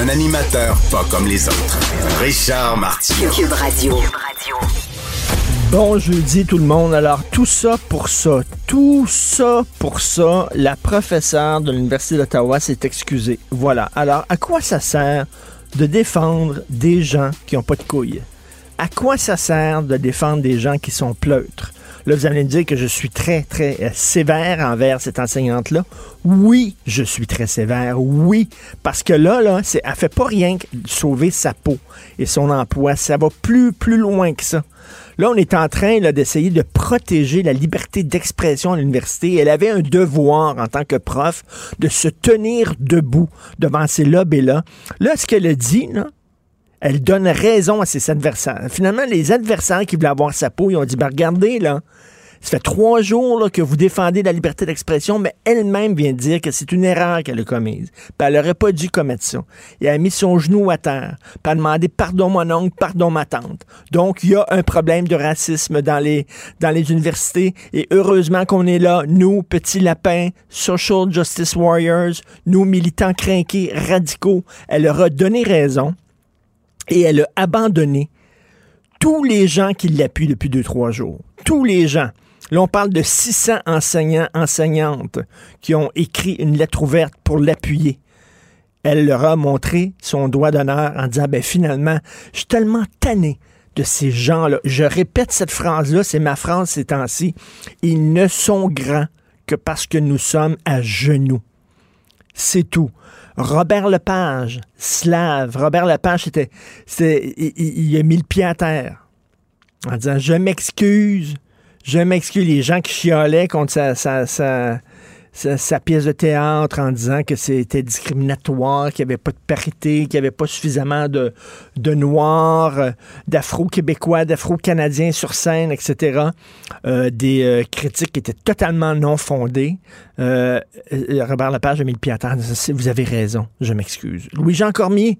Un animateur pas comme les autres. Richard Martineau. Cube Radio. Bon jeudi tout le monde. Alors tout ça pour ça, tout ça pour ça, la professeure de l'Université d'Ottawa s'est excusée. Voilà. Alors à quoi ça sert de défendre des gens qui n'ont pas de couilles? À quoi ça sert de défendre des gens qui sont pleutres? Là, vous allez me dire que je suis très, très euh, sévère envers cette enseignante-là. Oui, je suis très sévère. Oui. Parce que là, là, c'est, fait pas rien que sauver sa peau et son emploi. Ça va plus, plus loin que ça. Là, on est en train là, d'essayer de protéger la liberté d'expression à l'université. Elle avait un devoir en tant que prof de se tenir debout devant ces lobbies-là. Là, ce qu'elle a dit, là, elle donne raison à ses adversaires. Finalement, les adversaires qui voulaient avoir sa peau, ils ont dit, ben regardez, là, ça fait trois jours là, que vous défendez la liberté d'expression, mais elle-même vient dire que c'est une erreur qu'elle a commise. Puis elle n'aurait pas dû commettre ça. Et elle a mis son genou à terre. Puis elle a demandé pardon mon oncle, pardon ma tante. Donc, il y a un problème de racisme dans les, dans les universités. Et heureusement qu'on est là, nous, petits lapins, social justice warriors, nous, militants crinqués, radicaux. Elle leur a donné raison et elle a abandonné tous les gens qui l'appuient depuis deux, trois jours. Tous les gens. Là, on parle de 600 enseignants, enseignantes qui ont écrit une lettre ouverte pour l'appuyer. Elle leur a montré son doigt d'honneur en disant, ben finalement, je suis tellement tanné de ces gens-là. Je répète cette phrase-là, c'est ma phrase ces temps-ci. Ils ne sont grands que parce que nous sommes à genoux. C'est tout. Robert Lepage, slave. Robert Lepage, c'était, il, il, a mis le pied à terre en disant Je m'excuse, je m'excuse. Les gens qui chiolaient contre sa, sa, sa, pièce de théâtre en disant que c'était discriminatoire, qu'il n'y avait pas de parité, qu'il n'y avait pas suffisamment de, de noirs, euh, d'afro-québécois, d'afro-canadiens sur scène, etc. Euh, des euh, critiques qui étaient totalement non fondées. Robert Lepage a mis le pied à terre. Vous avez raison, je m'excuse. Louis-Jean Cormier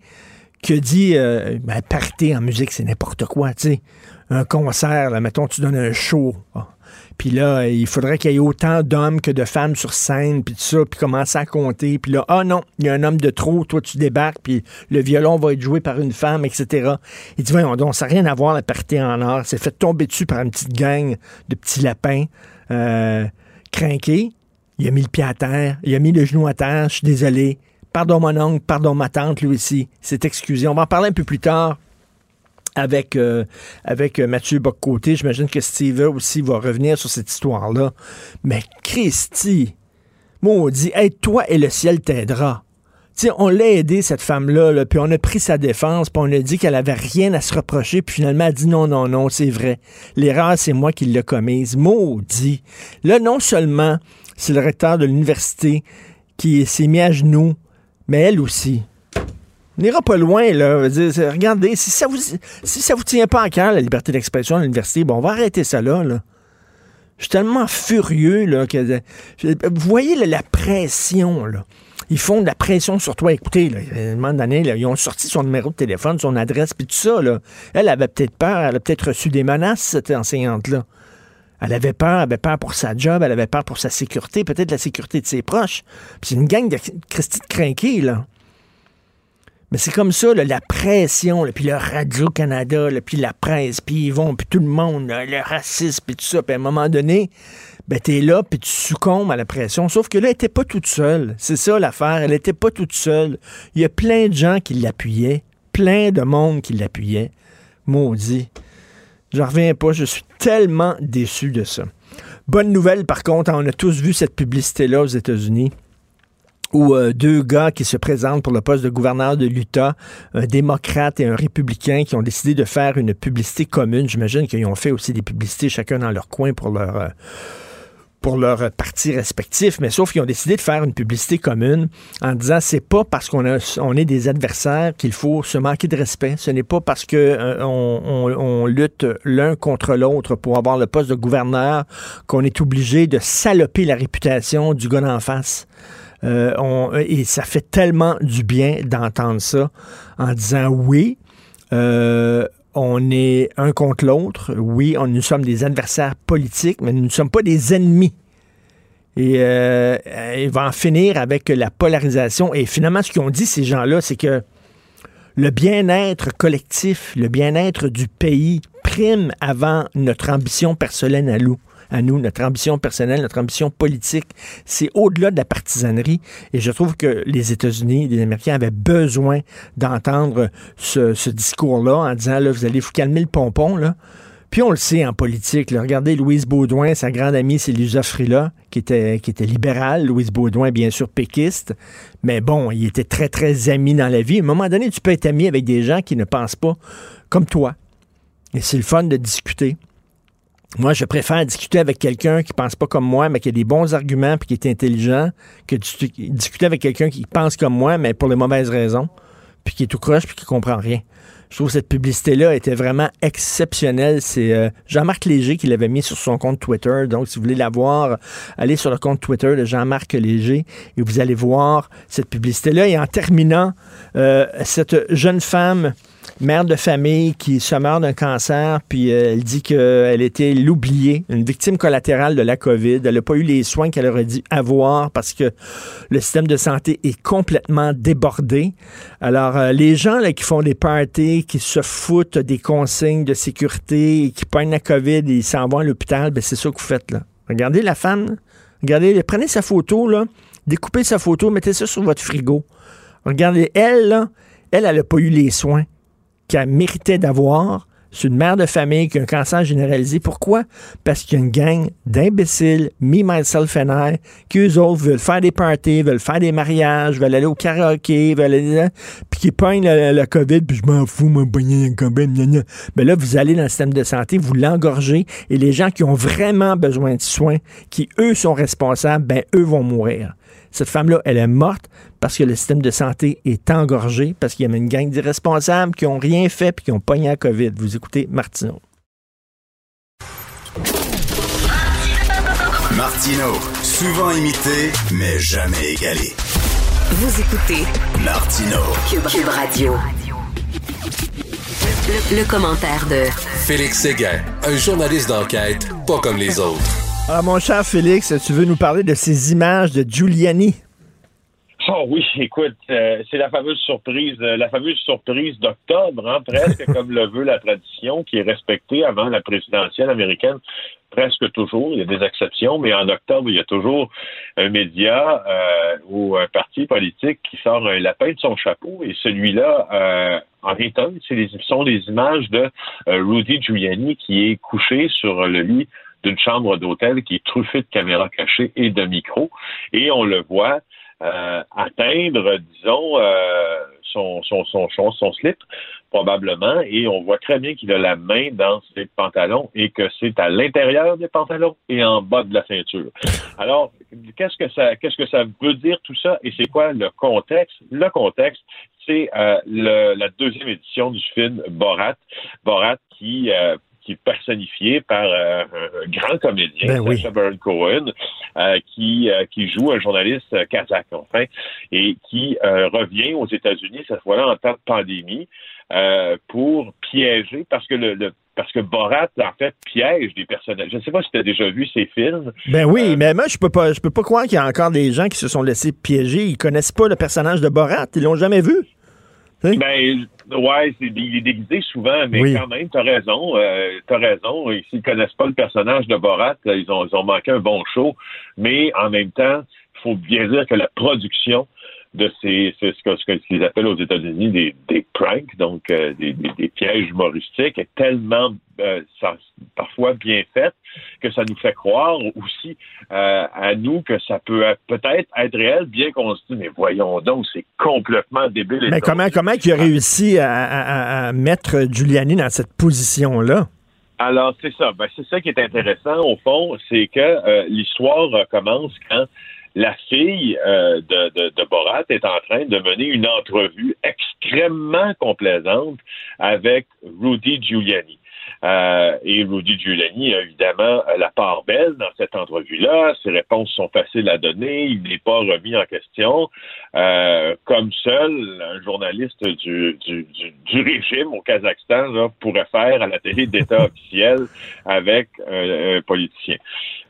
qui dit ben, parité en musique, c'est n'importe quoi, tu sais. Un concert, là, mettons, tu donnes un show. Ah. Puis là, il faudrait qu'il y ait autant d'hommes que de femmes sur scène, puis tout ça, puis commencer à compter. Puis là, ah non, il y a un homme de trop, toi tu débarques, puis le violon va être joué par une femme, etc. Il dit, voyons donc, ça n'a rien à voir la parité en or. C'est fait tomber dessus par une petite gang de petits lapins euh. Il a mis le pied à terre, il a mis le genou à terre, je suis désolé. Pardon mon oncle, pardon ma tante, lui aussi. C'est excusé. On va en parler un peu plus tard avec, euh, avec euh, Mathieu Boccoté. J'imagine que Steve aussi va revenir sur cette histoire-là. Mais Christy, maudit, aide-toi et le ciel t'aidera. sais, on l'a aidé, cette femme-là, puis on a pris sa défense, puis on a dit qu'elle avait rien à se reprocher, puis finalement, elle a dit non, non, non, c'est vrai. L'erreur, c'est moi qui l'ai commise. Maudit. Là, non seulement c'est le recteur de l'université qui s'est mis à genoux, mais elle aussi. On n'ira pas loin, là. Regardez, si ça vous si ça vous tient pas à cœur, la liberté d'expression à l'université, bon, on va arrêter ça là. Je suis tellement furieux, là, que... Vous voyez la pression, là. Ils font de la pression sur toi. Écoutez, là, à un moment donné, ils ont sorti son numéro de téléphone, son adresse, puis tout ça, là. Elle avait peut-être peur, elle a peut-être reçu des menaces, cette enseignante-là. Elle avait peur, elle avait peur pour sa job, elle avait peur pour sa sécurité, peut-être la sécurité de ses proches. Puis c'est une gang de Christy de crinqués, là. Mais c'est comme ça, la pression, puis le Radio-Canada, puis la presse, puis ils vont, puis tout le monde, le racisme, puis tout ça. Puis à un moment donné, ben t'es là, puis tu succombes à la pression. Sauf que là, elle n'était pas toute seule. C'est ça l'affaire, elle n'était pas toute seule. Il y a plein de gens qui l'appuyaient, plein de monde qui l'appuyait. Maudit. J'en reviens pas, je suis tellement déçu de ça. Bonne nouvelle, par contre, on a tous vu cette publicité-là aux États-Unis où euh, deux gars qui se présentent pour le poste de gouverneur de l'Utah, un démocrate et un républicain, qui ont décidé de faire une publicité commune. J'imagine qu'ils ont fait aussi des publicités chacun dans leur coin pour leur... Euh, pour leurs partis respectifs, mais sauf qu'ils ont décidé de faire une publicité commune en disant c'est pas parce qu'on on est des adversaires qu'il faut se manquer de respect. Ce n'est pas parce que euh, on, lutte l'un contre l'autre pour avoir le poste de gouverneur qu'on est obligé de saloper la réputation du gars d'en face. Euh, et ça fait tellement du bien d'entendre ça en disant oui. Euh, on est un contre l'autre. Oui, nous sommes des adversaires politiques, mais nous ne sommes pas des ennemis. Et euh, il va en finir avec la polarisation. Et finalement, ce qu'ils ont dit, ces gens-là, c'est que le bien-être collectif, le bien-être du pays prime avant notre ambition personnelle à nous à nous, notre ambition personnelle, notre ambition politique. C'est au-delà de la partisanerie. Et je trouve que les États-Unis, les Américains avaient besoin d'entendre ce, discours-là en disant, là, vous allez vous calmer le pompon, là. Puis on le sait en politique. Regardez Louise Baudouin, sa grande amie, c'est Lisa Frila, qui était, qui était libérale. Louise Baudouin, bien sûr, péquiste. Mais bon, il était très, très ami dans la vie. À un moment donné, tu peux être ami avec des gens qui ne pensent pas comme toi. Et c'est le fun de discuter. Moi, je préfère discuter avec quelqu'un qui pense pas comme moi, mais qui a des bons arguments puis qui est intelligent, que discuter avec quelqu'un qui pense comme moi, mais pour les mauvaises raisons, puis qui est tout croche puis qui comprend rien. Je trouve que cette publicité-là était vraiment exceptionnelle. C'est euh, Jean-Marc Léger qui l'avait mis sur son compte Twitter. Donc, si vous voulez la voir, allez sur le compte Twitter de Jean-Marc Léger et vous allez voir cette publicité-là. Et en terminant, euh, cette jeune femme mère de famille qui se meurt d'un cancer, puis euh, elle dit qu'elle était l'oubliée, une victime collatérale de la COVID. Elle n'a pas eu les soins qu'elle aurait dû avoir parce que le système de santé est complètement débordé. Alors, euh, les gens qui font des parties, qui se foutent des consignes de sécurité, qui prennent la COVID et s'en vont à l'hôpital, ben c'est ça que vous faites là. Regardez la femme, regardez, prenez sa photo, là, découpez sa photo, mettez ça sur votre frigo. Regardez, elle, elle, elle n'a pas eu les soins qu'elle méritait d'avoir. C'est une mère de famille qui a un cancer généralisé. Pourquoi? Parce qu'il y a une gang d'imbéciles, me, myself and I, qui eux autres veulent faire des parties, veulent faire des mariages, veulent aller au karaoké, veulent aller puis qui pognent la, COVID, puis je m'en fous, moi, pogner la COVID, Mais là, vous allez dans le système de santé, vous l'engorgez, et les gens qui ont vraiment besoin de soins, qui eux sont responsables, ben eux vont mourir. Cette femme-là, elle est morte parce que le système de santé est engorgé, parce qu'il y a une gang d'irresponsables qui n'ont rien fait et qui ont pogné la COVID. Vous écoutez Martineau. Martineau, souvent imité, mais jamais égalé. Vous écoutez Martineau. Cube, Radio. Le, commentaire de Félix Séguin, un journaliste d'enquête pas comme les autres. Alors, ah, mon cher Félix, tu veux nous parler de ces images de Giuliani? Oh oui, écoute, euh, c'est la fameuse surprise, euh, la fameuse surprise d'octobre, hein, presque comme le veut la tradition, qui est respectée avant la présidentielle américaine, presque toujours. Il y a des exceptions, mais en octobre, il y a toujours un média euh, ou un parti politique qui sort un lapin de son chapeau, et celui-là, en réalité, ce sont des images de Rudy Giuliani qui est couché sur le lit d'une chambre d'hôtel qui est truffée de caméras cachées et de micros. Et on le voit euh, atteindre, disons, euh, son, son, son, slip, probablement, et on voit très bien qu'il a la main dans ses pantalons et que c'est à l'intérieur des pantalons et en bas de la ceinture. Alors, qu'est-ce que ça qu'est-ce que ça veut dire tout ça? Et c'est quoi le contexte? Le contexte, c'est euh, la deuxième édition du film Borat. Borat qui qui est personnifié par euh, un grand comédien, ben Baron Cohen, euh, qui, euh, qui joue un journaliste kazakh, enfin, et qui revient aux États-Unis, cette fois-là en temps de pandémie, pour piéger, parce que le, parce que Borat, en fait, piège des personnages. Je ne sais pas si tu as déjà vu ces films. Ben oui, mais moi, je peux pas, je peux pas croire qu'il y a encore des gens qui se sont laissés piéger. Ils connaissent pas le personnage de Borat. Ils l'ont jamais vu. Ben, ouais, il est déguisé souvent, mais quand même, t'as raison, euh, t'as raison. S'ils connaissent pas le personnage de Borat, ils ont, ils ont manqué un bon show. Mais en même temps, il faut bien dire que la production de ces, ce, ce qu'ils appellent aux États-Unis des, des pranks, donc euh, des, des, pièges humoristiques, est tellement euh, parfois bien fait que ça nous fait croire aussi euh, à nous que ça peut peut-être être réel, bien qu'on se dise mais voyons donc, c'est complètement débile. Mais comment comment il a réussi à, à, à mettre Giuliani dans cette position là? Alors, c'est ça. Ben, c'est ça qui est intéressant, au fond, c'est que l'histoire commence quand la fille euh, de, de, Borat est en train de mener une entrevue extrêmement complaisante avec Rudy Giuliani. Euh, et Rudy Giuliani a évidemment la part belle dans cette entrevue-là. Ses réponses sont faciles à donner. Il n'est pas remis en question. Euh, comme seul un journaliste du, du, du, régime au Kazakhstan pourrait faire à la télé d'État officiel avec un, politicien.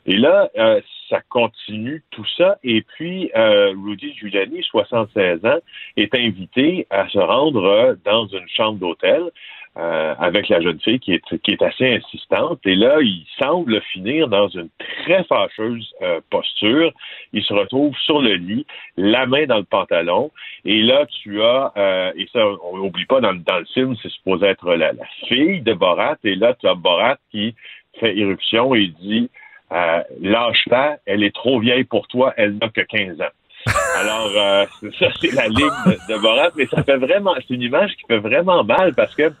Et là, euh, ça continue tout ça. Et puis, euh, Rudy Giuliani, 76 ans, est invité à se rendre dans une chambre d'hôtel euh, avec la jeune fille qui est, qui est assez insistante. Et là, il semble finir dans une très fâcheuse euh, posture. Il se retrouve sur le lit, la main dans le pantalon. Et là, tu as, euh, et ça, on n'oublie pas, dans, dans, le film, c'est supposé être la, la, fille de Borat. Et là, tu as Borat qui fait irruption et dit Lâche-la, elle est trop vieille pour toi, elle n'a que 15 ans. Alors, euh, ça, c'est la ligne de, Borat, mais ça fait vraiment, c'est une image qui fait vraiment mal parce que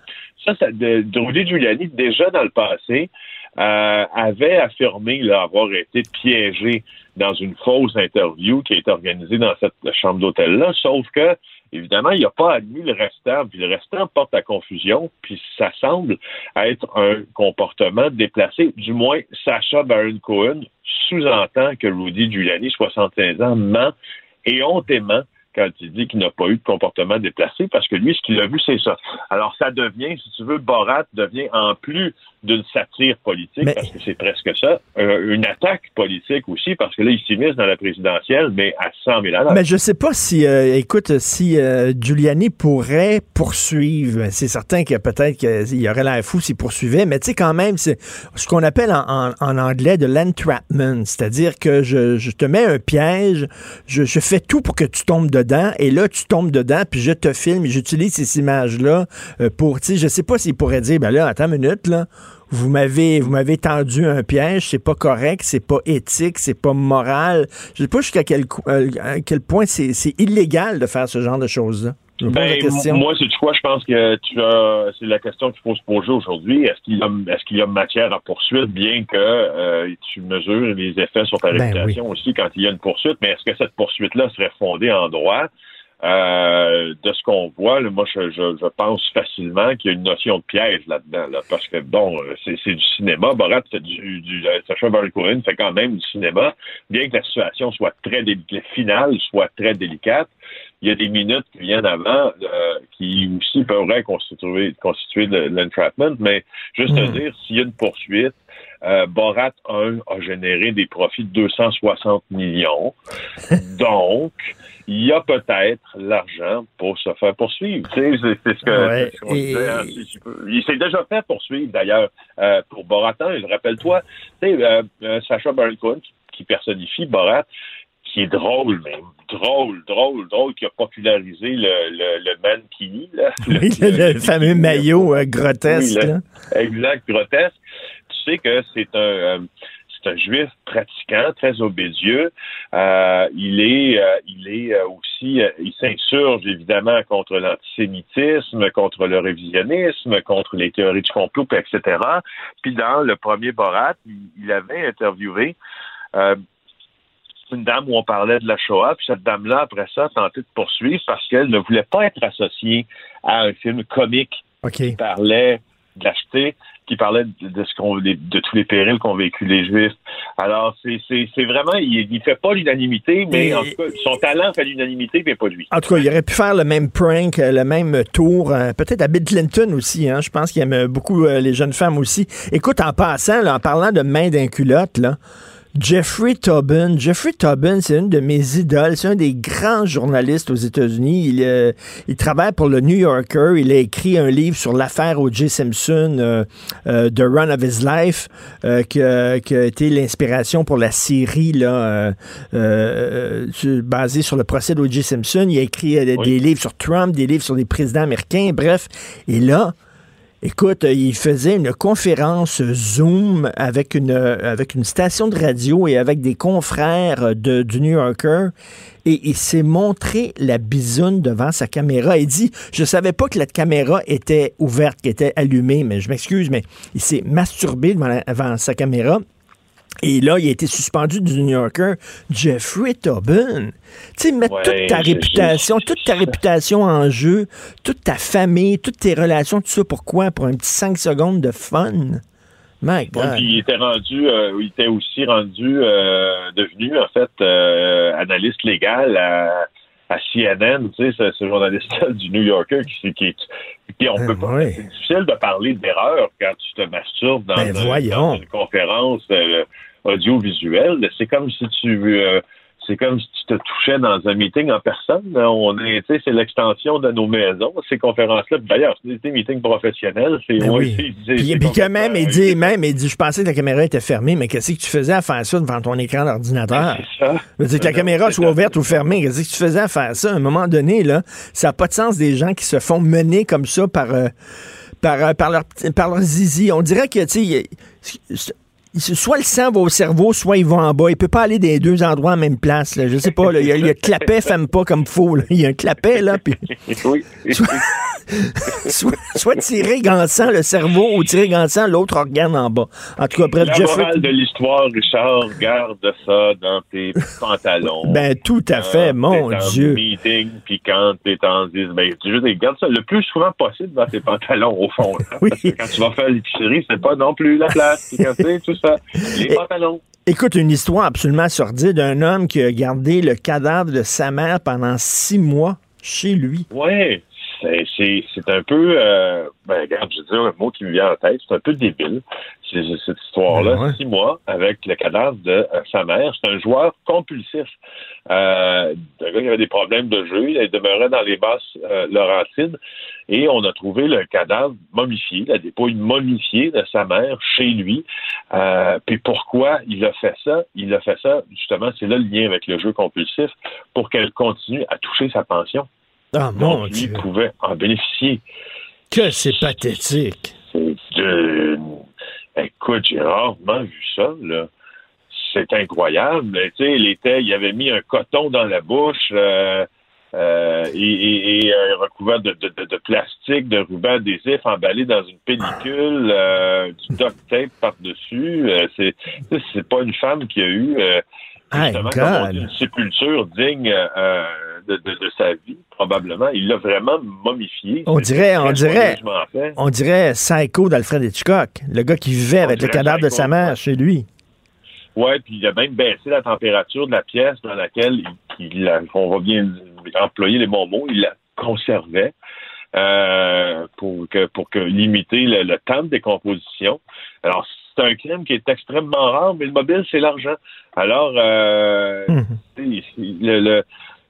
ça, ça de, Rudy Giuliani, déjà dans le passé, euh, avait affirmé avoir été piégé dans une fausse interview qui a été organisée dans cette chambre d'hôtel-là, sauf que Évidemment, il n'a pas admis le restant, puis le restant porte à confusion, puis ça semble être un comportement déplacé. Du moins, Sacha Baron Cohen sous-entend que Rudy Giuliani, 75 ans, ment et hontément quand il dit qu'il n'a pas eu de comportement déplacé, parce que lui, ce qu'il a vu, c'est ça. Alors, ça devient, si tu veux, Borat devient en plus d'une satire politique, parce que c'est presque ça, euh, une attaque politique aussi, parce que là, il s'immisce dans la présidentielle, mais à 100 000 à Mais je sais pas si, euh, écoute, si euh, Giuliani pourrait poursuivre, c'est certain que peut-être qu'il y aurait l'air fou s'il poursuivait, mais tu sais, quand même, c'est ce qu'on appelle en, anglais de l'entrapment, c'est-à-dire que je, te mets un piège, je, je fais tout pour que tu tombes et là, tu tombes dedans, puis je te filme, j'utilise ces images-là pour, tu sais, je sais pas s'il pourrait dire, ben là, attends une minute, là, vous m'avez vous m'avez tendu un piège, c'est pas correct, c'est pas éthique, c'est pas moral. Je sais pas jusqu'à quel euh, à quel point c'est illégal de faire ce genre de choses là. Ben, moi, c'est quoi, je pense que tu c'est la question qu'il faut se poser aujourd'hui. Est-ce qu'il y a, est-ce qu'il y a matière à poursuite, bien que euh, tu mesures les effets sur ta ben réputation aussi quand il y a une poursuite, mais est-ce que cette poursuite-là serait fondée en droit? Euh, de ce qu'on voit, moi, je, je, pense facilement qu'il y a une notion de piège là-dedans, là, parce que, bon, c'est, du cinéma. Borat fait du, du euh, Sacha Baron Cohen fait quand même du cinéma, bien que la situation soit très délicate, finale soit très délicate. Il y a des minutes qui viennent avant euh, qui aussi pourraient constituer, constituer l'entrapment, mais juste à hmm. dire, s'il y a une poursuite, euh, Borat 1 a généré des profits de 260 millions. Donc, il y a peut-être l'argent pour se faire poursuivre. C'est ce que, hein, Il s'est déjà fait poursuivre, d'ailleurs, euh, pour Borat. Rappelle-toi, tu sais, euh, euh, Sacha Baron Cohen, qui personnifie Borat, qui est drôle, même. Drôle, drôle, drôle, qui a popularisé le, le, le mankini, là. Le, fameux maillot grotesque. exact, grotesque. Tu sais que c'est un c'est un juif pratiquant, très obédieux. Euh, il est, euh, il est euh, aussi, il s'insurge évidemment contre l'antisémitisme, contre le révisionnisme, contre les théories du complot, etc. Puis dans le premier Borat, il, avait interviewé une dame où on parlait de la Shoah, puis cette dame-là, après ça, a tenté de poursuivre parce qu'elle ne voulait pas être associée à un film comique qui parlait de l'acheter qui parlait de, ce qu'on de, tous les périls qu'ont vécu les Juifs. Alors, c'est vraiment, il, il fait pas l'unanimité, mais en tout cas, son talent fait l'unanimité, mais pas lui. En tout cas, il aurait pu faire le même prank, euh, le même tour, euh, peut-être à Bill Clinton aussi. Hein, je pense qu'il aime beaucoup euh, les jeunes femmes aussi. Écoute, en passant, en parlant de main d'un culotte, là, Jeffrey Tobin. Jeffrey Tobin, c'est une de mes idoles. C'est un des grands journalistes aux États-Unis. Il, euh, il, travaille pour le New Yorker. Il a écrit un livre sur l'affaire O.J. Simpson, euh, euh, The Run of His Life, qui, a été l'inspiration pour la série là, basée sur le procès d'O.J. Simpson. Il a écrit des livres sur Trump, des livres sur les présidents américains. Bref, et là, Écoute, il faisait une conférence Zoom avec une, avec une station de radio et avec des confrères de, du New Yorker et il s'est montré la bisoune devant sa caméra. Il dit, je savais pas que la caméra était ouverte, qu'elle était allumée, mais je m'excuse, mais il s'est masturbé devant, sa caméra. Et là, il a été suspendu du New Yorker, Jeffrey Tobin. Tu sais, mettre toute ta réputation, toute ta réputation en jeu, toute ta famille, toutes tes relations, tout ça, pourquoi? Pour un petit 5 secondes de fun? il était rendu, euh, il était aussi rendu, euh, devenu en fait euh, analyste légal à, CNN, tu sais, ce, journaliste du New Yorker qui, qui, qui on peut pas. C'est difficile de parler d'erreur quand tu te masturbes dans, ben, une conférence audiovisuelle. C'est comme si tu c'est comme si tu te touchais dans un meeting en personne. On est, c'est l'extension de nos maisons, ces conférences-là. D'ailleurs, c'est des meetings professionnels. C'est ben oui. Puis, quand même, il dit, même, il dit, je pensais que la caméra était fermée, mais qu'est-ce que tu faisais à faire ça devant ton écran d'ordinateur? Ben, c'est ça. que la caméra soit ouverte ou fermée, qu'est-ce que tu faisais à faire ça? À un moment donné, là, ça n'a pas de sens des gens qui se font mener comme ça par, euh, par, euh, par, leur, par leur zizi. On dirait que, tu sais, soit le sang va au cerveau, soit il va en bas. Il peut pas aller des deux endroits en même place. Là. Je sais pas. Il, y a, le clapet femme pas comme faux. Il y a un clapet là. Puis... Oui. Soit, soit, tirer gansant le cerveau ou tirer gansant l'autre organe en bas. En tout cas, bref, La morale de l'histoire, Richard, garde ça dans tes pantalons. Ben tout à fait, mon Dieu. Meeting, puis quand t'es en ben tu juste garde ça le plus souvent possible dans tes pantalons au fond. oui. Parce que quand tu vas faire l'épicerie, c'est pas non plus la place, tout ça. Les pantalons. Écoute, une histoire absolument sordide d'un homme qui a gardé le cadavre de sa mère pendant six mois chez lui. Oui, c'est un peu, euh, ben, regarde, je veux dire un mot qui me vient en tête, c'est un peu débile. C'est cette histoire-là, ben six mois avec le cadavre de euh, sa mère. C'est un joueur compulsif. Euh, un gars qui avait des problèmes de jeu, il demeurait dans les basses euh, Laurentines et on a trouvé le cadavre momifié, la dépouille momifiée de sa mère chez lui. Euh, puis pourquoi il a fait ça? Il a fait ça, justement, c'est là le lien avec le jeu compulsif, pour qu'elle continue à toucher sa pension. Ah, mon Dieu. Il pouvait en bénéficier. Que c'est pathétique. De... Écoute, j'ai rarement vu ça, là. C'est incroyable. Tu sais, il, était, il avait mis un coton dans la bouche euh, euh, et, et, et, recouvert de, de, de, plastique, de ruban adhésif emballé dans une pellicule, euh, du duct tape par-dessus. C'est, c'est pas une femme qui a eu justement, une sépulture digne de, de, sa vie, probablement. Il l'a vraiment momifié. On dirait, on dirait, on dirait Psycho d'Alfred Hitchcock, le gars qui vivait avec le cadavre de sa mère chez lui. Oui, puis il a même baissé la température de la pièce dans laquelle il, on va bien employer les bons mots, il la conservait. Euh, pour que pour que limiter le, temps de décomposition. Alors c'est un crime qui est extrêmement rare, mais le mobile c'est l'argent. Alors euh, le, le,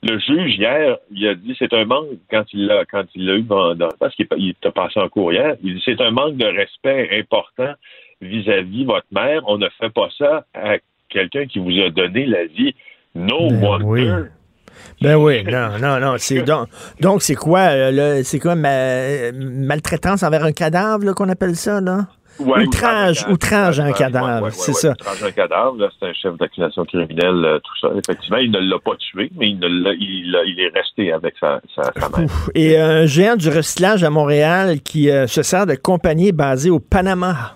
le juge, hier, il a dit c'est un manque quand il l'a quand il l'a eu dans, parce qu'il t'a passé en cours hier. Il dit c'est un manque de respect important vis-à-vis votre mère. On ne fait pas ça à quelqu'un qui vous a donné la vie. No ben wonder. Oui. Ben oui, non, non, non. C'est donc, donc c'est quoi, euh, c'est quoi ma, maltraitance envers un cadavre qu'on appelle ça, là? Outrage, outrage à un cadavre, c'est ça. Outrage à un cadavre, c'est un chef d'accusation criminelle, euh, tout ça. Effectivement, il ne l'a pas tué, mais il, il, est resté avec sa, sa, mère. Et un géant du recyclage à Montréal qui euh, se sert de compagnie basée au Panama.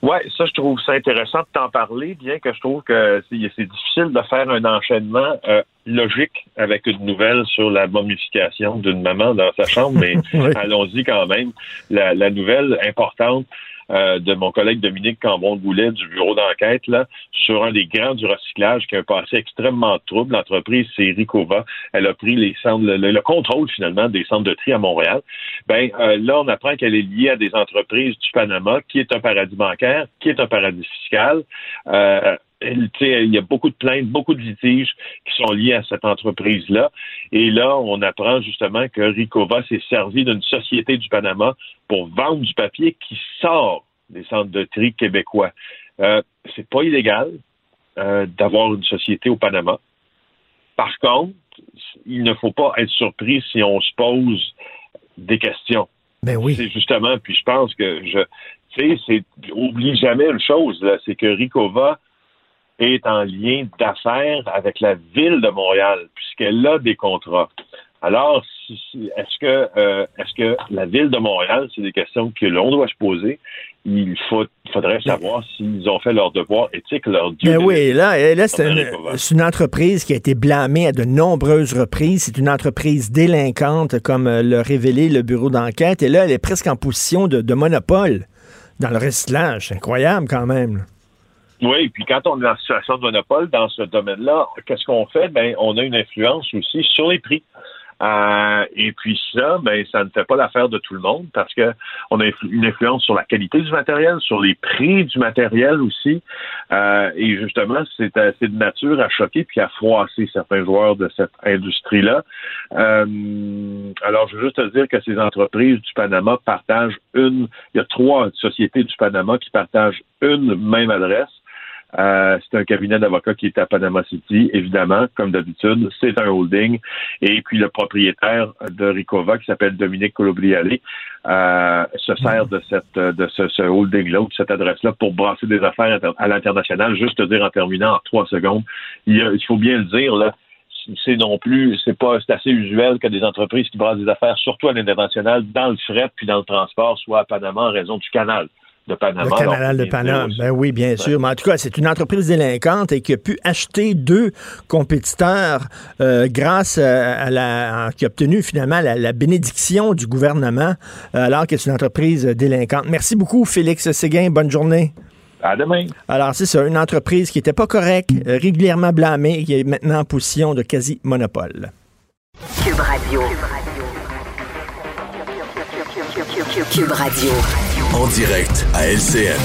Oui, ça, je trouve ça intéressant de t'en parler, bien que je trouve que c'est difficile de faire un enchaînement euh, logique avec une nouvelle sur la momification d'une maman dans sa chambre, mais allons-y quand même. La, la nouvelle importante, euh, de mon collègue Dominique Cambon-Goulet du bureau d'enquête là sur un des grands du recyclage qui a passé extrêmement trouble. L'entreprise, c'est Ricova. Elle a pris les centres, le, contrôle finalement des centres de tri à Montréal. Ben euh, là, on apprend qu'elle est liée à des entreprises du Panama, qui est un paradis bancaire, qui est un paradis fiscal. Euh, il y a beaucoup de plaintes, beaucoup de litiges qui sont liés à cette entreprise-là. Et là, on apprend justement que Ricova s'est servi d'une société du Panama pour vendre du papier qui sort des centres de tri québécois. Euh, c'est pas illégal euh, d'avoir une société au Panama. Par contre, il ne faut pas être surpris si on se pose des questions. Ben oui. C'est justement, puis je pense que je, tu sais, c'est, oublie jamais une chose, là, c'est que Ricova est en lien d'affaires avec la ville de Montréal, puisqu'elle a des contrats. Alors, est-ce que euh, est-ce que la ville de Montréal, c'est des questions que l'on doit se poser. Il faut, faudrait savoir s'ils ont fait leur devoir éthique, leur due Ben oui, là, et là une, c'est une entreprise qui a été blâmée à de nombreuses reprises. C'est une entreprise délinquante, comme euh, l'a révélé le bureau d'enquête. Et là, elle est presque en position de, de monopole dans le recyclage. C'est incroyable quand même. Oui, puis quand on est en situation de monopole dans ce domaine-là, qu'est-ce qu'on fait? Ben, on a une influence aussi sur les prix. Euh, et puis ça, ben, ça ne fait pas l'affaire de tout le monde parce que on a une influence sur la qualité du matériel, sur les prix du matériel aussi. Euh, et justement, c'est c'est de nature à choquer puis à froisser certains joueurs de cette industrie-là. Euh, alors, je veux juste te dire que ces entreprises du Panama partagent une. Il y a trois sociétés du Panama qui partagent une même adresse. Euh, c'est un cabinet d'avocats qui est à Panama City, évidemment, comme d'habitude. C'est un holding. Et puis le propriétaire de Ricova, qui s'appelle Dominique Colobriale, euh, se sert de cette de ce, holding-là ou de cette adresse-là pour brasser des affaires à l'international. Juste te dire en terminant en trois secondes, il, faut bien le dire là. C'est non plus, c'est pas, c'est assez usuel que des entreprises qui brassent des affaires, surtout à l'international, dans le fret puis dans le transport, soient à Panama en raison du canal de Panama. Le canal de Panama. Ben oui, bien sûr. Mais en tout cas, c'est une entreprise délinquante et qui a pu acheter deux compétiteurs euh, grâce à la. qui a obtenu finalement la, la bénédiction du gouvernement, euh, alors que c'est une entreprise délinquante. Merci beaucoup, Félix Séguin. Bonne journée. À demain. Alors, c'est ça, une entreprise qui n'était pas correcte, euh, régulièrement blâmée, qui est maintenant en position de quasi-monopole. Cube Radio. Cube Radio. En direct à LCN.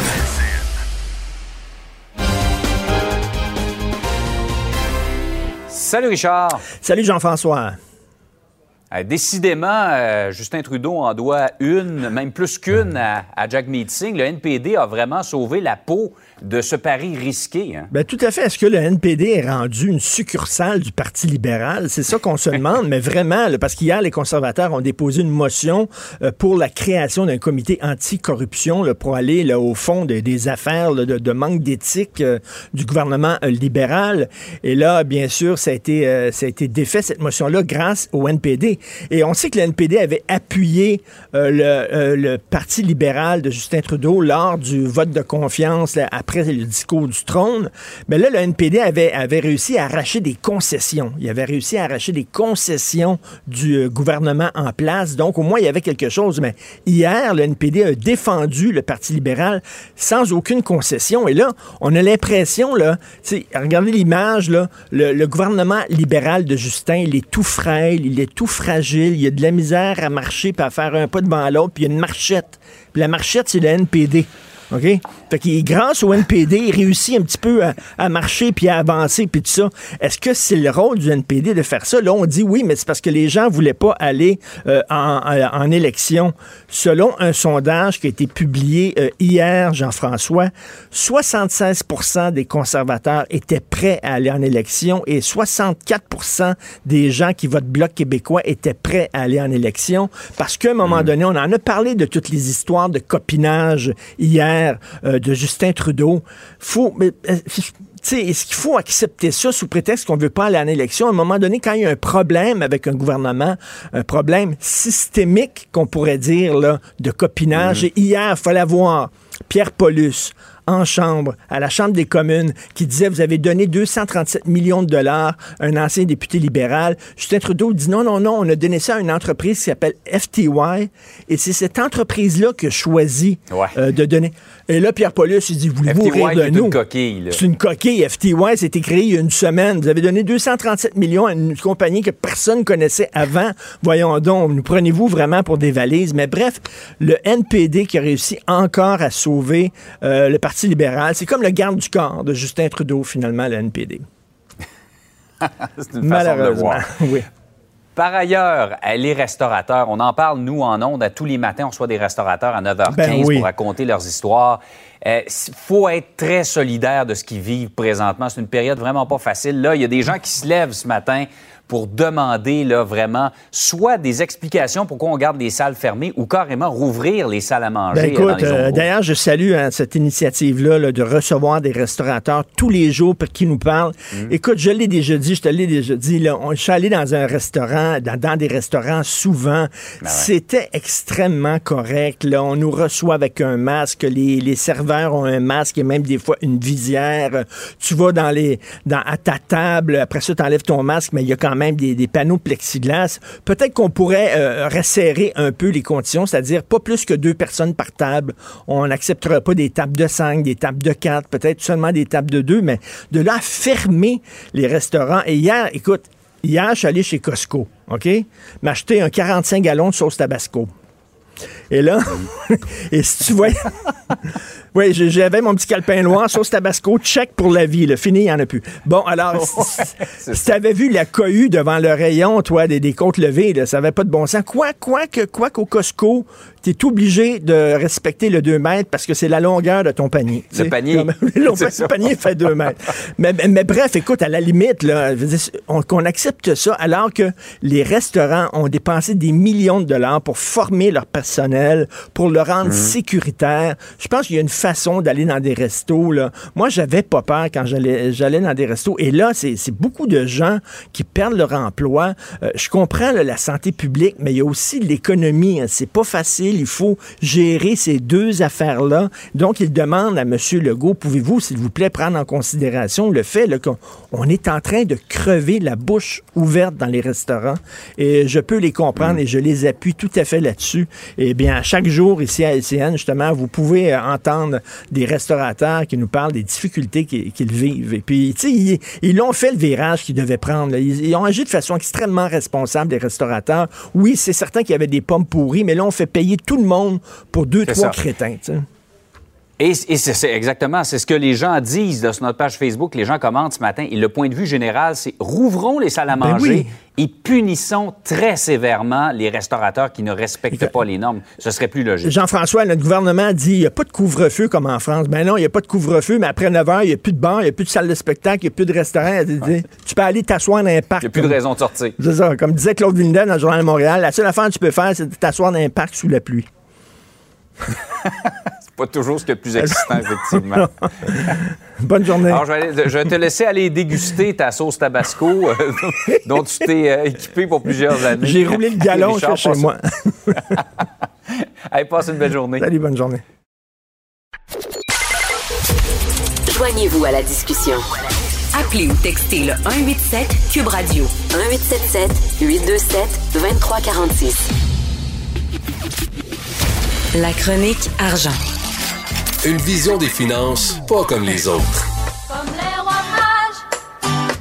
Salut Richard. Salut Jean-François. Euh, décidément, euh, Justin Trudeau en doit une, même plus qu'une à, à Jack Meeting. Le NPD a vraiment sauvé la peau de ce pari risqué. hein? Ben, tout à fait. Est-ce que le NPD est rendu une succursale du Parti libéral? C'est ça qu'on se demande, mais vraiment, là, parce qu'hier, les conservateurs ont déposé une motion euh, pour la création d'un comité anticorruption là, pour aller là, au fond de- des affaires de, de manque d'éthique euh, du gouvernement euh, libéral. Et là, bien sûr, ça a été, ça a été défait, cette motion-là, grâce au NPD. Et on sait que le NPD avait appuyé le, le Parti libéral de Justin Trudeau lors du vote de confiance là, le discours du trône. Mais là, le NPD avait, avait réussi à arracher des concessions. Il avait réussi à arracher des concessions du euh, gouvernement en place. Donc, au moins, il y avait quelque chose. Mais hier, le NPD a défendu le Parti libéral sans aucune concession. Et là, on a l'impression, là, regardez l'image, là, le, gouvernement libéral de Justin, il est tout frêle, il est tout fragile, il a de la misère à marcher puis à faire un pas devant l'autre, puis il y a une marchette. Puis la marchette, c'est le NPD. OK? Fait qu'il, grâce au NPD, il réussit un petit peu à, à marcher puis à avancer puis tout ça. Est-ce que c'est le rôle du NPD de faire ça? Là, on dit oui, mais c'est parce que les gens voulaient pas aller euh, en, en- en élection. Selon un sondage qui a été publié euh, hier, Jean-François, 76% des conservateurs étaient prêts à aller en élection et 64% des gens qui votent Bloc québécois étaient prêts à aller en élection parce qu'à un moment donné, on en a parlé de toutes les histoires de copinage hier euh, de Justin Trudeau. Faut, mais, euh, est-ce qu'il faut accepter ça sous prétexte qu'on veut pas aller en élection? À un moment donné, quand il y a un problème avec un gouvernement, un problème systémique, qu'on pourrait dire, là, de copinage, et hier, il fallait voir Pierre Paulus en chambre, à la Chambre des communes, qui disait, vous avez donné 237 millions de dollars à un ancien député libéral. Justin Trudeau dit, non, non, non, on a donné ça à une entreprise qui s'appelle FTY, et c'est cette entreprise-là qui a choisi Ouais. euh, de donner. Et là, Pierre Paulus, il dit, voulez-vous rire de nous? une coquille. là. C'est une coquille. FTY, c'était créé il y a une semaine. Vous avez donné 237 millions à une compagnie que personne connaissait avant. Voyons donc, nous prenez-vous vraiment pour des valises? Mais bref, le NPD qui a réussi encore à sauver euh, le Parti libéral, c'est comme le garde du corps de Justin Trudeau, finalement, le NPD. C'est une façon de voir. oui. Par ailleurs, euh, les restaurateurs, on en parle, nous, en ondes, à tous les matins, on reçoit des restaurateurs à 9h15 Ben oui. pour raconter leurs histoires. Il faut être très solidaire de ce qu'ils vivent présentement. C'est une période vraiment pas facile. Là, il y a des gens qui se lèvent ce matin pour demander là, vraiment soit des explications pourquoi on garde les salles fermées ou carrément rouvrir les salles à manger. Ben, euh, euh, d'ailleurs, je salue hein, cette initiative-là là, de recevoir des restaurateurs tous les jours pour qui nous parlent. Mm. Écoute, je l'ai déjà dit, je te l'ai déjà dit, là, on, je suis allé dans un restaurant, dans, dans des restaurants souvent. Ben C'était extrêmement correct. Là. On nous reçoit avec un masque, les, les serveurs ont un masque et même des fois une visière. Tu vas dans les, dans, à ta table, après ça, tu enlèves ton masque, mais il y a quand même des, panneaux plexiglas. Peut-être qu'on pourrait euh, resserrer un peu les conditions, c'est-à-dire pas plus que deux personnes par table. On n'acceptera pas des tables de cinq, des tables de quatre, peut-être seulement des tables de deux, mais de là fermer les restaurants. Et hier, écoute, hier, je suis allé chez Costco, OK? M'acheter un 45 gallons de sauce Tabasco. Et là, et si tu vois, oui, j'avais mon petit calepin noir, sauce Tabasco, check pour la vie, le fini, il n'y en a plus. Bon, alors, si, si tu avais vu la cohue devant le rayon, toi, des, des côtes levées, là, ça n'avait pas de bon sens. Quoi, quoi que, quoi qu'au Costco, tu es obligé de respecter le 2 mètres parce que c'est la longueur de ton panier. Le panier. Comme- le panier fait 2 mètres. Mais, mais- mais bref, écoute, à la limite, là, qu'on accepte ça alors que les restaurants ont dépensé des millions de dollars pour former leur personnel, pour le rendre sécuritaire. Je pense qu'il y a une façon d'aller dans des restos. Là. Moi, j'avais pas peur quand j'allais dans des restos. Et là, c'est beaucoup de gens qui perdent leur emploi. Euh, je comprends là, la santé publique, mais il y a aussi l'économie. hein. C'est pas facile. Il faut gérer ces deux affaires-là. Donc, il demande à M. Legault, pouvez-vous, s'il vous plaît, prendre en considération le fait qu'on on est en train de crever la bouche ouverte dans les restaurants. Et je peux les comprendre et je les appuie tout à fait là-dessus. Eh bien, chaque jour, ici à LCN, justement, vous pouvez euh, entendre des restaurateurs qui nous parlent des difficultés qu'ils vivent. Et puis, tu sais, ils, ils ont fait le virage qu'ils devaient prendre. Ils, ils ont agi de façon extrêmement responsable, des restaurateurs. Oui, c'est certain qu'il y avait des pommes pourries, mais là, on fait payer tout le monde pour deux, trois ça. crétins. Et, et c'est exactement, c'est ce que les gens disent là, sur notre page Facebook, les gens commentent ce matin. Et le point de vue général, c'est rouvrons les salles à Ben manger oui. et punissons très sévèrement les restaurateurs qui ne respectent pas les normes. Ce serait plus logique. Jean-François, notre gouvernement dit il n'y a pas de couvre-feu comme en France. Ben non, il n'y a pas de couvre-feu, mais après 9 h, il n'y a plus de bar, il n'y a plus de salle de spectacle, il n'y a plus de restaurant. Tu peux aller t'asseoir dans un parc. Il n'y a plus de raison de sortir. C'est ça. Comme disait Claude Villeneuve dans le Journal de Montréal, la seule affaire que tu peux faire, c'est de t'asseoir dans un parc sous la pluie. Pas toujours ce qui est le plus excitant, effectivement. Bonne journée. Alors, je vais, aller- je vais te laisser aller déguster ta sauce Tabasco euh, dont tu t'es euh, équipé pour plusieurs années. J'ai roulé le galon Richard, chez moi. Allez, passe une belle journée. Salut, bonne journée. Joignez-vous à la discussion. Appelez ou textez le 187 Cube Radio 1877 827 2346. La chronique argent. Une vision des finances pas comme les autres. Comme les rois mages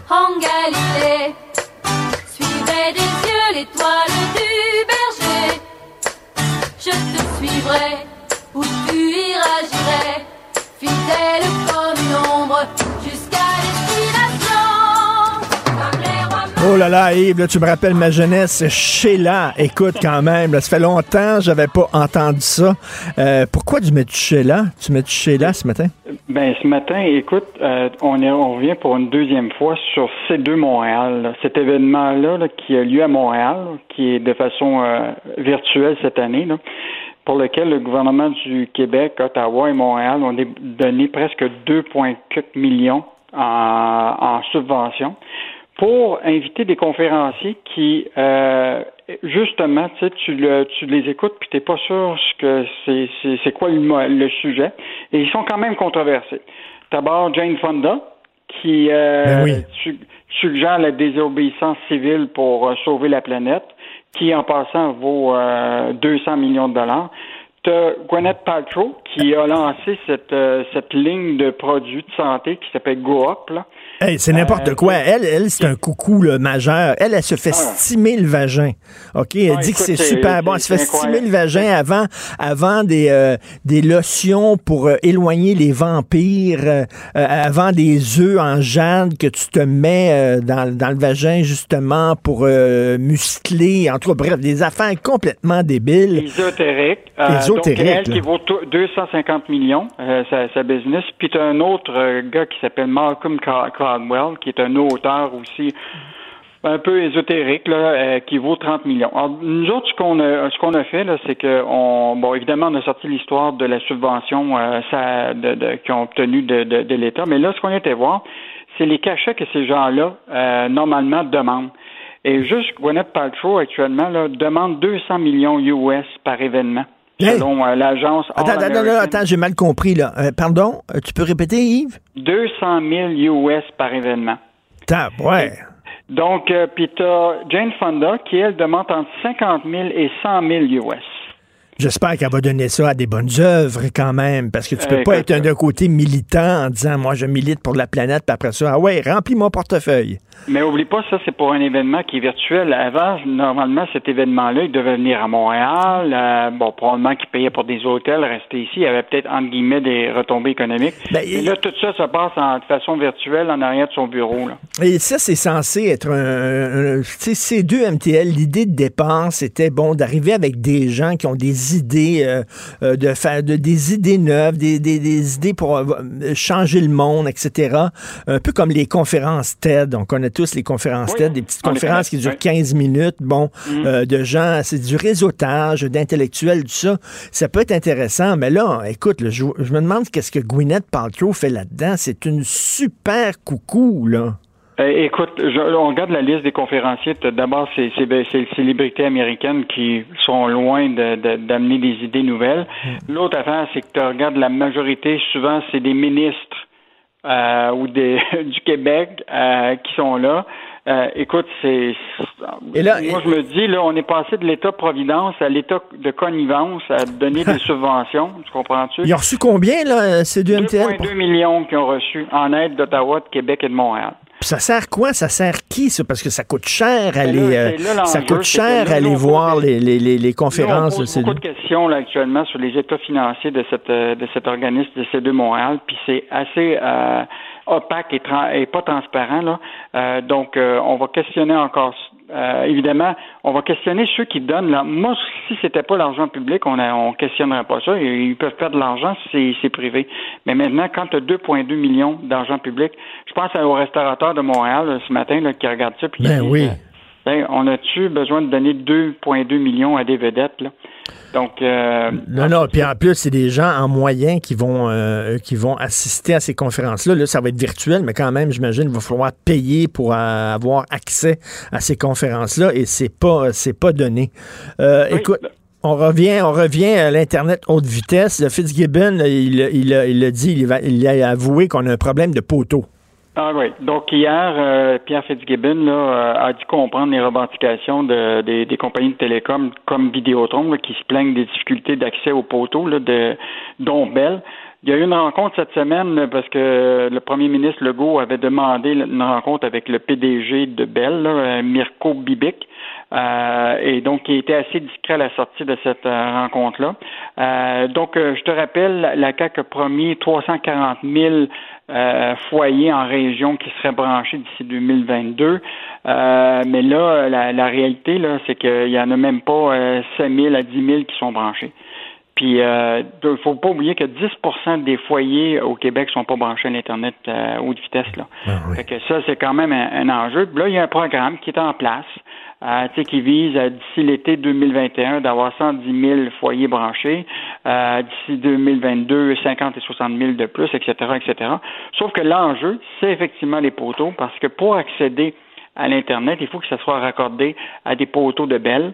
en Galilée, suivez des yeux l'étoile du berger. Je te suivrai tu me rappelles ma jeunesse. Sheila, écoute quand même, ça fait longtemps j'avais pas entendu ça. Euh, pourquoi tu mets Sheila? Tu mets Sheila ce matin? Ben ce matin, écoute, euh, on, on revient pour une deuxième fois sur C2 Montréal. Cet événement-là là, qui a lieu à Montréal, qui est de façon euh, virtuelle cette année, pour lequel le gouvernement du Québec, Ottawa et Montréal ont donné presque 2,4 millions en subventions pour inviter des conférenciers qui, euh, justement, tu sais, tu, le, tu les écoutes puis t'es pas sûr ce que c'est, c'est, c'est quoi le, sujet, et ils sont quand même controversés. D'abord, Jane Fonda, qui euh, Ben oui. su- suggère la désobéissance civile pour euh, sauver la planète, qui, en passant, vaut euh, 200 millions de dollars. T'as Gwyneth Paltrow qui a lancé cette, cette ligne de produits de santé qui s'appelle Go Up, là. Hey, c'est n'importe Euh, quoi. Elle, elle c'est un coucou là, majeur. Elle, elle se fait Ah. stimer le vagin. OK? Elle Ah, dit que écoute, c'est c'est- super bon. Elle se fait c'est stimer le incroyable. vagin avant, avant des, euh, des lotions pour euh, éloigner les vampires, euh, avant des œufs en jade que tu te mets euh, dans, dans le vagin justement pour euh, muscler. En tout cas, bref, des affaires complètement débiles. Ésotérique. Euh, Ésotérique, donc, elle là. qui vaut to- 250 millions, euh, sa, sa business. Puis tu as un autre gars qui s'appelle Malcolm Ca- Qui est un auteur aussi un peu ésotérique là, euh, qui vaut 30 millions. Alors, nous autres, ce qu'on a, a fait, c'est que, on, bon, évidemment, on a sorti l'histoire de la subvention euh, qu'ils ont obtenue de, l'État, mais là, ce qu'on était voir, c'est les cachets que ces gens-là, euh, normalement, demandent. Et juste Gwyneth Paltrow, actuellement, demande 200 millions US par événement. Hey! Selon euh, l'agence Attends, attends, attends, attends, j'ai mal compris, là. Euh, pardon, euh, tu peux répéter, Yves? 200 000 US par événement. Tab, ouais. Donc, euh, puis t'as Jane Fonda qui, elle, demande entre 50 000 et 100 000 US. J'espère qu'elle va donner ça à des bonnes œuvres quand même, parce que tu peux Euh, pas être un d'un côté militant en disant moi je milite pour la planète, puis après ça, ah ouais, remplis mon portefeuille. Mais oublie pas, ça, c'est pour un événement qui est virtuel. Avant, normalement, cet événement-là, il devait venir à Montréal. euh, bon, probablement qu'il payait pour des hôtels, rester ici. Il y avait peut-être, entre guillemets, des retombées économiques. Ben, Et il- là, tout ça se passe en, de façon virtuelle en arrière de son bureau. Là. Et ça, c'est censé être un. un- tu sais, ces deux MTL, l'idée de départ, c'était bon d'arriver avec des gens qui ont des idées, euh, euh, de faire de, des idées neuves, des, des, des idées pour euh, changer le monde, etc. Un peu comme les conférences TED. On connaît tous les conférences Oui, TED, des petites conférences qui durent oui. 15 minutes, bon, euh, de gens, c'est du réseautage, d'intellectuels, tout ça. Ça peut être intéressant, mais là, écoute, là, je, je me demande qu'est-ce que Gwyneth Paltrow fait là-dedans. C'est une super coucou, là. Euh, écoute, je- on regarde la liste des conférenciers. D'abord, c'est les célébrités américaines qui sont loin de- de- d'amener des idées nouvelles. L'autre affaire, c'est que tu regardes la majorité, souvent, c'est des ministres euh, ou des, du Québec euh, qui sont là. Euh, écoute, c'est. Et là- moi, je me dis, là, on est passé de l'État-providence à l'État de connivence à donner des subventions. Tu comprends-tu? Ils ont reçu combien, là, ces deux MTL? 2,2 millions qui ont reçu en aide d'Ottawa, de Québec et de Montréal. Puis ça sert quoi? Ça sert qui, ça? Parce que ça coûte cher Ben aller, là, euh, là ça coûte cher là, aller voir les, les, les, les conférences de pose ces beaucoup de questions là, actuellement sur les états financiers de, cette, euh, de cet organisme de C2 Montréal, puis c'est assez euh, opaque et, tra- et pas transparent. Là. Euh, donc, euh, on va questionner encore. Euh, évidemment, on va questionner ceux qui donnent. Là. Moi, si c'était pas l'argent public, on ne on questionnerait pas ça. Ils peuvent perdre de l'argent si c'est- privé. Mais maintenant, quand tu as 2,2 millions d'argent public, je pense au restaurateur de Montréal là, ce matin là, qui regarde ça. Puis Ben il dit, oui. On a-tu besoin de donner 2,2 millions à des vedettes? Là? Donc, euh, Non, non, puis en plus, c'est des gens en moyen qui vont, euh, qui vont assister à ces conférences-là. Là, ça va être virtuel, mais quand même, j'imagine, il va falloir payer pour euh, avoir accès à ces conférences-là et c'est pas, c'est pas donné. Euh, Oui. Écoute, on revient, on revient à l'Internet haute vitesse. Le Fitzgibbon, il, il, a- il a dit, il, va- il a avoué qu'on a un problème de poteau. Ah oui. Donc hier, euh, Pierre Fitzgibbon là, euh, a dû comprendre les revendications de, des, des compagnies de télécom comme Vidéotron là, qui se plaignent des difficultés d'accès aux poteaux là, de dont Bell. Il y a eu une rencontre cette semaine parce que le premier ministre Legault avait demandé une rencontre avec le PDG de Bell, là, euh, Mirko Bibic. Euh, et donc, il était assez discret à la sortie de cette euh, rencontre-là. Euh, donc, je te rappelle, la CAQ a promis 340 000 euh, foyers en région qui seraient branchés d'ici 2022. Euh, mais là, la, la réalité, là, c'est qu'il y en a même pas euh, 5 000 à 10 000 qui sont branchés. Puis, il ne faut pas oublier que 10% des foyers au Québec sont pas branchés à l'Internet euh, haute vitesse. Là. Fait que ça, c'est quand même un, un enjeu. Puis là, il y a un programme qui est en place, euh, qui vise euh, d'ici l'été 2021 d'avoir 110 000 foyers branchés, euh, d'ici 2022 50 et 60 000 de plus, etc., etc. Sauf que l'enjeu, c'est effectivement les poteaux, parce que pour accéder à l'Internet, il faut que ça soit raccordé à des poteaux de Bell.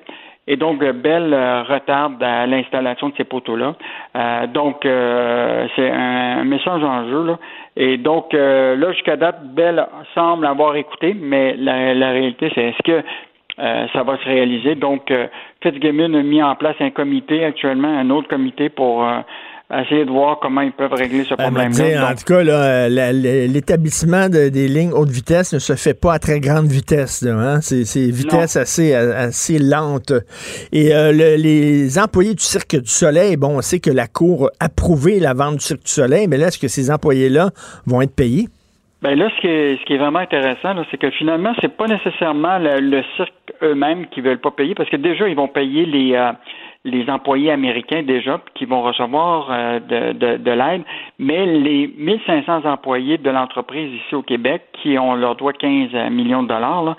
Et donc, euh, Bell euh, retarde à l'installation de ces poteaux-là. Euh, donc, euh, c'est un message en jeu. Là. Et donc, euh, là, jusqu'à date, Bell semble avoir écouté, mais la, la réalité, c'est est-ce que euh, ça va se réaliser? Donc, euh, Fitzgibbon a mis en place un comité actuellement, un autre comité pour euh, essayer de voir comment ils peuvent régler ce dit, problème-là. en tout cas, l'établissement de- des lignes haute vitesse ne se fait pas à très grande vitesse. hein. C'est c'est vitesse assez, assez lente. Et euh, le- les employés du Cirque du Soleil, bon, on sait que la Cour a approuvé la vente du Cirque du Soleil, mais là, est-ce que ces employés-là vont être payés? Ben là, ce qui est, ce qui est vraiment intéressant, là, c'est que finalement, c'est pas nécessairement le, le cirque eux-mêmes qui veulent pas payer, parce que déjà, ils vont payer les, euh, les employés américains déjà qui vont recevoir euh, de, de, l'aide, mais les 1500 employés de l'entreprise ici au Québec qui ont leur droit 15 millions de dollars, là,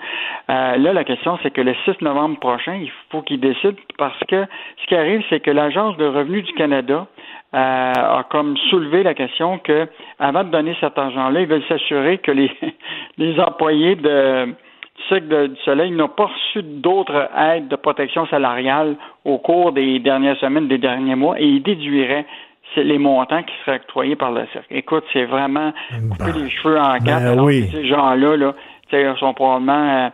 euh, là la question c'est que le 6 novembre prochain, il faut qu'ils décident parce que ce qui arrive, c'est que l'Agence de revenus du Canada euh, a comme soulevé la question que avant de donner cet argent-là, ils veulent s'assurer que les, les employés de Cycle du Soleil n'ont pas reçu d'autres aides de protection salariale au cours des dernières semaines, des derniers mois, et ils déduiraient les montants qui seraient octroyés par le cirque. Écoute, c'est vraiment couper les cheveux en quatre. Ben oui. Ces gens-là, là, sont probablement euh, euh,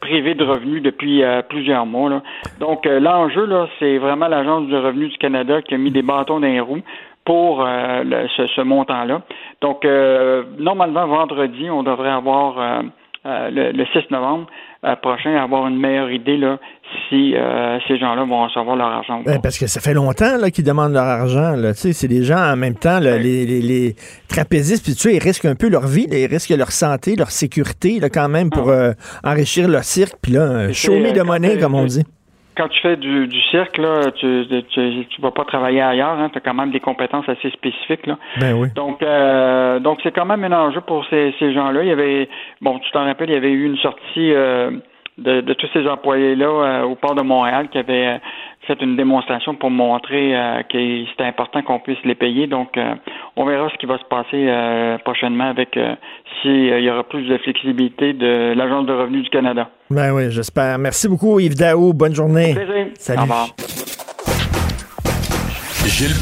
privés de revenus depuis euh, plusieurs mois. Donc, l'enjeu, là, c'est vraiment l'Agence du revenu du Canada qui a mis des bâtons dans les roues pour ce, ce montant-là. Donc, normalement, vendredi, on devrait avoir euh, le, 6 novembre euh, prochain avoir une meilleure idée là, si euh, ces gens-là vont recevoir leur argent. Ben, parce que ça fait longtemps qu'ils demandent leur argent. C'est des gens en même temps, les, les, les, trapézistes, puis tu sais, ils risquent un peu leur vie, ils risquent leur santé, leur sécurité là, quand même pour ah. enrichir leur cirque. Puis là, me de monnaie, comme on dit quand tu fais du, du cirque, là, tu, tu, vas pas travailler ailleurs, hein, tu as quand même des compétences assez spécifiques. Là. Ben oui. Donc euh, donc c'est quand même un enjeu pour ces, ces gens-là. Il y avait bon, tu t'en rappelles, il y avait eu une sortie euh, de, de, tous ces employés-là euh, au port de Montréal qui avaient fait une démonstration pour montrer que c'était important qu'on puisse les payer. Donc on verra ce qui va se passer prochainement avec s'il y aura plus de flexibilité de l'Agence de revenus du Canada. Ben oui, j'espère. Merci beaucoup, Yves Daou. Bonne journée. Salut. Au revoir. Gilles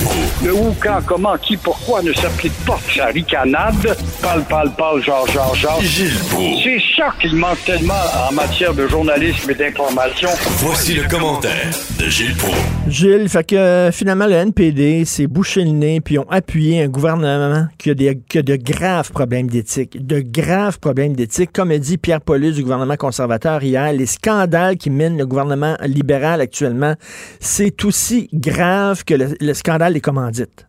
Le où, quand, comment, qui, pourquoi ne s'applique pas sa ricanade? Parle, parle, parle, genre, genre, genre. Gilles C'est ça qu'il manque tellement en matière de journalisme et d'information. Voici le commentaire de Gilles Proulx. Gilles, fait que euh, finalement, le NPD s'est bouché le nez puis ont appuyé un gouvernement qui a, des, qui a de graves problèmes d'éthique. De graves problèmes d'éthique. Comme a dit Pierre Paulus du gouvernement conservateur hier, les scandales qui minent le gouvernement libéral actuellement, c'est aussi grave que le le scandale des commandites.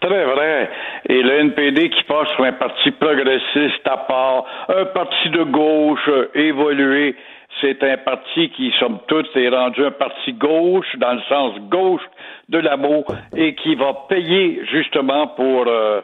Très vrai. Et le NPD qui passe sur un parti progressiste à part, un parti de gauche évolué, c'est un parti qui, somme toute, est rendu un parti gauche, dans le sens gauche de la mot, et qui va payer justement pour euh,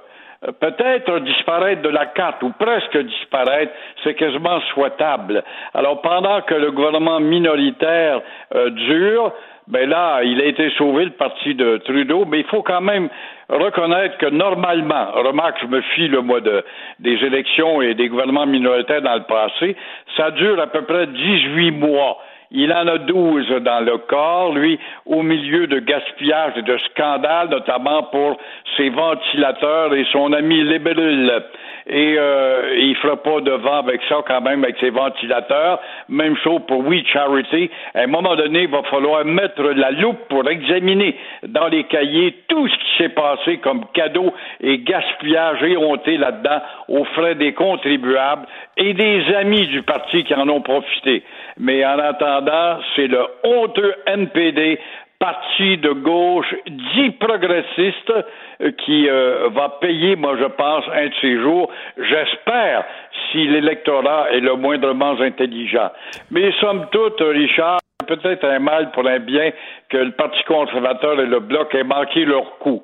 peut-être disparaître de la carte ou presque disparaître, c'est quasiment souhaitable. Alors pendant que le gouvernement minoritaire euh, dure, ben là, il a été sauvé le parti de Trudeau, mais il faut quand même reconnaître que normalement, remarque, je me fie le mois de, des élections et des gouvernements minoritaires dans le passé, ça dure à peu près 18 mois. Il en a 12 dans le corps, lui, au milieu de gaspillage et de scandales, notamment pour ses ventilateurs et son ami Libérul et euh, il fera pas de vent avec ça quand même avec ses ventilateurs. Même chose pour We Charity. À un moment donné, il va falloir mettre la loupe pour examiner dans les cahiers tout ce qui s'est passé comme cadeau et gaspillage éhonté là-dedans aux frais des contribuables et des amis du parti qui en ont profité. Mais en attendant, c'est le honteux NPD parti de gauche dit progressiste euh, qui euh, va payer, moi je pense, un de ces jours, j'espère, si l'électorat est le moindrement intelligent. Mais somme toute, Richard, peut-être un mal pour un bien que le Parti conservateur et le Bloc aient manqué leur coup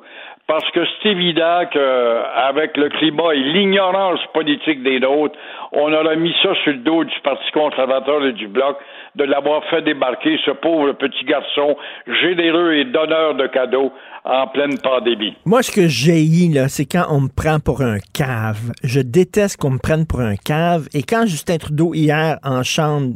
parce que c'est évident qu'avec le climat et l'ignorance politique des nôtres, on aurait mis ça sur le dos du Parti conservateur et du Bloc de l'avoir fait débarquer ce pauvre petit garçon généreux et donneur de cadeaux en pleine pandémie. Moi, ce que j'ai là, c'est quand on me prend pour un cave. Je déteste qu'on me prenne pour un cave. Et quand Justin Trudeau, hier, en chambre,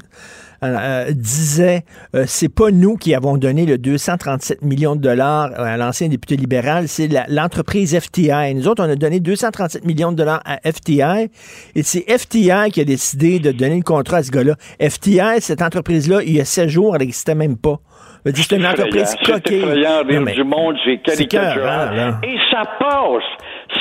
euh, euh, disait euh, c'est pas nous qui avons donné le 237 millions de dollars à l'ancien député libéral, c'est l'entreprise FTI. Nous autres, on a donné 237 millions de dollars à FTI et c'est FTI qui a décidé de donner le contrat à ce gars-là. FTI, cette entreprise-là, il y a 16 jours, elle n'existait même pas. C'est une entreprise coquée. C'est du monde, c'est caricatural. Et ça passe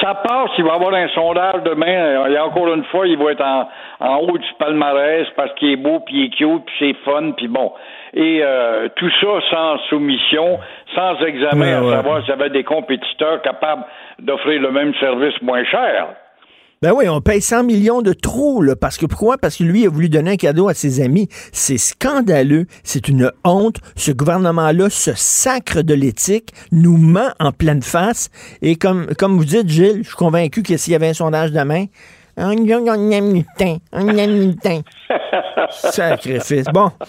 ça passe, il va y avoir un sondage demain. Y a encore une fois, il va être en, en haut du palmarès parce qu'il est beau, puis il est cute, puis c'est fun, puis bon. Et euh, tout ça sans soumission, sans examen, à savoir s'il y avait des compétiteurs capables d'offrir le même service moins cher. Ben oui, on paye 100 millions de trop, là, parce que pourquoi? Parce que lui a voulu donner un cadeau à ses amis. C'est scandaleux, c'est une honte. Ce gouvernement-là se sacre de l'éthique, nous ment en pleine face. Et comme, comme vous dites, Gilles, je suis convaincu que s'il y avait un sondage demain, on Sacrifice. Bon.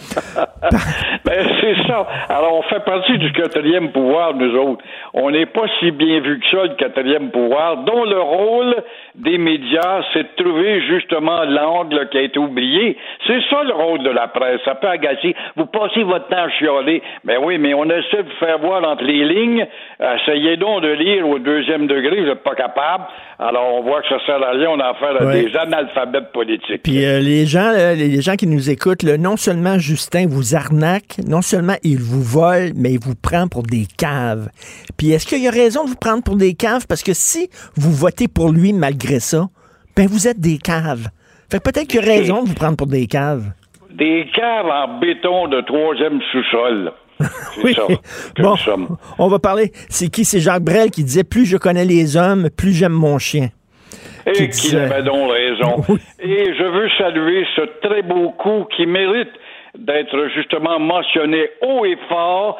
Ben, c'est ça. Alors, on fait partie du quatrième pouvoir, nous autres. On n'est pas si bien vu que ça, le quatrième pouvoir, dont le rôle des médias, c'est de trouver justement l'angle qui a été oublié. C'est ça le rôle de la presse. Ça peut agacer. Vous passez votre temps à chialer. Ben oui, mais on essaie de faire voir entre les lignes. Essayez donc de lire au deuxième degré. Vous n'êtes pas capable. Alors, on voit que ça sert à rien. On a affaire à des analphabètes politiques. Puis euh, les gens, les gens qui nous écoutent, non seulement Justin vous arnaque, non seulement il vous vole, mais il vous prend pour des caves. Puis est-ce qu'il y a raison de vous prendre pour des caves? Parce que si vous votez pour lui malgré ça, ben vous êtes des caves. Fait peut-être qu'il y a raison de vous prendre pour des caves. Des caves en béton de troisième sous-sol. oui. bon, on va parler. C'est qui? C'est Jacques Brel qui disait Plus je connais les hommes, plus j'aime mon chien. Et qu'il avait donc raison. Et je veux saluer ce très beau coup qui mérite d'être justement mentionné haut et fort,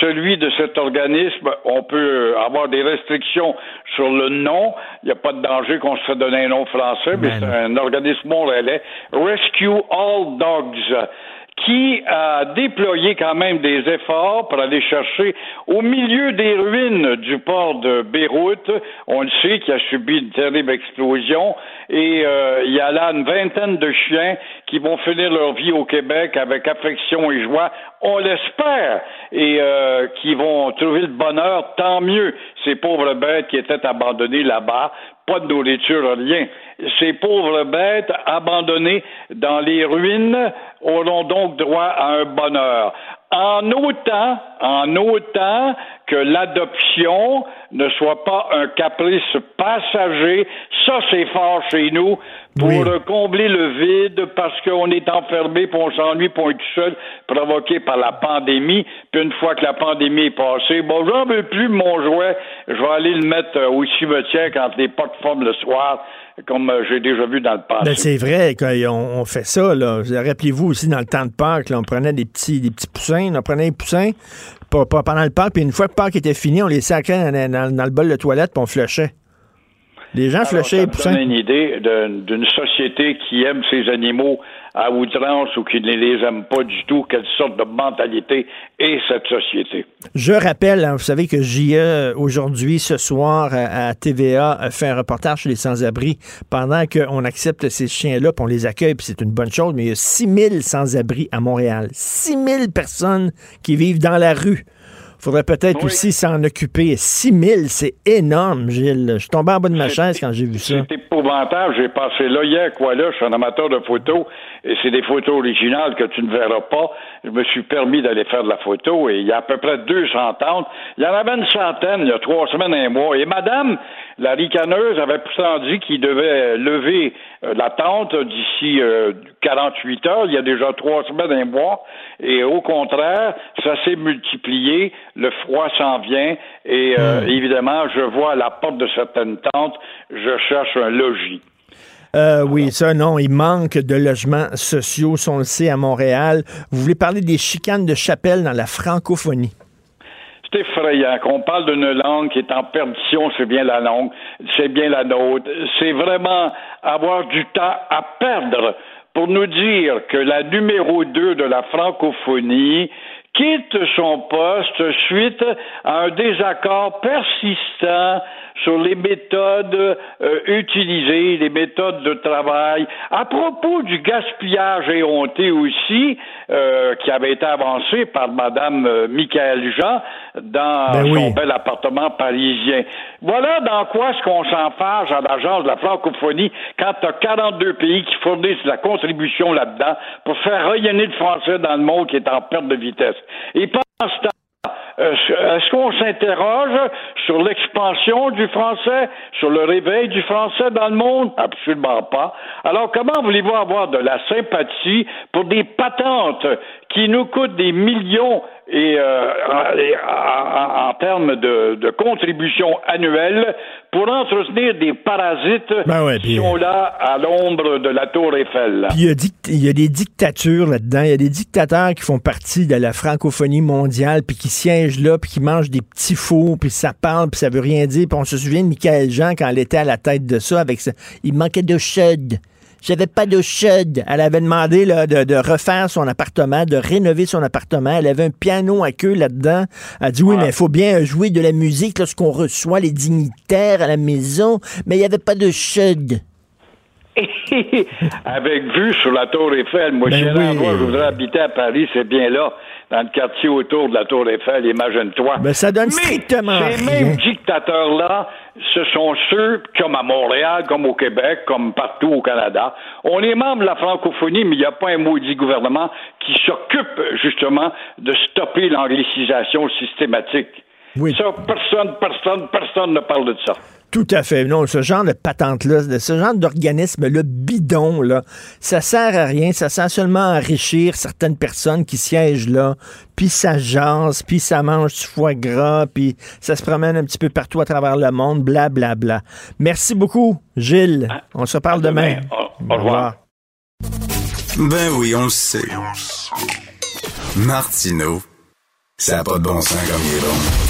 celui de cet organisme. On peut avoir des restrictions sur le nom. Il n'y a pas de danger qu'on se fait donner un nom français, mais c'est un organisme montréalais. Rescue All Dogs qui a déployé quand même des efforts pour aller chercher au milieu des ruines du port de Beyrouth, on le sait, qui a subi une terrible explosion, et euh, il y a là une vingtaine de chiens qui vont finir leur vie au Québec avec affection et joie, on l'espère, et euh, qui vont trouver le bonheur, tant mieux, ces pauvres bêtes qui étaient abandonnées là-bas, pas de nourriture, rien. Ces pauvres bêtes abandonnées dans les ruines auront donc droit à un bonheur. En autant, en autant que l'adoption ne soit pas un caprice passager, ça c'est fort chez nous, pour combler le vide parce qu'on est enfermé, pour on s'ennuie, pour on est tout seul, provoqué par la pandémie. Puis une fois que la pandémie est passée, bon, j'en veux plus mon jouet, je vais aller le mettre euh, au cimetière quand les portes forment le soir comme euh, j'ai déjà vu dans le passé. Ben, c'est vrai qu'on on fait ça. Là. Rappelez-vous aussi, dans le temps de Pâques, on prenait des petits, des petits poussins, on prenait des poussins pendant le Pâques, puis une fois que Pâques était fini, on les sacrait dans, dans, le bol de toilette, puis on flushait. Les gens poussins. Ça une idée d'une société qui aime ses animaux à outrance ou qui ne les aime pas du tout, quelle sorte de mentalité est cette société? Je rappelle, hein, vous savez que JE, aujourd'hui, ce soir, à TVA, fait un reportage sur les sans-abri pendant qu'on accepte ces chiens-là, puis on les accueille, puis c'est une bonne chose, mais il y a 6000 sans-abri à Montréal. 6000 personnes qui vivent dans la rue faudrait peut-être aussi s'en occuper. 6 000, c'est énorme, Gilles. Je suis tombé en bas de ma chaise quand j'ai vu ça. C'est épouvantable. J'ai passé là hier, quoi là. Je suis un amateur de photos et c'est des photos originales que tu ne verras pas. Je me suis permis d'aller faire de la photo et il y a à peu près 200 tentes. Il y en avait une centaine il y a trois semaines et un mois. Et madame, la ricaneuse, avait pourtant dit qu'il devait lever euh, la tente d'ici 48 euh, heures. Il y a déjà trois semaines et un mois. Et au contraire, ça s'est multiplié. Le froid s'en vient. Et euh, hmm. évidemment, je vois à la porte de certaines tentes, je cherche un logis. Euh, oui, ça, non, il manque de logements sociaux, on le sait, à Montréal. Vous voulez parler des chicanes de chapelle dans la francophonie? C'est effrayant qu'on parle d'une langue qui est en perdition, c'est bien la langue, c'est bien la nôtre. C'est vraiment avoir du temps à perdre pour nous dire que la numéro 2 de la francophonie quitte son poste suite à un désaccord persistant sur les méthodes euh, utilisées, les méthodes de travail. À propos du gaspillage éhonté aussi, euh, qui avait été avancé par Madame euh, Michael Jean dans ben son bel appartement parisien. Voilà dans quoi est-ce qu'on s'enfarge à l'agence de la francophonie quand tu as 42 pays qui fournissent la contribution là-dedans pour faire rayonner le français dans le monde qui est en perte de vitesse. Et pendant ce temps, est-ce qu'on s'interroge sur l'expansion du français, sur le réveil du français dans le monde? Absolument pas. Alors, comment voulez-vous avoir de la sympathie pour des patentes qui nous coûtent des millions et euh, en, en, termes de, de contribution annuelle pour entretenir des parasites Ben qui sont là à l'ombre de la tour Eiffel. Puis il y, y a des dictatures là-dedans. Il y a des dictateurs qui font partie de la francophonie mondiale, puis qui siègent là, puis qui mangent des petits fours, puis ça parle, puis ça veut rien dire. Puis on se souvient de Michael Jean quand elle était à la tête de ça, avec ça. Il manquait de chaude. J'avais pas de chaude. Elle avait demandé là, de, de refaire son appartement, de rénover son appartement. Elle avait un piano à queue là-dedans. Elle a dit oui, mais il faut bien jouer de la musique lorsqu'on reçoit les dignitaires à la maison. Mais il n'y avait pas de chaude. Avec vue sur la tour Eiffel, moi, Ben oui. endroit je voudrais habiter à Paris, c'est bien là, dans le quartier autour de la tour Eiffel, imagine-toi. Ben, ça donne Mais strictement ces rien. mêmes dictateurs-là, ce sont ceux, comme à Montréal, comme au Québec, comme partout au Canada. On est membre de la francophonie, mais il n'y a pas un maudit gouvernement qui s'occupe justement de stopper l'anglicisation systématique. Oui. Ça, personne, personne, personne ne parle de ça. Tout à fait. Non, ce genre de patente-là, de- ce genre d'organisme-là, bidon, là, ça sert à rien. Ça sert seulement à enrichir certaines personnes qui siègent là, puis ça jase, puis ça mange du foie gras, puis ça se promène un petit peu partout à travers le monde, bla, bla, bla. Merci beaucoup, Gilles. On se parle demain. Au- au revoir. Ben oui, on le sait. Martineau, ça n'a pas de bon sens comme il est bon.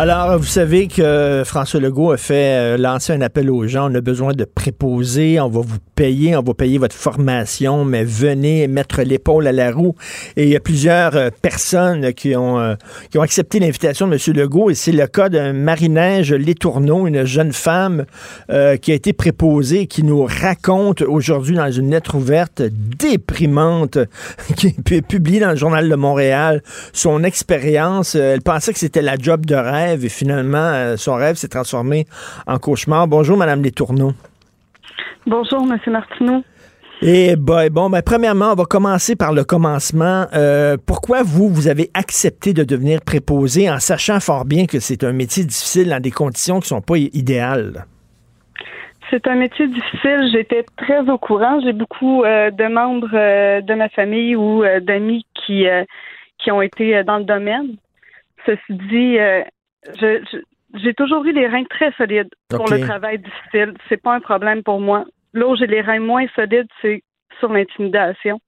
Alors, vous savez que François Legault a fait euh, lancer un appel aux gens. On a besoin de préposer. On va vous payer. On va payer votre formation, mais venez mettre l'épaule à la roue. Et il y a plusieurs euh, personnes qui ont, euh, qui ont accepté l'invitation de M. Legault. Et c'est le cas d'un Marie-Neige Létourneau, une jeune femme qui a été préposée, qui nous raconte aujourd'hui dans une lettre ouverte déprimante qui est publiée dans le Journal de Montréal son expérience. Elle pensait que c'était la job de rêve et finalement, euh, son rêve s'est transformé en cauchemar. Bonjour, Madame Létourneau. Bonjour, Monsieur Martineau. Et boy, bon, ben, premièrement, on va commencer par le commencement. Euh, pourquoi vous, vous avez accepté de devenir préposé en sachant fort bien que c'est un métier difficile dans des conditions qui sont pas idéales? C'est un métier difficile. J'étais très au courant. J'ai beaucoup euh, de membres euh, de ma famille ou d'amis qui qui ont été dans le domaine. Ceci dit, je- je- j'ai toujours eu les reins très solides pour le travail difficile. C'est pas un problème pour moi. Là où j'ai les reins moins solides, c'est sur l'intimidation.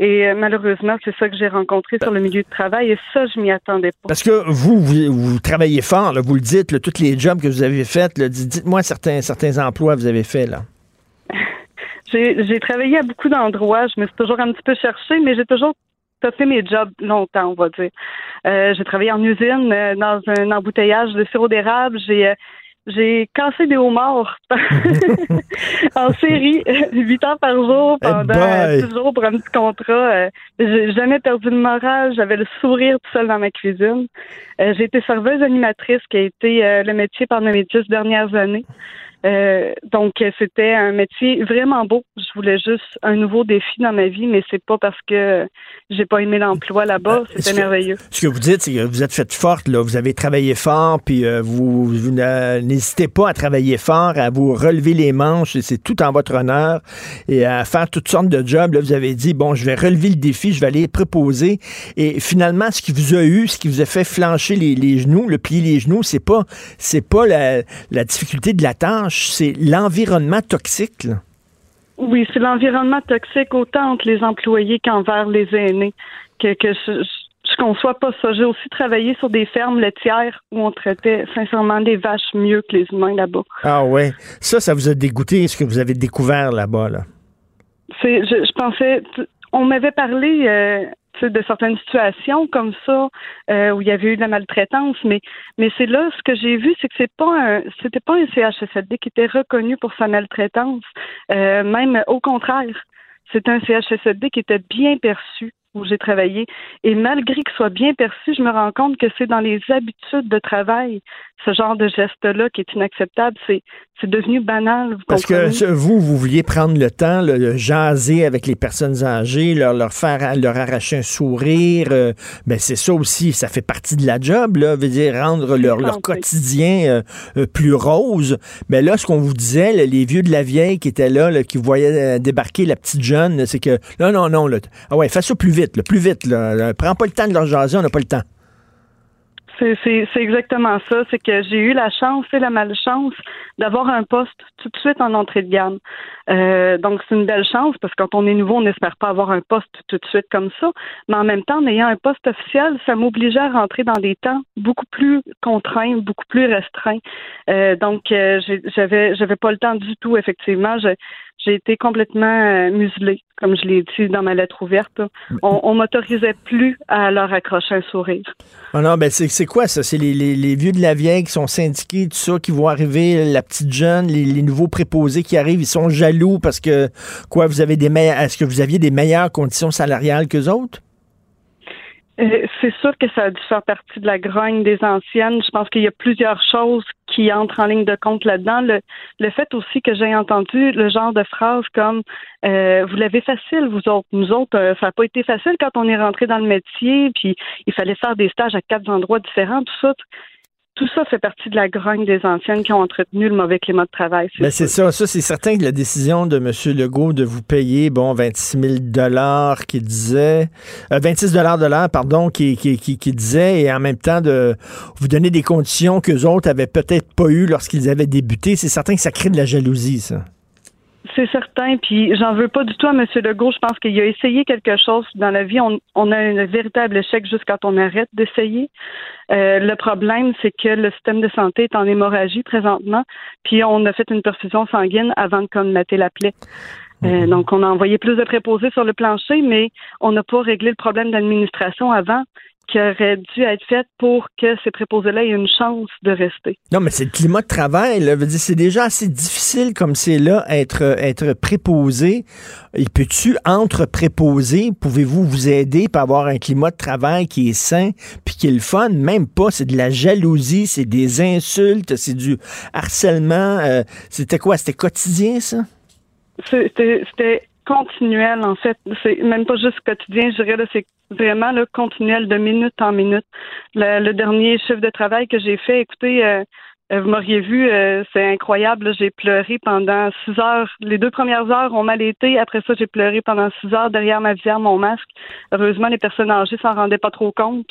Et euh, malheureusement, c'est ça que j'ai rencontré sur le milieu de travail. Et ça, je m'y attendais pas. Parce que vous, vous, vous travaillez fort, là, vous le dites, là, tous les jobs que vous avez dites- dites-moi certains, certains emplois que vous avez faits. Là. J'ai travaillé à beaucoup d'endroits. Je me suis toujours un petit peu cherchée, mais j'ai toujours fait mes jobs longtemps, on va dire. Euh, j'ai travaillé en usine, euh, dans un embouteillage de sirop d'érable. J'ai euh, j'ai cassé des homards en série, huit heures par jour, Eh pendant dix jours pour un petit contrat. J'ai jamais perdu le moral. J'avais le sourire tout seul dans ma cuisine. J'ai été serveuse animatrice, qui a été le métier pendant les dix dernières années. Euh, donc c'était un métier vraiment beau. Je voulais juste un nouveau défi dans ma vie, mais c'est pas parce que j'ai pas aimé l'emploi là-bas. est-ce C'était merveilleux. Ce que vous dites, c'est que vous êtes faite forte, là. vous avez travaillé fort, puis euh, vous, n'hésitez pas à travailler fort, à vous relever les manches, et c'est tout en votre honneur, et à faire toutes sortes de jobs. Là, vous avez dit, bon, je vais relever le défi, je vais aller proposer, et finalement, ce qui vous a eu, ce qui vous a fait flancher les, les genoux, le plier les genoux, c'est pas, c'est pas la, la difficulté de la tâche, c'est l'environnement toxique. là. Oui, c'est l'environnement toxique autant entre les employés qu'envers les aînés. Que, que je, je, conçois pas ça. J'ai aussi travaillé sur des fermes laitières où on traitait sincèrement des vaches mieux que les humains là-bas. Ah ouais, ça, ça vous a dégoûté, ce que vous avez découvert là-bas, là? C'est, je, je pensais, on m'avait parlé euh, de certaines situations comme ça euh, où il y avait eu de la maltraitance, mais mais c'est là ce que j'ai vu, c'est que c'est pas un, c'était pas un CHSLD qui était reconnu pour sa maltraitance, Euh, même au contraire, c'est un CHSLD qui était bien perçu. où j'ai travaillé. Et malgré que ce soit bien perçu, je me rends compte que c'est dans les habitudes de travail, ce genre de geste-là qui est inacceptable. C'est, c'est devenu banal. Vous Parce comprenez? que vous, vous vouliez prendre le temps là, de jaser avec les personnes âgées, leur, leur faire leur arracher un sourire. euh, ben c'est ça aussi, ça fait partie de la job, là, veut dire rendre leur, leur quotidien euh, euh, plus rose. Mais là, ce qu'on vous disait, là, les vieux de la vieille qui étaient là, là, qui voyaient euh, débarquer la petite jeune, là, c'est que non, non, non, là, ah ouais, fais ça plus vite, là, plus vite, là, là, prends pas le temps de leur jaser, on n'a pas le temps. C'est, exactement ça. C'est que j'ai eu la chance et la malchance d'avoir un poste tout de suite en entrée de gamme. Euh, donc, c'est une belle chance parce que quand on est nouveau, on n'espère pas avoir un poste tout de suite comme ça. Mais en même temps, en ayant un poste officiel, ça m'obligeait à rentrer dans des temps beaucoup plus contraints, beaucoup plus restreints. Euh, donc, euh, j'avais, j'avais pas le temps du tout, effectivement. J'ai été complètement euh, muselée, comme je l'ai dit dans ma lettre ouverte. On, on m'autorisait plus à leur accrocher un sourire. Ah non, ben c'est quoi ça? C'est les, les- les vieux de la vieille qui sont syndiqués, tout ça, qui vont arriver, la petite jeune, les, les nouveaux préposés qui arrivent, ils sont jaloux parce que, quoi, vous avez des meilleures, est-ce que vous aviez des meilleures conditions salariales qu'eux autres? Euh, c'est sûr que ça a dû faire partie de la grogne des anciennes. Je pense qu'il y a plusieurs choses qui entrent en ligne de compte là-dedans. Le, le fait aussi que j'ai entendu le genre de phrases comme euh, vous l'avez facile, vous autres. Nous autres, euh, ça n'a pas été facile quand on est rentré dans le métier, puis il fallait faire des stages à quatre endroits différents, tout ça. Tout ça fait partie de la grogne des anciennes qui ont entretenu le mauvais climat de travail. Ben c'est ça, ça c'est certain que la décision de M. Legault de vous payer, bon, 26 000 dollars qui disait, euh, 26 dollars de l'heure, pardon, qui, qui, qui, qui disait, et en même temps de vous donner des conditions qu'eux autres avaient peut-être pas eues lorsqu'ils avaient débuté, c'est certain que ça crée de la jalousie, ça. C'est certain, puis j'en veux pas du tout à M. Legault. Je pense qu'il a essayé quelque chose dans la vie. On, on a un véritable échec juste quand on arrête d'essayer. Euh, le problème, c'est que le système de santé est en hémorragie présentement, puis on a fait une perfusion sanguine avant de colmater la plaie. Euh, donc, on a envoyé plus de préposés sur le plancher, mais on n'a pas réglé le problème d'administration avant qui aurait dû être fait pour que ces préposés-là aient une chance de rester. Non, mais c'est le climat de travail. Là. C'est déjà assez difficile comme c'est là être, être préposé. Et peux-tu entre préposés, pouvez-vous vous aider pour avoir un climat de travail qui est sain puis qui est le fun? Même pas. C'est de la jalousie, c'est des insultes, c'est du harcèlement. Euh, c'était quoi? C'était quotidien, ça? C'était continuel, en fait. C'est même pas juste quotidien, je dirais, c'est vraiment le continuel de minute en minute. Le, dernier chiffre de travail que j'ai fait, écoutez, euh, euh, vous m'auriez vu, euh, c'est incroyable. J'ai pleuré pendant six heures. Les deux premières heures ont mal été. Après ça, j'ai pleuré pendant six heures derrière ma visière, mon masque. Heureusement, les personnes âgées s'en rendaient pas trop compte.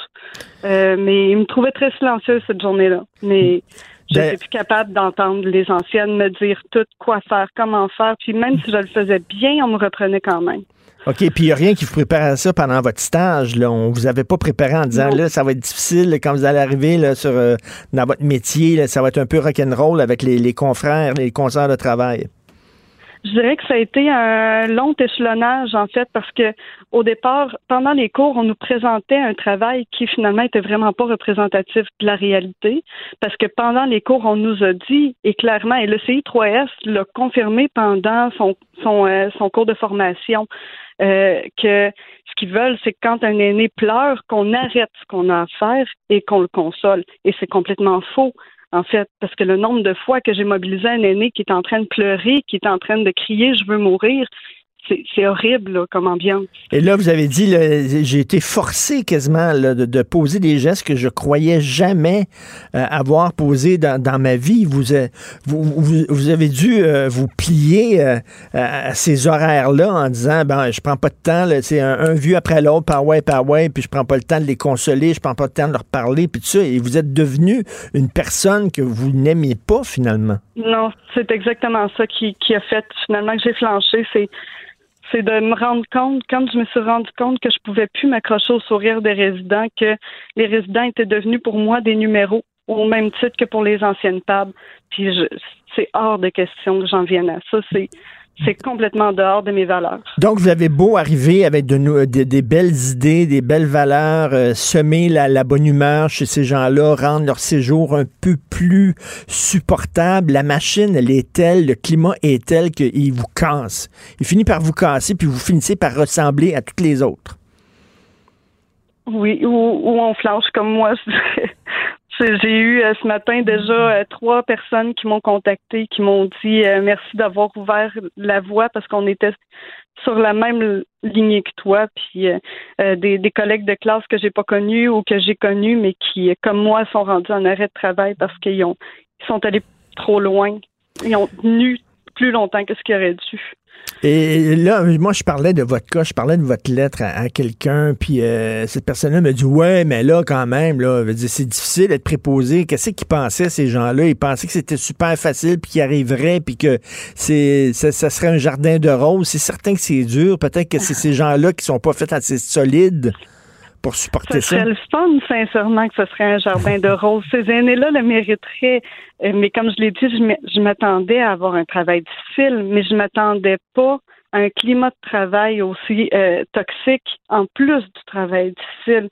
Mais ils me trouvaient très silencieuse cette journée-là. Mais je Ben- n'étais plus capable d'entendre les anciennes me dire tout quoi faire, comment faire. Puis même si je le faisais bien, on me reprenait quand même. OK, puis il n'y a rien qui vous prépare à ça pendant votre stage. Là. On vous avait pas préparé en disant, Non. là, ça va être difficile quand vous allez arriver là, sur, euh, dans votre métier. là, ça va être un peu rock'n'roll avec les, les confrères, les concerts de travail. Je dirais que ça a été un long échelonnage, en fait, parce que au départ, pendant les cours, on nous présentait un travail qui finalement était vraiment pas représentatif de la réalité, parce que pendant les cours, on nous a dit, et clairement, et le CI3S l'a confirmé pendant son, euh, cours de formation, euh, que ce qu'ils veulent, c'est que quand un aîné pleure, qu'on arrête ce qu'on a à faire et qu'on le console. Et c'est complètement faux en fait, parce que le nombre de fois que j'ai mobilisé un aîné qui est en train de pleurer, qui est en train de crier je veux mourir, c'est horrible là, comme ambiance. Et là, vous avez dit, j'ai été forcé quasiment là, de, de poser des gestes que je croyais jamais euh, avoir posés dans, dans ma vie. Vous, euh, vous, vous, vous avez dû euh, vous plier à ces horaires-là en disant, ben, je prends pas de temps, c'est un, un vieux après l'autre, par ouais, par ouais, puis je prends pas le temps de les consoler, je prends pas le temps de leur parler, puis tout ça. Et vous êtes devenu une personne que vous n'aimiez pas finalement. Non, c'est exactement ça qui, qui a fait finalement que j'ai flanché. C'est c'est de me rendre compte, quand je me suis rendu compte que je pouvais plus m'accrocher au sourire des résidents, que les résidents étaient devenus pour moi des numéros au même titre que pour les anciennes tables. Puis c'est hors de question que j'en vienne à ça. C'est complètement dehors de mes valeurs. Donc, vous avez beau arriver avec de, nou- de- des belles idées, des belles valeurs, euh, semer la, la bonne humeur chez ces gens-là, rendre leur séjour un peu plus supportable. La machine, elle est telle, le climat est tel qu'il vous casse. Il finit par vous casser, puis vous finissez par ressembler à toutes les autres. Oui, ou, ou on flanche comme moi. J'ai eu euh, ce matin déjà euh, trois personnes qui m'ont contacté, qui m'ont dit euh, merci d'avoir ouvert la voie parce qu'on était sur la même lignée que toi, puis des, des, collègues de classe que j'ai pas connus ou que j'ai connus, mais qui, comme moi, sont rendus en arrêt de travail parce qu'ils ont ils sont allés trop loin. Ils ont tenu plus longtemps que ce qu'ils auraient dû. Et là, moi, je parlais de votre cas, je parlais de votre lettre à, quelqu'un, puis euh, cette personne-là me dit Ouais, mais là, quand même, là, c'est difficile d'être préposé. Qu'est-ce qu'ils pensaient, ces gens-là? Ils pensaient que c'était super facile, puis qu'ils arriveraient, puis que c'est ça, serait un jardin de roses. C'est certain que c'est dur. Peut-être que c'est ces gens-là qui sont pas faits assez solides pour supporter ça. Ce serait le fun, sincèrement, que ce serait un jardin de roses. Ces aînés-là le mériteraient. Euh, mais comme je l'ai dit, je m'attendais à avoir un travail difficile, mais je m'attendais pas à un climat de travail aussi euh, toxique en plus du travail difficile.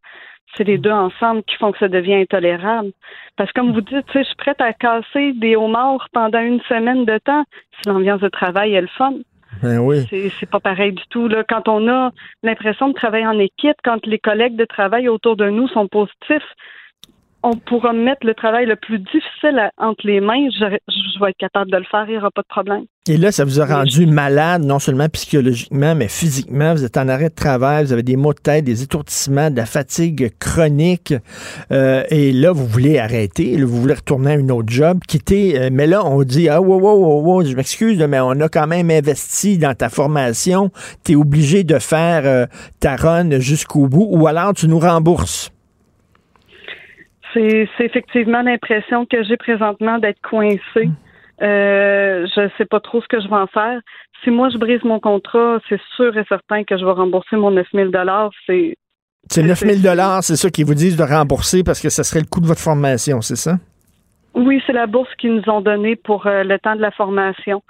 C'est les deux ensemble qui font que ça devient intolérable. Parce que comme vous dites, je suis prête à casser des homards pendant une semaine de temps si l'ambiance de travail est le fun. Ben. C'est pas pareil du tout. Quand on a l'impression de travailler en équipe, quand les collègues de travail autour de nous sont positifs, on pourra mettre le travail le plus difficile entre les mains. Je, vais être capable de le faire, il n'y aura pas de problème. Et là, ça vous a rendu malade, non seulement psychologiquement, mais physiquement? Vous êtes en arrêt de travail, vous avez des maux de tête, des étourdissements, de la fatigue chronique. Euh, et là, vous voulez arrêter, vous voulez retourner à un autre job, quitter. Euh, mais là, on dit, ah, wow, wow, wow, je m'excuse, mais on a quand même investi dans ta formation. Tu es obligé de faire euh, ta run jusqu'au bout, ou alors tu nous rembourses. C'est effectivement l'impression que j'ai présentement d'être coincée. Euh, je sais pas trop ce que je vais en faire. Si moi je brise mon contrat, c'est sûr et certain que je vais rembourser mon 9 000 C'est c'est 9 000 c'est ça qu'ils vous disent de rembourser parce que ce serait le coût de votre formation, c'est ça? Oui, c'est la bourse qu'ils nous ont donnée pour euh, le temps de la formation.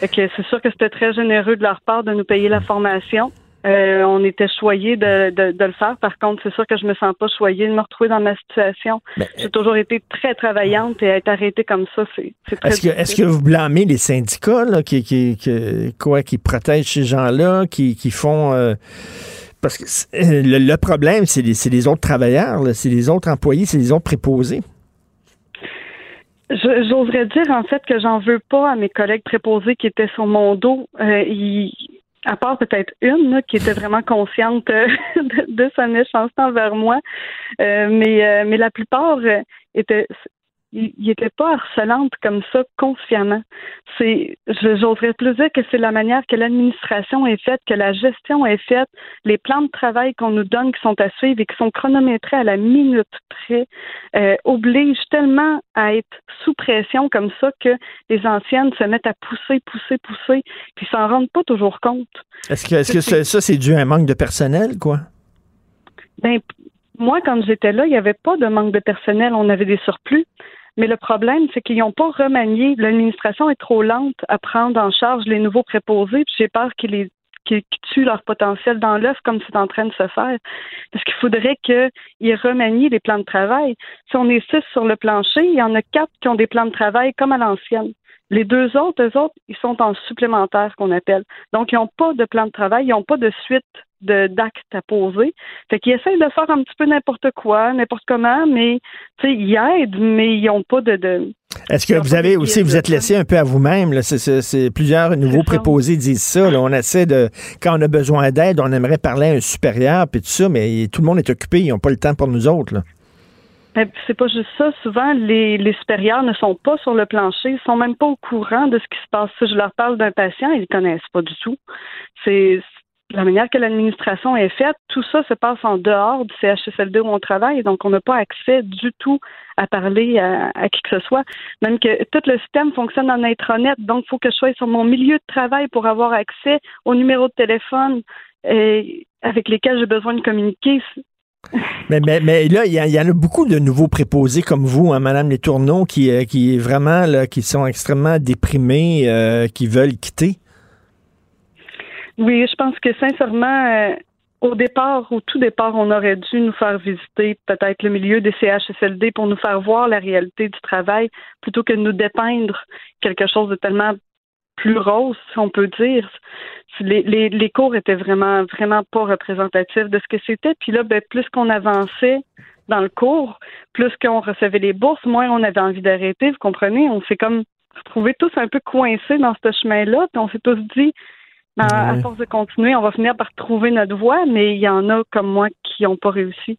C'est sûr que c'était très généreux de leur part de nous payer la formation. Euh, on était choyés de, de, le faire. Par contre, c'est sûr que je me sens pas choyée de me retrouver dans ma situation. J'ai toujours été très travaillante et être arrêtée comme ça, c'est très Est-ce que, est que, vous blâmez les syndicats là, qui, qui, qui, quoi, qui protègent ces gens-là, qui, qui font... Euh, parce que euh, le, problème, c'est les, les, autres travailleurs, c'est les autres employés, c'est les autres préposés? J'oserais dire en fait que j'en veux pas à mes collègues préposés qui étaient sur mon dos. ils, à part peut-être une qui était vraiment consciente euh, de, sa méchanceté envers moi, euh, mais euh, mais la plupart étaient il n'était pas harcelante comme ça consciemment. C'est, j'oserais plus dire que c'est la manière que l'administration est faite, que la gestion est faite, les plans de travail qu'on nous donne qui sont à suivre et qui sont chronométrés à la minute près, euh, obligent tellement à être sous pression comme ça que les anciennes se mettent à pousser, pousser, pousser, puis s'en rendent pas toujours compte. Est-ce que, est-ce que ça, c'est dû à un manque de personnel, quoi? Ben, moi, quand j'étais là, il n'y avait pas de manque de personnel. On avait des surplus. Mais le problème, c'est qu'ils n'ont pas remanié. L'administration est trop lente à prendre en charge les nouveaux préposés. J'ai peur qu'ils tuent leur potentiel dans l'œuf comme c'est en train de se faire. Parce qu'il faudrait qu'ils remanient les plans de travail. Si on est six sur le plancher, il y en a quatre qui ont des plans de travail comme à l'ancienne. Les deux autres, eux autres, ils sont en supplémentaire qu'on appelle. Donc, ils n'ont pas de plan de travail, ils n'ont pas de suite d'actes à poser. Fait qu'ils essayent de faire un petit peu n'importe quoi, n'importe comment, mais ils aident, mais ils n'ont pas de, Est-ce que vous avez aussi, vous êtes laissé un peu à vous-même? C'est, plusieurs nouveaux préposés disent ça. On essaie de, quand on a besoin d'aide, on aimerait parler à un supérieur, puis tout ça, mais tout le monde est occupé, ils n'ont pas le temps pour nous autres. Là. Ben, c'est pas juste ça. Souvent, les, les, supérieurs ne sont pas sur le plancher, ils sont même pas au courant de ce qui se passe. Si je leur parle d'un patient, ils ne connaissent pas du tout. C'est la manière que l'administration est faite, tout ça se passe en dehors du CHSLD où on travaille, donc on n'a pas accès du tout à parler à, qui que ce soit. Même que tout le système fonctionne en intranet, donc il faut que je sois sur mon milieu de travail pour avoir accès aux numéros de téléphone euh, avec lesquels j'ai besoin de communiquer. Mais, là, il y, en a beaucoup de nouveaux préposés comme vous, hein, Madame Les Tourneaux, qui, euh, vraiment qui sont extrêmement déprimés, euh, qui veulent quitter. Oui, je pense que sincèrement, euh, au départ, au tout départ, on aurait dû nous faire visiter peut-être le milieu des CHSLD pour nous faire voir la réalité du travail plutôt que de nous dépeindre quelque chose de tellement plus rose, si on peut dire. Les, les, les cours étaient vraiment, vraiment pas représentatifs de ce que c'était. Puis là, ben, plus qu'on avançait dans le cours, plus qu'on recevait les bourses, moins on avait envie d'arrêter. Vous comprenez? On s'est comme retrouvés tous un peu coincés dans ce chemin-là. Puis on s'est tous dit, ben, à force de continuer, on va finir par trouver notre voie, mais il y en a comme moi qui n'ont pas réussi.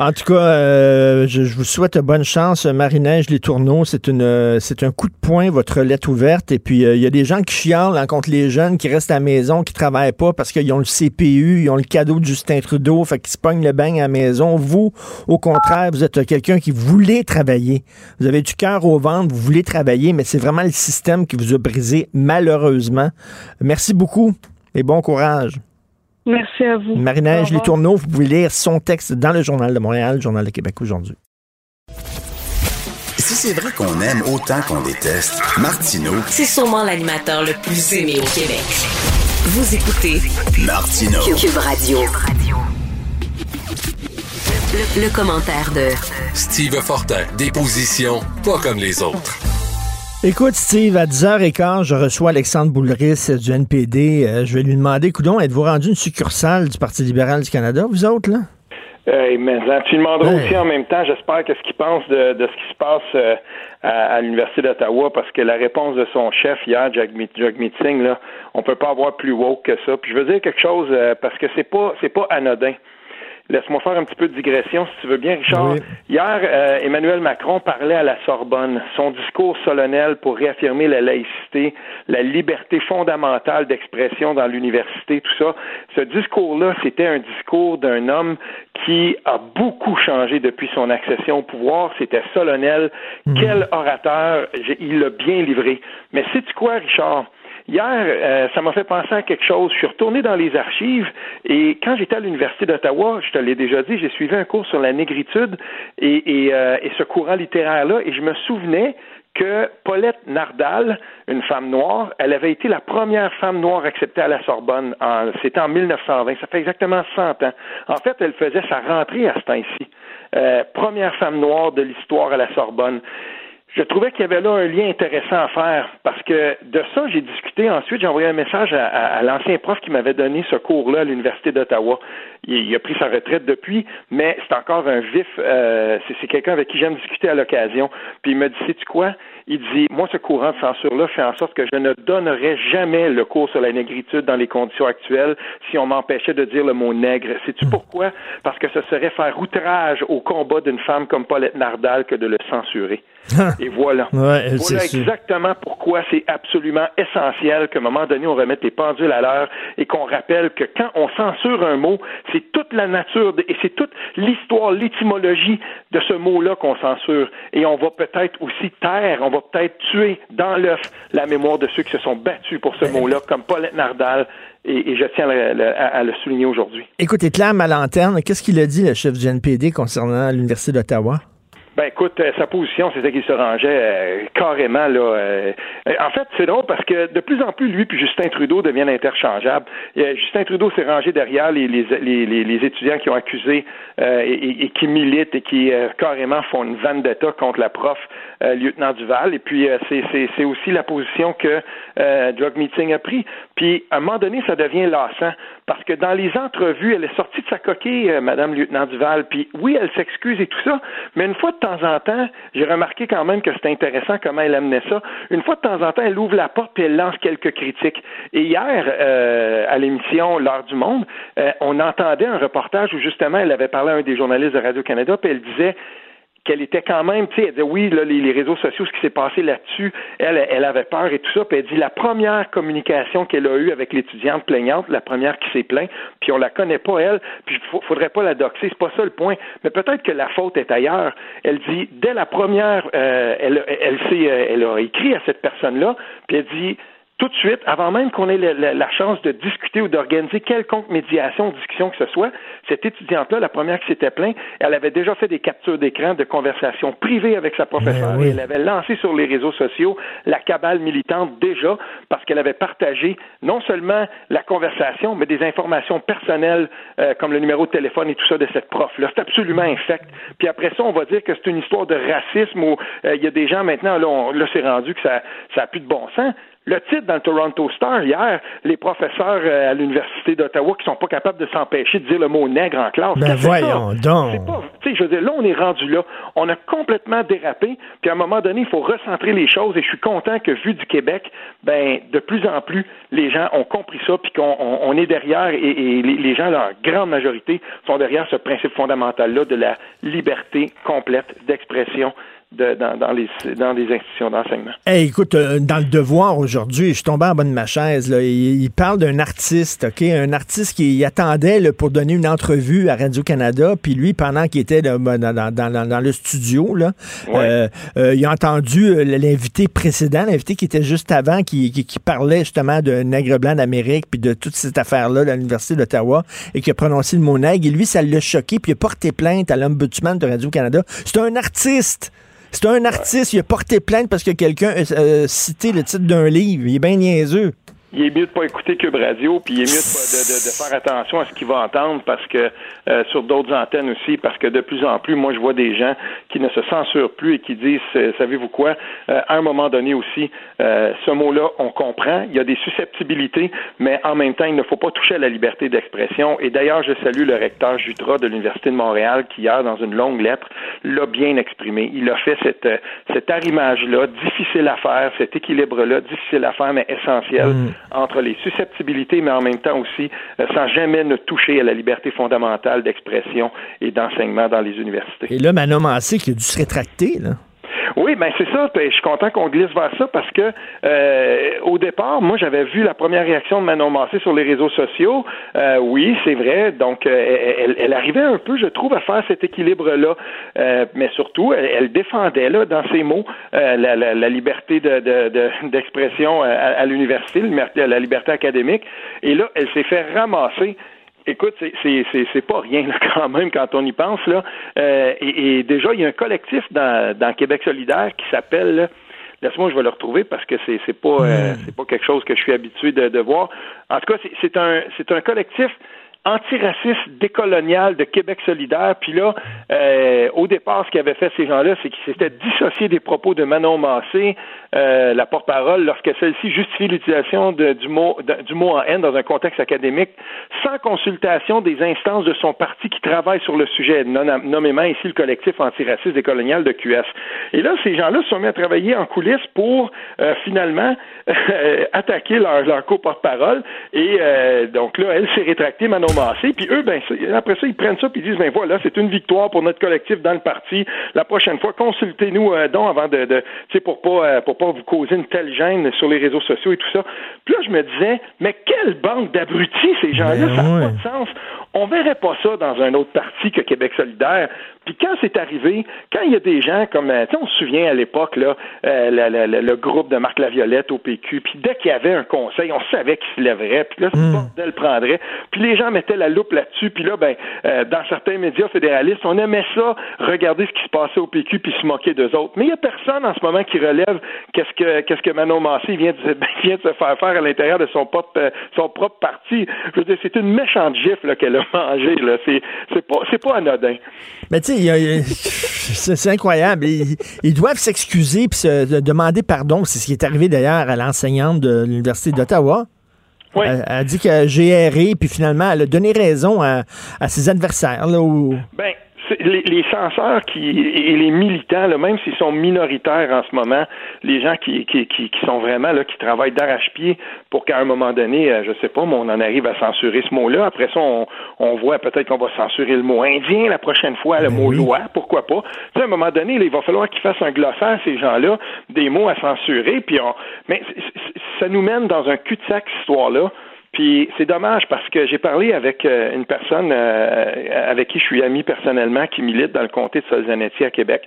En tout cas, euh, je, vous souhaite bonne chance. Marie-Neige Les Tourneaux, c'est une, c'est un coup de poing, votre lettre ouverte. Et puis, euh, il y a des gens qui chialent hein, contre les jeunes qui restent à la maison, qui travaillent pas parce qu'ils ont le CPU, ils ont le cadeau de Justin Trudeau, fait qu'ils se pognent le bain à la maison. Vous, au contraire, vous êtes quelqu'un qui voulait travailler. Vous avez du cœur au ventre, vous voulez travailler, mais c'est vraiment le système qui vous a brisé, malheureusement. Merci beaucoup et bon courage. Merci à vous. Marie-Neige Les Tourneaux, vous pouvez lire son texte dans le Journal de Montréal, le Journal de Québec aujourd'hui. Si c'est vrai qu'on aime autant qu'on déteste, Martineau. C'est sûrement l'animateur le plus aimé au Québec. Vous écoutez Martineau. Cube Radio. Le, le commentaire de Steve Fortin, des positions pas comme les autres. Écoute, Steve, à 10h15, je reçois Alexandre Boulris du NPD. Euh, je vais lui demander, coudon, êtes-vous rendu une succursale du Parti libéral du Canada, vous autres, là? Euh, mais tu demanderas Ouais. aussi en même temps, j'espère, qu'est-ce qu'il pense de, de ce qui se passe euh, à, à l'Université d'Ottawa, parce que la réponse de son chef hier, Jagmeet Jagmeet Singh, là, on peut pas avoir plus woke que ça. Puis je veux dire quelque chose, euh, parce que c'est pas c'est pas anodin. Laisse-moi faire un petit peu de digression, si tu veux bien, Richard. Oui. Hier, euh, Emmanuel Macron parlait à la Sorbonne. Son discours solennel pour réaffirmer la laïcité, la liberté fondamentale d'expression dans l'université, tout ça. Ce discours-là, c'était un discours d'un homme qui a beaucoup changé depuis son accession au pouvoir. C'était solennel. Quel orateur! Il l'a bien livré. Mais sais-tu quoi, Richard? Hier, euh, ça m'a fait penser à quelque chose. Je suis retourné dans les archives et quand j'étais à l'Université d'Ottawa, je te l'ai déjà dit, j'ai suivi un cours sur la négritude et, et, euh, et ce courant littéraire-là et je me souvenais que Paulette Nardal, une femme noire, elle avait été la première femme noire acceptée à la Sorbonne. C'était en 1920. Ça fait exactement 100 ans. En fait, elle faisait sa rentrée à ce temps-ci. Euh, première femme noire de l'histoire à la Sorbonne. Je trouvais qu'il y avait là un lien intéressant à faire parce que de ça, j'ai discuté ensuite. J'ai envoyé un message à, à- à l'ancien prof qui m'avait donné ce cours-là à l'Université d'Ottawa. Il, il a pris sa retraite depuis, mais c'est encore un vif. euh, c'est, quelqu'un avec qui j'aime discuter à l'occasion. Puis il me dit, sais-tu quoi? Il dit, moi, ce courant de censure-là fait en sorte que je ne donnerai jamais le cours sur la négritude dans les conditions actuelles si on m'empêchait de dire le mot nègre. Sais-tu pourquoi? Parce que ce serait faire outrage au combat d'une femme comme Paulette Nardal que de le censurer. Et voilà. Ouais, voilà sûr. exactement pourquoi c'est absolument essentiel qu'à un moment donné, on remette les pendules à l'heure et qu'on rappelle que quand on censure un mot, c'est toute la nature de- et c'est toute l'histoire, l'étymologie de ce mot-là qu'on censure. Et on va peut-être aussi taire, on va peut-être tuer dans l'œuf la mémoire de ceux qui se sont battus pour ce mot-là, comme Paulette Nardal, et, et je tiens à, le- à- à le souligner aujourd'hui. Écoutez, clame à lanterne. Qu'est-ce qu'il a dit, le chef du NPD, concernant l'Université d'Ottawa? Ben écoute, euh, sa position, c'était qu'il se rangeait euh, carrément là. euh, euh, en fait, c'est drôle parce que de plus en plus, lui puis Justin Trudeau deviennent interchangeables. Euh, Justin Trudeau s'est rangé derrière les, les, les, les- étudiants qui ont accusé euh, et, et- qui militent et qui carrément font une vendetta contre la prof lieutenant Duval. Et puis c'est, aussi la position que Drug Meeting a pris. Puis à un moment donné, ça devient lassant parce que dans les entrevues, elle est sortie de sa coquille, euh, Madame lieutenant Duval. Puis oui, elle s'excuse et tout ça, mais une fois de temps en temps, j'ai remarqué quand même que c'était intéressant comment elle amenait ça. Une fois de temps en temps, elle ouvre la porte puis elle lance quelques critiques. Et hier, euh, à l'émission L'heure du monde, euh, on entendait un reportage où justement elle avait parlé à un des journalistes de Radio-Canada puis elle disait qu'elle était quand même, tu sais, elle disait oui, là, les, réseaux sociaux, ce qui s'est passé là-dessus, elle, elle avait peur et tout ça, puis elle dit la première communication qu'elle a eue avec l'étudiante plaignante, la première qui s'est plainte, puis on la connaît pas elle, puis faudrait pas la doxer, c'est pas ça le point, mais peut-être que la faute est ailleurs. Elle dit dès la première, euh, elle, elle, euh, elle a écrit à cette personne-là, puis elle dit tout de suite, avant même qu'on ait la, la- la chance de discuter ou d'organiser quelconque médiation, discussion que ce soit, cette étudiante-là, la première qui s'était plainte, elle avait déjà fait des captures d'écran de conversations privées avec sa professeure Eh oui. et elle avait lancé sur les réseaux sociaux la cabale militante déjà parce qu'elle avait partagé non seulement la conversation, mais des informations personnelles euh, comme le numéro de téléphone et tout ça de cette prof-là. C'est absolument infect. Puis après ça, on va dire que c'est une histoire de racisme où euh, il y a des gens maintenant, là, on- là c'est rendu que ça ça a plus de bon sens. le titre dans le Toronto Star hier, les professeurs euh, à l'Université d'Ottawa qui sont pas capables de s'empêcher de dire le mot nègre en classe. Ben voyons ça? donc. C'est pas- tu sais, je veux dire, là, on est rendu là. On a complètement dérapé. Puis à un moment donné, il faut recentrer les choses. Et je suis content que, vu du Québec, ben, de plus en plus, les gens ont compris ça, puis qu'on on- on est derrière, et, et les, les gens, leur grande majorité, sont derrière ce principe fondamental-là de la liberté complète d'expression de- dans, dans les, dans les institutions d'enseignement. Hey, écoute, euh, dans le devoir aujourd'hui, je suis tombé en bas de ma chaise. Là, il, il parle d'un artiste, OK? Un artiste qui il attendait là, pour donner une entrevue à Radio-Canada, puis lui, pendant qu'il était là, ben, dans, dans le studio, là, euh, euh, il a entendu l'invité précédent, l'invité qui était juste avant, qui, qui, qui parlait justement de nègre blanc d'Amérique, puis de toute cette affaire-là à l'Université d'Ottawa, et qui a prononcé le mot nègre. Et lui, ça l'a choqué, puis il a porté plainte à l'ombudsman de Radio-Canada. C'est un artiste! C'est un artiste, il a porté plainte parce que quelqu'un a euh, cité le titre d'un livre. Il est bien niaiseux. Il est mieux de pas écouter Cube Radio, puis il est mieux de, de, de- faire attention à ce qu'il va entendre, parce que euh, sur d'autres antennes aussi, parce que de plus en plus, moi, je vois des gens qui ne se censurent plus et qui disent, euh, savez-vous quoi, euh, à un moment donné aussi, euh, ce mot-là, on comprend, il y a des susceptibilités, mais en même temps, il ne faut pas toucher à la liberté d'expression. Et d'ailleurs, je salue le recteur Jutra de l'Université de Montréal, qui hier, dans une longue lettre, l'a bien exprimé. Il a fait cette, euh, cet arrimage-là, difficile à faire, cet équilibre-là, difficile à faire, mais essentiel, entre les susceptibilités, mais en même temps aussi, euh, sans jamais ne toucher à la liberté fondamentale d'expression et d'enseignement dans les universités. Et là, Manon Massé qui a dû se rétracter. Là. Oui, ben c'est ça. Je suis content qu'on glisse vers ça parce que euh, au départ, moi j'avais vu la première réaction de Manon Massé sur les réseaux sociaux. Euh, oui, c'est vrai. Donc euh, elle, elle arrivait un peu, je trouve, à faire cet équilibre-là, Euh, mais surtout, elle, défendait là dans ses mots euh, la, la, la liberté de, de, de- d'expression à, à l'université, la liberté académique. Et là, elle s'est fait ramasser. Écoute, c'est, c'est, c'est, c'est pas rien là, quand même quand on y pense là. Euh, et, et déjà, il y a un collectif dans, dans Québec solidaire qui s'appelle. là, Laisse-moi, je vais le retrouver parce que c'est, c'est pas euh, c'est pas quelque chose que je suis habitué de, de voir. En tout cas, c'est, c'est un c'est un collectif antiraciste décolonial de Québec solidaire. Puis là, euh, au départ, ce qu'avaient fait ces gens-là, c'est qu'ils s'étaient dissociés des propos de Manon Massé, euh, la porte-parole, lorsque celle-ci justifie l'utilisation du, mot, du mot en haine dans un contexte académique, sans consultation des instances de son parti qui travaillent sur le sujet, nommément ici le collectif antiraciste décolonial de QS. Et là, ces gens-là se sont mis à travailler en coulisses pour euh, finalement euh, attaquer leur, leur co-porte-parole. Et euh, donc là, elle s'est rétractée, Manon Massé. Puis eux, ben, après ça, ils prennent ça puis ils disent, ben voilà, c'est une victoire pour notre collectif dans le parti. La prochaine fois, consultez-nous euh, donc avant de, de tu sais, pour pas pour pas vous causer une telle gêne sur les réseaux sociaux et tout ça. Puis là, je me disais, mais quelle bande d'abrutis ces gens-là, Ben ça n'a ouais. pas de sens. On verrait pas ça dans un autre parti que Québec solidaire. Puis quand c'est arrivé, quand il y a des gens comme, euh, tu sais, on se souvient à l'époque, là, euh, le groupe de Marc Laviolette au PQ, puis dès qu'il y avait un conseil, on savait qu'il se lèverait, puis là, ce bordel prendrait. Puis les gens mettaient la loupe là-dessus, puis là, ben, euh, dans certains médias fédéralistes, on aimait ça, regarder ce qui se passait au PQ, puis se moquer d'eux autres. Mais il y a personne en ce moment qui relève qu'est-ce que qu'est-ce que Manon Massé vient de, vient de se faire faire à l'intérieur de son propre, son propre parti. Je veux dire, c'est une méchante gifle là, qu'elle a mangée, là. C'est c'est pas, c'est pas anodin. Mais tu sais, c'est incroyable. Ils, ils doivent s'excuser puis se de- demander pardon. C'est ce qui est arrivé d'ailleurs à l'enseignante de l'Université d'Ottawa. Oui. Elle, elle a dit que j'ai erré, puis finalement, elle a donné raison à, à ses adversaires. Là, où- Ben, les, les censeurs qui, et les militants, là, même s'ils sont minoritaires en ce moment, les gens qui, qui, qui, qui sont vraiment là, qui travaillent d'arrache-pied pour qu'à un moment donné, euh, je sais pas, mais on en arrive à censurer ce mot-là. Après ça, on, on voit peut-être qu'on va censurer le mot indien la prochaine fois, le mot loi, pourquoi pas. Tu sais, à un moment donné, là, il va falloir qu'ils fassent un glossaire, ces gens-là, des mots à censurer, puis on... mais ça nous mène dans un cul-de-sac, cette histoire-là. Puis c'est dommage parce que j'ai parlé avec euh, une personne euh, avec qui je suis ami personnellement qui milite dans le comté de Solzanetti à Québec.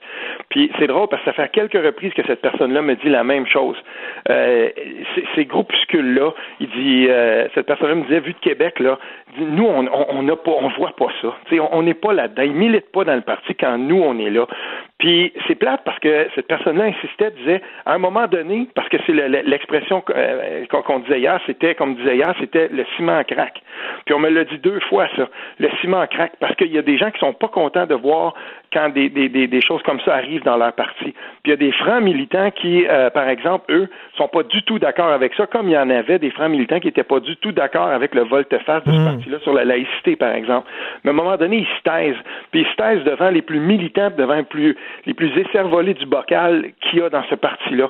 Puis c'est drôle parce que ça fait quelques reprises que cette personne-là me dit la même chose. Euh, ces- groupuscules-là, il dit, euh, cette personne-là me disait, vu de Québec, là, nous, on on, on n'a pas, on voit pas ça. Tu sais, on on n'est pas là-dedans. Ils militent pas dans le parti quand nous, on est là. Puis c'est plate parce que cette personne-là insistait, disait, à un moment donné, parce que c'est l'expression euh, qu'on disait hier, c'était, comme disait hier, c'était le ciment craque. Puis on me l'a dit deux fois, ça, le ciment craque, parce qu'il y a des gens qui sont pas contents de voir quand des, des, des, choses comme ça arrivent dans leur parti. Puis il y a des francs militants qui, euh, par exemple, eux, sont pas du tout d'accord avec ça, comme il y en avait des francs militants qui étaient pas du tout d'accord avec le volte-face de ce hmm. parti-là sur la laïcité, par exemple. Mais à un moment donné, ils se taisent. Puis ils se taisent devant les plus militants, devant les plus, les plus écervolés du bocal qu'il y a dans ce parti-là.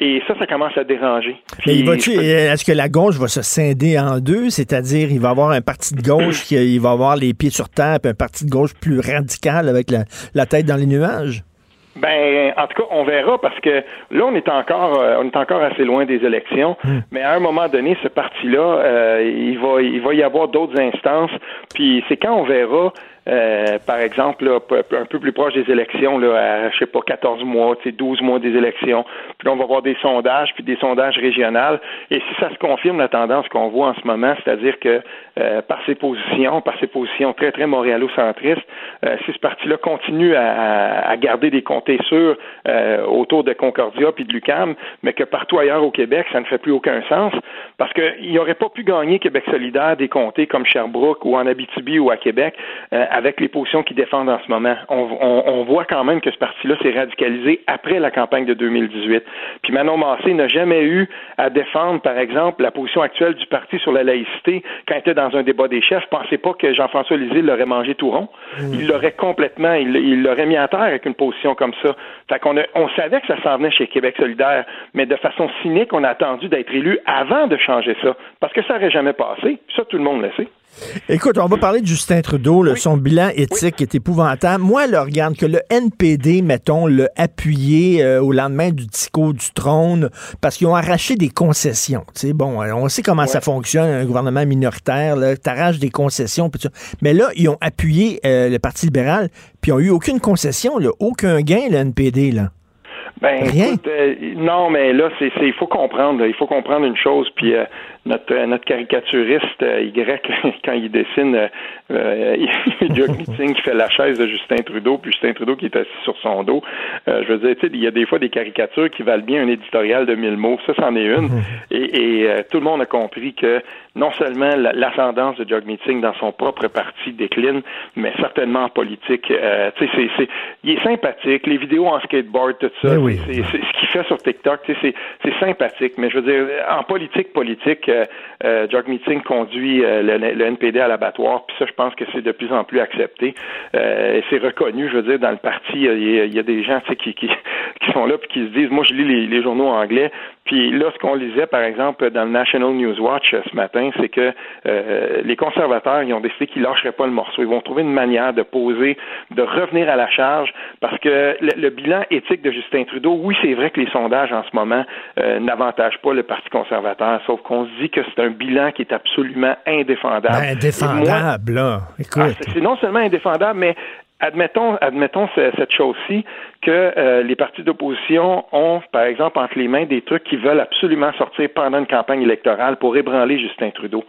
Et ça, ça commence à déranger. Puis, est-ce que la gauche va se scinder en deux? C'est-à-dire, il va y avoir un parti de gauche qui va avoir les pieds sur terre, puis un parti de gauche plus radical avec la, tête dans les nuages? Ben, en tout cas, on verra parce que là, on est encore, euh, on est encore assez loin des élections. Hmm. Mais à un moment donné, ce parti-là, euh, il va, il va y avoir d'autres instances. Puis c'est quand on verra euh, par exemple, un peu plus proche des élections, là, à, je sais pas, 14 mois, 12 mois des élections. Puis là, on va voir des sondages, puis des sondages régionaux. Et si ça se confirme, la tendance qu'on voit en ce moment, c'est-à-dire que euh, par ses positions, par ses positions très, très montréalo-centristes, euh, si ce parti-là continue à, à, garder des comtés sûrs autour de Concordia puis de l'UCAM, mais que partout ailleurs au Québec, ça ne fait plus aucun sens, parce qu'il n'aurait pas pu gagner Québec solidaire des comtés comme Sherbrooke ou en Abitibi ou à Québec avec les positions qu'ils défendent en ce moment. On, voit quand même que ce parti-là s'est radicalisé après la campagne de 2018. Puis Manon Massé n'a jamais eu à défendre, par exemple, la position actuelle du parti sur la laïcité quand il était dans un débat des chefs. Pensez pas que Jean-François Lisée l'aurait mangé tout rond. Mmh. Il l'aurait complètement, il l'aurait mis à terre avec une position comme ça. Fait qu'on on savait que ça s'en venait chez Québec solidaire, mais de façon cynique, on a attendu d'être élu avant de changer ça. Parce que ça n'aurait jamais passé. Ça, tout le monde le sait. Écoute, on va parler de Justin Trudeau. Son bilan éthique est épouvantable. Moi, là, regarde que le NPD, mettons, l'a appuyé euh, au lendemain du discours du trône parce qu'ils ont arraché des concessions. bon, euh, on sait comment ça fonctionne, un gouvernement minoritaire. T'arraches des concessions. Mais là, ils ont appuyé euh, le Parti libéral, puis ils n'ont eu aucune concession, là, aucun gain, le NPD. Là. Ben, Écoute, non, mais là, c'est, il faut comprendre, il faut comprendre une chose. Puis notre, notre caricaturiste euh, Y, quand il dessine euh, euh Meeting qui fait la chaise de Justin Trudeau, puis Justin Trudeau qui est assis sur son dos. Euh, je veux dire, tu sais, il y a des fois des caricatures qui valent bien un éditorial de mille mots. Ça, c'en est une. Mhm. Et, et tout le monde a compris que non seulement l'ascendance de Jog Meeting dans son propre parti décline, mais certainement en politique. tu sais, c'est, c'est, il est sympathique. Les vidéos en skateboard, tout ça, ben c'est, c'est, ce qu'il fait sur TikTok, tu sais, c'est, c'est sympathique. Mais je veux dire, en politique, politique, euh, euh, Meeting conduit euh, le, NPD à l'abattoir, puis ça, je pense que c'est de plus en plus accepté. et c'est reconnu, je veux dire, dans le parti, il y, a des gens qui, sont là puis qui se disent, moi, je lis les, journaux anglais, puis là, ce qu'on lisait, par exemple, dans le National News Watch ce matin, c'est que les conservateurs, ils ont décidé qu'ils lâcheraient pas le morceau. Ils vont trouver une manière de poser, de revenir à la charge, parce que le, bilan éthique de Justin Trudeau, oui, c'est vrai que les sondages en ce moment n'avantagent pas le Parti conservateur, sauf qu'on se dit que c'est un bilan qui est absolument indéfendable. Ben, indéfendable, là. Écoute. Ah, c'est non seulement indéfendable, mais admettons, admettons cette chose-ci que euh, les partis d'opposition ont, par exemple, entre les mains des trucs qui veulent absolument sortir pendant une campagne électorale pour ébranler Justin Trudeau.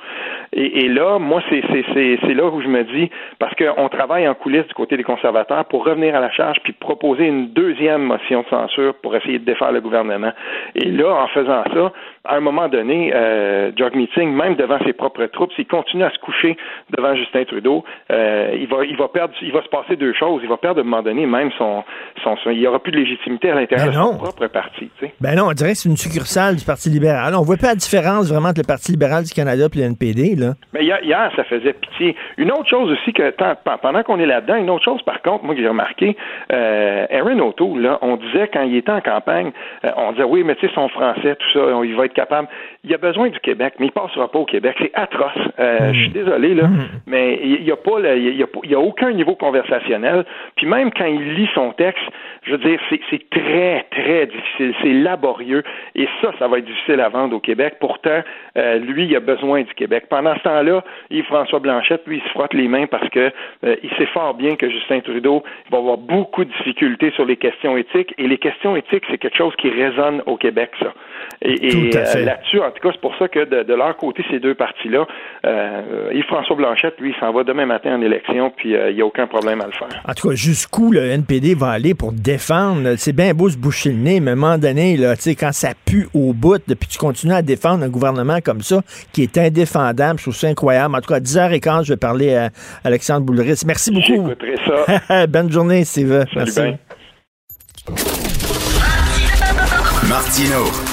Et, là, moi, c'est là où je me dis, parce qu'on travaille en coulisses du côté des conservateurs pour revenir à la charge puis proposer une deuxième motion de censure pour essayer de défaire le gouvernement. Et là, en faisant ça, à un moment donné, euh, Jog Meeting, même devant ses propres troupes, s'il continue à se coucher devant Justin Trudeau, euh, il va, il va perdre, il va se passer deux choses. Il va perdre à un moment donné même son, son il n'y aura plus de légitimité à l'intérieur ben de son propre parti. Ben non, on dirait que c'est une succurale du Parti libéral. On voit pas la différence vraiment entre le Parti libéral du Canada et le NPD. Là. Mais hier, ça faisait pitié. Une autre chose aussi que pendant qu'on est là-dedans, une autre chose par contre, moi que j'ai remarqué, euh, Aaron O'Toole, là, on disait quand il était en campagne, euh, on disait oui, mais tu sais, son français, tout ça, il va être capable. Il a besoin du Québec, mais il passera pas au Québec. C'est atroce. Euh, je suis hmm. désolé là, hmm. mais il n'y a pas, il y a aucun niveau conversationnel. Puis même quand il lit son texte, je veux dire, c'est très, très difficile. C'est laborieux. Et ça, ça va être difficile à vendre au Québec. Pourtant, euh, lui, il a besoin du Québec. Pendant ce temps-là, Yves-François Blanchette, lui, il se frotte les mains parce que euh, il sait fort bien que Justin Trudeau va avoir beaucoup de difficultés sur les questions éthiques. Et les questions éthiques, c'est quelque chose qui résonne au Québec, ça. Et, euh, là-dessus, en tout cas, c'est pour ça que de, de leur côté, ces deux partis-là, euh, Yves-François Blanchette, lui, il s'en va demain matin en élection, puis euh, il n'y a aucun problème à le faire. En tout cas, jusqu'où le NPD va aller pour défendre, c'est bien beau se boucher le nez, mais à un moment donné, là, tu sais, quand ça pue au bout, puis tu continues à défendre un gouvernement comme ça, qui est indéfendable, je trouve ça incroyable. En tout cas, à 10h15, je vais parler à Alexandre Boulris. Merci beaucoup. J'écouterai ça. Bonne journée, Steve. Salut Merci. Martino,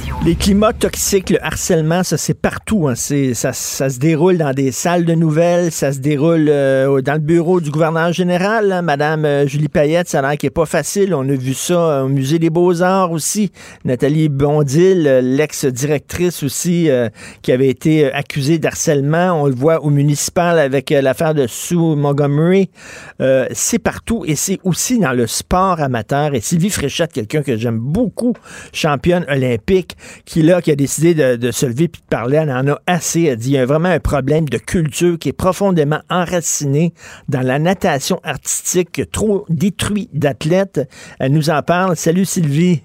Les climats toxiques, le harcèlement, ça c'est partout. hein. C'est- ça, ça se déroule dans des salles de nouvelles, ça se déroule euh, dans le bureau du gouverneur général, hein, Madame euh, Julie Payette. Ça a l'air qui est pas facile. On a vu ça euh, au musée des Beaux-Arts aussi. Nathalie Bondil, euh, l'ex-directrice aussi, euh, qui avait été accusée d'harcèlement. On le voit au municipal avec l'affaire de Sue Montgomery. C'est partout et c'est aussi dans le sport amateur. Et Sylvie Fréchette, quelqu'un que j'aime beaucoup, championne olympique, qui là, qui a décidé de, de se lever puis de parler, elle en a assez. Elle dit il y a vraiment un problème de culture qui est profondément enraciné dans la natation artistique, trop détruit d'athlètes. Elle nous en parle. Salut Sylvie.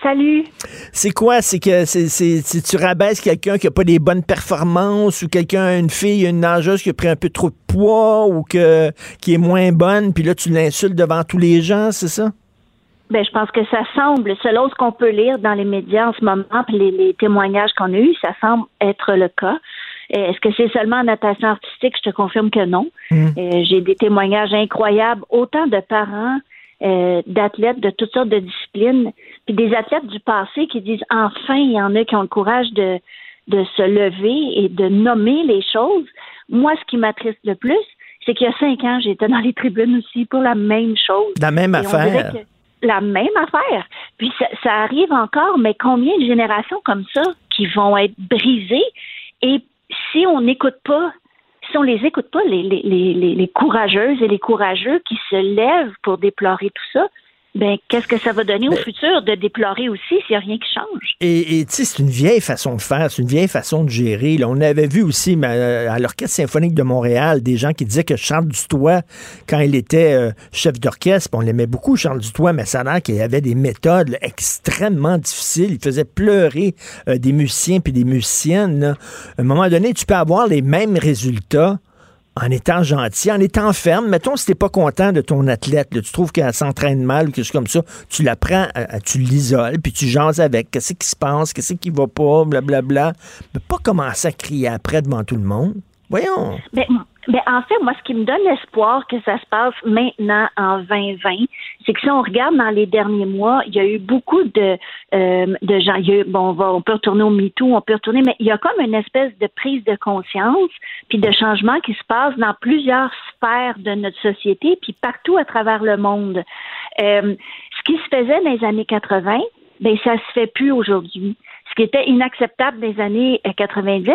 Salut. C'est quoi? C'est que c'est, c'est- c'est- tu rabaisses quelqu'un qui a pas des bonnes performances ou quelqu'un, une fille, une nageuse qui a pris un peu trop de poids ou que, qui est moins bonne, puis là, tu l'insultes devant tous les gens, c'est ça? Ben, je pense que ça semble, selon ce qu'on peut lire dans les médias en ce moment, puis les, les témoignages qu'on a eus, ça semble être le cas. Euh, Est-ce que c'est seulement en natation artistique? Je te confirme que non. Euh, J'ai des témoignages incroyables, autant de parents, euh, d'athlètes de toutes sortes de disciplines, puis des athlètes du passé qui disent enfin, il y en a qui ont le courage de, de se lever et de nommer les choses. Moi, ce qui m'attriste le plus, c'est qu'il y a cinq ans, j'étais dans les tribunes aussi pour la même chose. La même Et affaire. La même affaire. Puis ça, arrive encore, mais combien de générations comme ça qui vont être brisées? Et si on n'écoute pas, si on les écoute pas, les, les, les- les courageuses et les courageux qui se lèvent pour déplorer tout ça, ben qu'est-ce que ça va donner au futur de déplorer aussi s'il n'y a rien qui change? Et tu sais, c'est une vieille façon de faire, c'est une vieille façon de gérer. là. On avait vu aussi à l'Orchestre symphonique de Montréal des gens qui disaient que Charles Dutoit, quand il était euh, chef d'orchestre, on l'aimait beaucoup, Charles Dutoit, mais ça a l'air qu'il avait des méthodes là, extrêmement difficiles. Il faisait pleurer euh, des musiciens puis des musiciennes. là. À un moment donné, tu peux avoir les mêmes résultats en étant gentil, en étant ferme. Mettons, si t'es pas content de ton athlète, tu trouves qu'elle s'entraîne mal ou quelque chose comme ça, tu la prends, tu l'isoles, puis tu jases avec. Qu'est-ce qui se passe? Qu'est-ce qui va pas? Blablabla. Mais pas commencer à crier après devant tout le monde. Voyons. Ben, ben, en fait, moi, ce qui me donne l'espoir que ça se passe maintenant en 2020, c'est que si on regarde dans les derniers mois, il y a eu beaucoup de, euh, de gens. Il y a eu- bon, on, va, on peut retourner au MeToo, on peut retourner, mais il y a comme une espèce de prise de conscience puis de changement qui se passe dans plusieurs sphères de notre société puis partout à travers le monde. Euh, ce qui se faisait dans les années 80, ben ça se fait plus aujourd'hui. Ce qui était inacceptable dans les années euh, 90,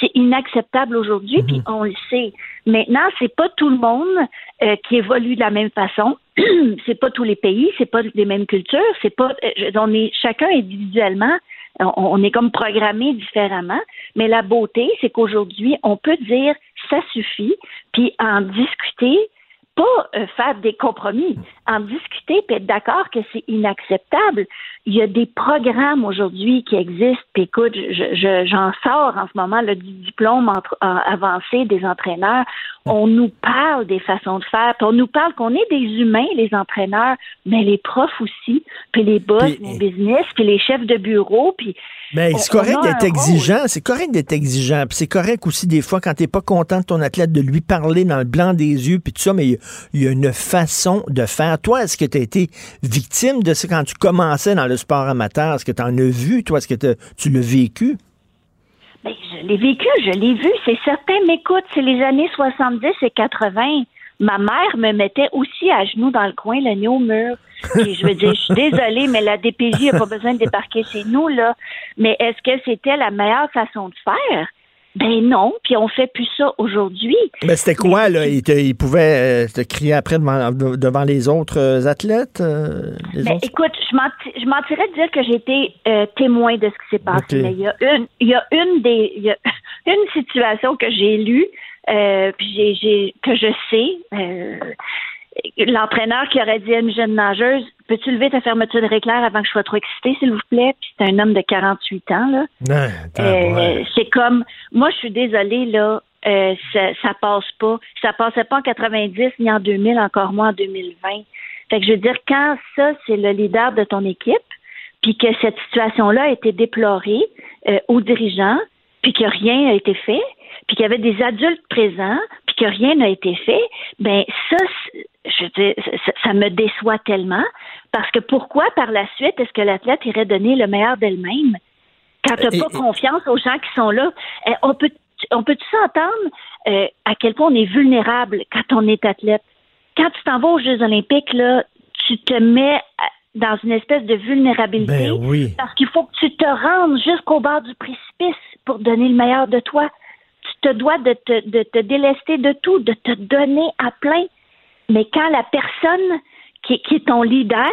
c'est inacceptable aujourd'hui, puis on le sait. Maintenant, c'est pas tout le monde euh, qui évolue de la même façon. c'est pas tous les pays, c'est pas les mêmes cultures, c'est pas. euh, on est chacun individuellement, on, on est comme programmé différemment. Mais la beauté, c'est qu'aujourd'hui, on peut dire ça suffit, puis en discuter pas euh, faire des compromis, en discuter puis être d'accord que c'est inacceptable. Il y a des programmes aujourd'hui qui existent. Puis écoute, je- je- j'en sors en ce moment là, du diplôme euh, avancé des entraîneurs. On nous parle des façons de faire. puis on nous parle qu'on est des humains, les entraîneurs, mais les profs aussi, puis les boss, Puis- les business, puis les chefs de bureau, puis Mais on- c'est correct d'être exigeant, c'est correct d'être exigeant. Puis c'est correct aussi des fois quand t'es pas content de ton athlète de lui parler dans le blanc des yeux puis tout ça, mais il y a- il y, a une façon de faire. Toi, est-ce que tu as été victime de ça quand tu commençais dans le sport amateur? Est-ce que tu en as vu, toi? Est-ce que tu l'as vécu? Ben, je l'ai vécu, je l'ai vu, c'est certain. Mais écoute, c'est les années 70 et 80. Ma mère me mettait aussi à genoux dans le coin, le nez au mur. Je veux dire, je suis désolée, mais la DPJ n'a pas besoin de débarquer chez nous, là. Mais est-ce que c'était la meilleure façon de faire? Ben non, puis on fait plus ça aujourd'hui. Mais c'était quoi, là? Il, te- il pouvait euh, te crier après devant, devant les autres euh, athlètes? euh, les Ben, autres- écoute, je menti- je mentirais de dire que j'ai été euh, témoin de ce qui s'est passé. Mais il y a une, il y a une des, il y a une situation que j'ai lue, puis j'ai, que je sais. l'entraîneur qui aurait dit à une jeune nageuse Peux-tu lever ta fermeture de réclair avant que je sois trop excitée, s'il vous plaît? Puis c'est un homme de 48 ans, là. Euh, c'est comme moi, je suis désolée, là. euh, ça, ça passe pas. Ça passait pas en 90 ni en 2000, encore moins en 2020. Fait que je veux dire, quand ça, c'est le leader de ton équipe, puis que cette situation-là a été déplorée euh, aux dirigeants, puis que rien n'a été fait, puis qu'il y avait des adultes présents, puis que rien n'a été fait, ben ça, je veux dire, ça, ça me déçoit tellement, parce que pourquoi par la suite est-ce que l'athlète irait donner le meilleur d'elle-même? Quand tu n'as pas confiance aux gens qui sont là? Eh, on peut on peut s'entendre euh, à quel point on est vulnérable quand on est athlète? Quand tu t'en vas aux Jeux olympiques, là, tu te mets à- dans une espèce de vulnérabilité Ben oui. parce qu'il faut que tu te rendes jusqu'au bord du précipice pour donner le meilleur de toi. Tu te dois de te, de te délester de tout, de te donner à plein. Mais quand la personne qui, qui est ton leader,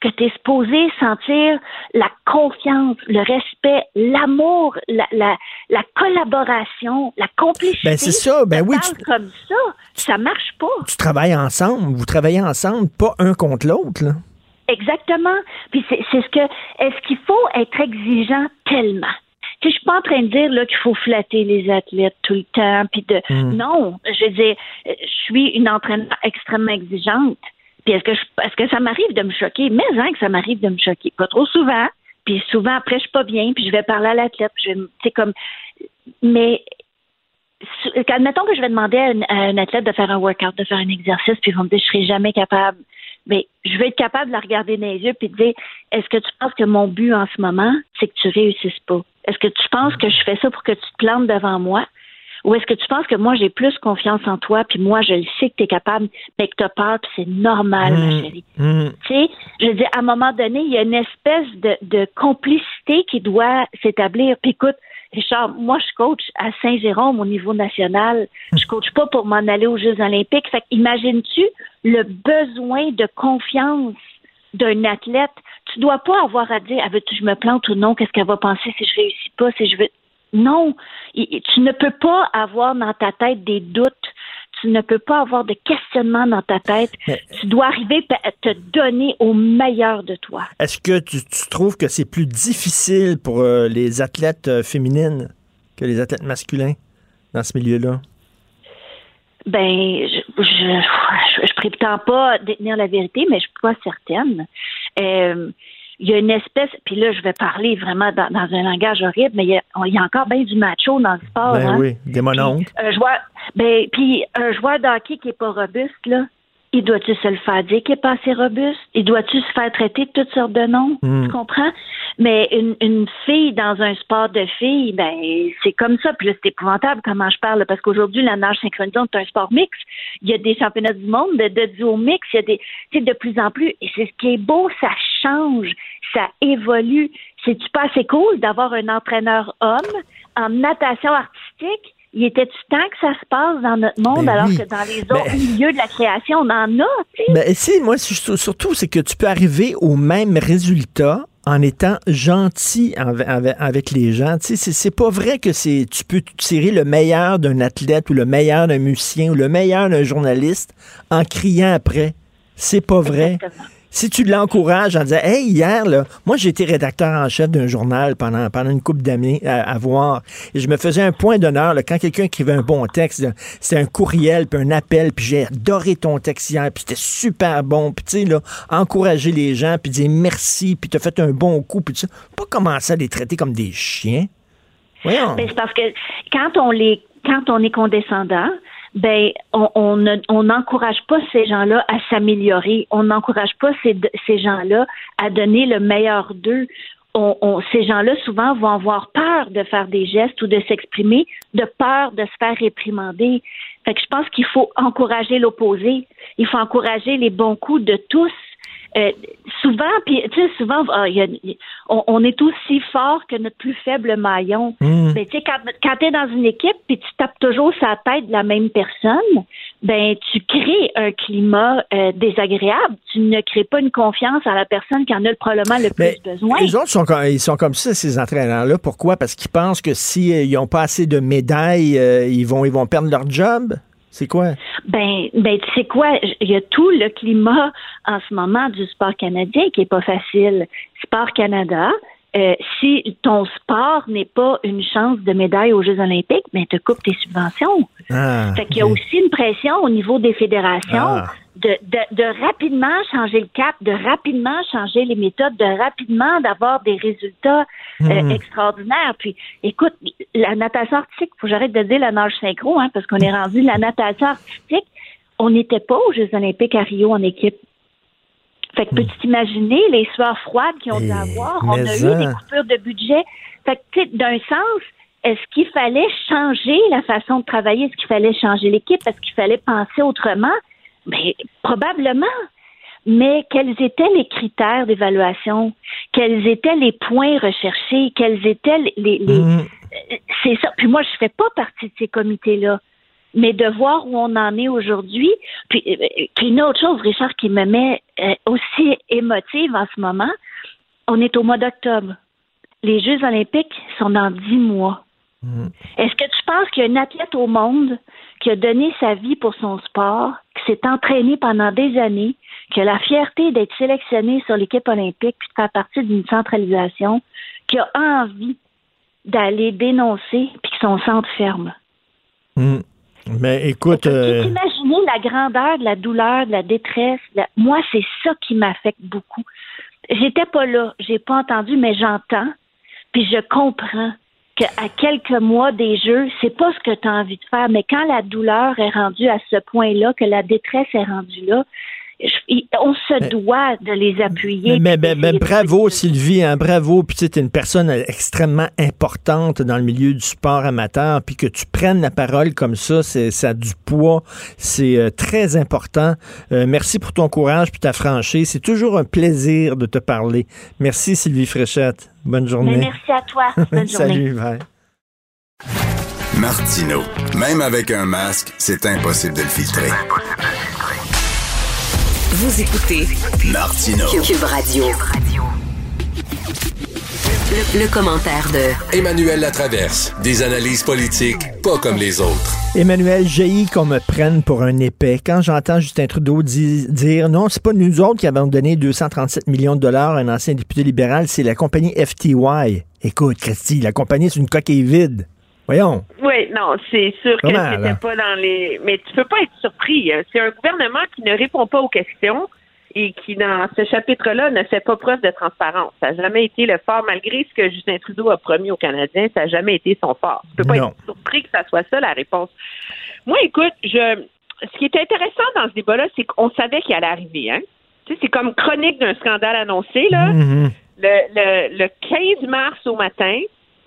que tu es supposé sentir la confiance, le respect, l'amour, la, la, la collaboration, la complicité. Ben, c'est ça. Ben oui, parle tu- comme ça, ça marche pas. Tu travailles ensemble, vous travaillez ensemble, pas un contre l'autre. Exactement. Puis c'est ce que est-ce qu'il faut être exigeant tellement? Je suis pas en train de dire là qu'il faut flatter les athlètes tout le temps, puis de Mm. non, je veux dire, je suis une entraîneur extrêmement exigeante. Puis est-ce que je- est-ce que ça m'arrive de me choquer? Mais hein, que ça m'arrive de me choquer, pas trop souvent. Puis souvent après je suis pas bien, puis je vais parler à l'athlète, je sais comme mais admettons que je vais demander à, un- à un athlète de faire un workout, de faire un exercice, puis ils vont me dire je serai jamais capable. Mais je vais être capable de la regarder dans les yeux puis de dire est-ce que tu penses que mon but en ce moment, c'est que tu réussisses pas? Est-ce que tu penses que je fais ça pour que tu te plantes devant moi? Ou est-ce que tu penses que moi j'ai plus confiance en toi, puis moi je le sais que tu es capable, mais que tu as peur, puis c'est normal, ma Mm. chérie. Mm. Tu sais, je veux dire, à un moment donné, il y a une espèce de, de complicité qui doit s'établir. Puis écoute, Richard, moi, je coach à Saint-Jérôme au niveau national. Je coach pas pour m'en aller aux Jeux olympiques. Fait imagines-tu le besoin de confiance d'un athlète? Tu dois pas avoir à dire, ah, veux-tu que je me plante ou non? Qu'est-ce qu'elle va penser si je réussis pas? Si je veux... Non, tu ne peux pas avoir dans ta tête des doutes. Tu ne peux pas avoir de questionnement dans ta tête. Tu dois arriver à te donner au meilleur de toi. Est-ce que tu, tu trouves que c'est plus difficile pour euh, les athlètes euh, féminines que les athlètes masculins dans ce milieu-là? Ben, je, je, je, je prétends pas détenir la vérité, mais je suis pas certaine. Euh, il y a une espèce, puis là, je vais parler vraiment dans, dans un langage horrible, mais il y, a, il y a encore bien du macho dans le sport. ben hein. oui, des mononcles. Un joueur, ben, puis un joueur de hockey qui est pas robuste, là, il doit-tu se le faire dire qu'il est pas assez robuste? Il doit-tu se faire traiter de toutes sortes de noms? Mm. Tu comprends? Mais une, une fille dans un sport de filles, ben, c'est comme ça. Puis là, c'est épouvantable comment je parle, parce qu'aujourd'hui, la nage synchronisée, c'est un sport mix. Il y a des championnats du monde de, de duo mix. Il y a des, tu sais, de plus en plus. Et c'est ce qui est beau, ça change, ça évolue. C'est-tu pas assez cool d'avoir un entraîneur homme en natation artistique? Il était-tu temps que ça se passe dans notre monde, Ben alors oui. que dans les autres milieux de la création, on en a, tu sais? Ben, si, moi, surtout, c'est que tu peux arriver au même résultat en étant gentil avec les gens. Tu sais, c'est- pas vrai que c'est tu peux tirer le meilleur d'un athlète ou le meilleur d'un musicien ou le meilleur d'un journaliste en criant après. C'est pas vrai. Si tu l'encourages en disant Hey, hier, là, moi j'ai été rédacteur en chef d'un journal pendant, pendant une couple d'années à, voir. Et je me faisais un point d'honneur quand quelqu'un écrivait un bon texte. C'était un courriel, puis un appel, puis j'ai adoré ton texte hier, puis c'était super bon. Puis tu sais, là, encourager les gens, puis dire merci, puis t'as fait un bon coup, puis ça. Pas commencer à les traiter comme des chiens. Voyons. C'est parce que quand on les quand on est condescendant, ben on on ne- on n'encourage pas ces gens-là à s'améliorer. On n'encourage pas ces, ces gens-là à donner le meilleur d'eux. On, on- ces gens-là souvent vont avoir peur de faire des gestes ou de s'exprimer, de peur de se faire réprimander. Fait que je pense qu'il faut encourager l'opposé. Il faut encourager les bons coups de tous. Euh, souvent, puis tu sais, souvent, ah, il y a- on, on est aussi fort que notre plus faible maillon. Mm. Mais tu sais, quand, quand tu es dans une équipe puis tu tapes toujours sa tête de la même personne, ben tu crées un climat euh, désagréable. Tu ne crées pas une confiance à la personne qui en a probablement le plus besoin. Les autres sont comme, ils sont comme ça, ces entraîneurs-là. Pourquoi? Parce qu'ils pensent que s'ils n'ont pas assez de médailles, euh, ils, vont, ils vont perdre leur job? C'est quoi? Ben, ben, tu sais quoi? Il y a tout le climat en ce moment du sport canadien qui est pas facile. Sport Canada, euh, si ton sport n'est pas une chance de médaille aux Jeux Olympiques, ben, te coupe tes subventions. Ah, Fait qu'il y a aussi une pression au niveau des fédérations Ah. de, de, de rapidement changer le cap, de rapidement changer les méthodes, de rapidement d'avoir des résultats euh, Hmm. extraordinaires. Puis, écoute, la natation artistique, faut que j'arrête de dire la nage synchro, hein, parce qu'on est rendu la natation artistique. On n'était pas aux Jeux Olympiques à Rio en équipe. Fait que peux-tu t'imaginer les sueurs froides qu'ils ont dû avoir? On a eu en. des coupures de budget. Fait que, d'un sens, est-ce qu'il fallait changer la façon de travailler? Est-ce qu'il fallait changer l'équipe? Est-ce qu'il fallait penser autrement? Mais probablement. Mais quels étaient les critères d'évaluation? Quels étaient les points recherchés? Quels étaient les... les- les- Mm. Euh, C'est ça. Puis moi, je fais pas partie de ces comités-là. Mais de voir où on en est aujourd'hui, puis, euh, puis une autre chose, Richard, qui me met euh, aussi émotive en ce moment, on est au mois d'octobre. Les Jeux olympiques sont dans dix mois. Est-ce que tu penses qu'il y a une athlète au monde qui a donné sa vie pour son sport, qui s'est entraîné pendant des années, qui a la fierté d'être sélectionné sur l'équipe olympique puis de faire partie d'une centralisation, qui a envie d'aller dénoncer puis que son centre ferme? Mm. Mais écoute, euh, Imaginez la grandeur de la douleur, de la détresse. la- Moi, c'est ça qui m'affecte beaucoup. J'étais pas là, j'ai pas entendu, mais j'entends, puis je comprends qu'à quelques mois des jeux, c'est pas ce que tu as envie de faire, mais quand la douleur est rendue à ce point-là, que la détresse est rendue là, on se doit de les appuyer. mais, mais- mais d'essayer de- bravo, Sylvie, hein, bravo. Puis tu es une personne extrêmement importante dans le milieu du sport amateur. Puis que tu prennes la parole comme ça, c'est, ça a du poids. C'est euh, très important. Euh, merci pour ton courage puis ta franchise. C'est toujours un plaisir de te parler. Merci, Sylvie Fréchette. Bonne journée. Mais merci à toi. Bonne journée. Salut, bye. Martino. Même avec un masque, c'est impossible de le filtrer. Vous écoutez Martino. Cube Radio. Le, le commentaire de Emmanuel Latraverse. Des analyses politiques pas comme les autres. Emmanuel, j'ai qu'on me prenne pour un épais. Quand j'entends Justin Trudeau di- dire non, c'est pas nous autres qui avons donné 237 millions de dollars à un ancien député libéral, c'est la compagnie FTY. Écoute, Christy, la compagnie, c'est une coquille vide. Voyons. Oui, non, c'est sûr que c'était là? pas dans les. Mais tu peux pas être surpris. hein. C'est un gouvernement qui ne répond pas aux questions et qui, dans ce chapitre-là, ne fait pas preuve de transparence. Ça n'a jamais été le fort, malgré ce que Justin Trudeau a promis aux Canadiens, ça n'a jamais été son fort. Tu peux pas Non. être surpris que ça soit ça la réponse. Moi, écoute, je. Ce qui est intéressant dans ce débat-là, c'est qu'on savait qu'il allait arriver. Hein? Tu sais, c'est comme chronique d'un scandale annoncé, là. Mhm. Le, le, le 15 mars au matin,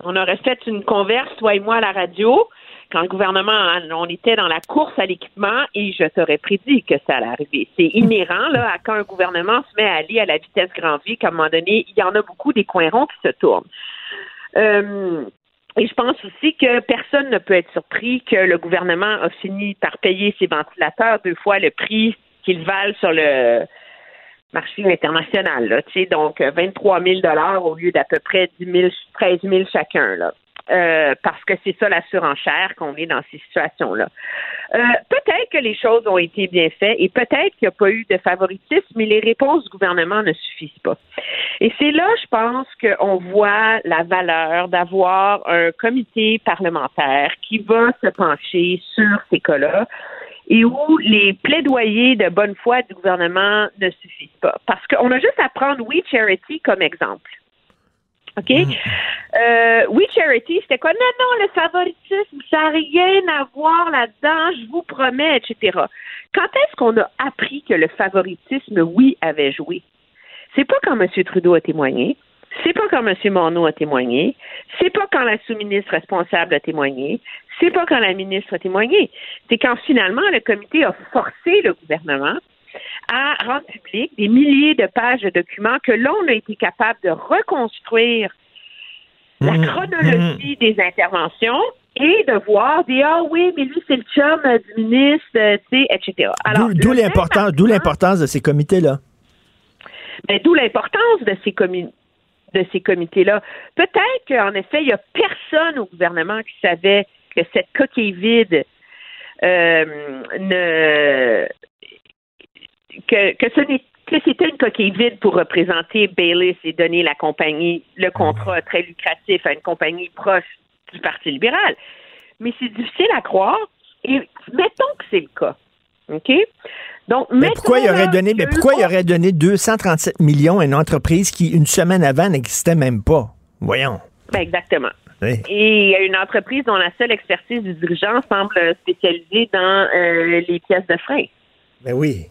on aurait fait une converse, toi et moi, à la radio, quand le gouvernement, on était dans la course à l'équipement et je t'aurais prédit que ça allait arriver. C'est inhérent, là, à quand un gouvernement se met à aller à la vitesse grand V, qu'à un moment donné, il y en a beaucoup des coins ronds qui se tournent. Euh, et je pense aussi que personne ne peut être surpris que le gouvernement a fini par payer ses ventilateurs deux fois le prix qu'ils valent sur le marché international. Là, donc euh, 23 000 au lieu d'à peu près 10 000, 13 000 chacun. Là. Euh, parce que c'est ça la surenchère qu'on est dans ces situations-là. Euh, peut-être que les choses ont été bien faites et peut-être qu'il n'y a pas eu de favoritisme, mais les réponses du gouvernement ne suffisent pas. Et c'est là, je pense, qu'on voit la valeur d'avoir un comité parlementaire qui va se pencher sur ces cas-là et où les plaidoyers de bonne foi du gouvernement ne suffisent pas. Parce qu'on a juste à prendre We Charity comme exemple. OK? Euh, We Charity, c'était quoi? Non, non, le favoritisme, ça n'a rien à voir là-dedans, je vous promets, etc. Quand est-ce qu'on a appris que le favoritisme, oui, avait joué? C'est pas quand M. Trudeau a témoigné. C'est pas quand M. Morneau a témoigné. C'est pas quand la sous-ministre responsable a témoigné. C'est pas quand la ministre a témoigné. C'est quand finalement le comité a forcé le gouvernement à rendre public des milliers de pages de documents que l'on a été capable de reconstruire la Mhm. chronologie des interventions et de voir des ah oui mais lui c'est le chum euh, du ministre euh, tu sais etc alors D'où- l'importance, d'où l'importance de ces comités-là. ben, d'où l'importance de ces comi- de ces comités-là. Peut-être qu'en effet, il n'y a personne au gouvernement qui savait que cette coquille vide euh, ne que, que ce n'est c'était une coquille vide pour représenter Bayliss et donner la compagnie le contrat très lucratif à une compagnie proche du Parti libéral. Mais c'est difficile à croire. Et mettons que c'est le cas. OK? Donc, Mais pourquoi il aurait donné, mais pourquoi il aurait donné 237 millions à une entreprise qui, une semaine avant, n'existait même pas? Voyons. Ben, exactement. Oui. Et une entreprise dont la seule expertise du dirigeant semble spécialisée dans euh, les pièces de frein. Ben oui.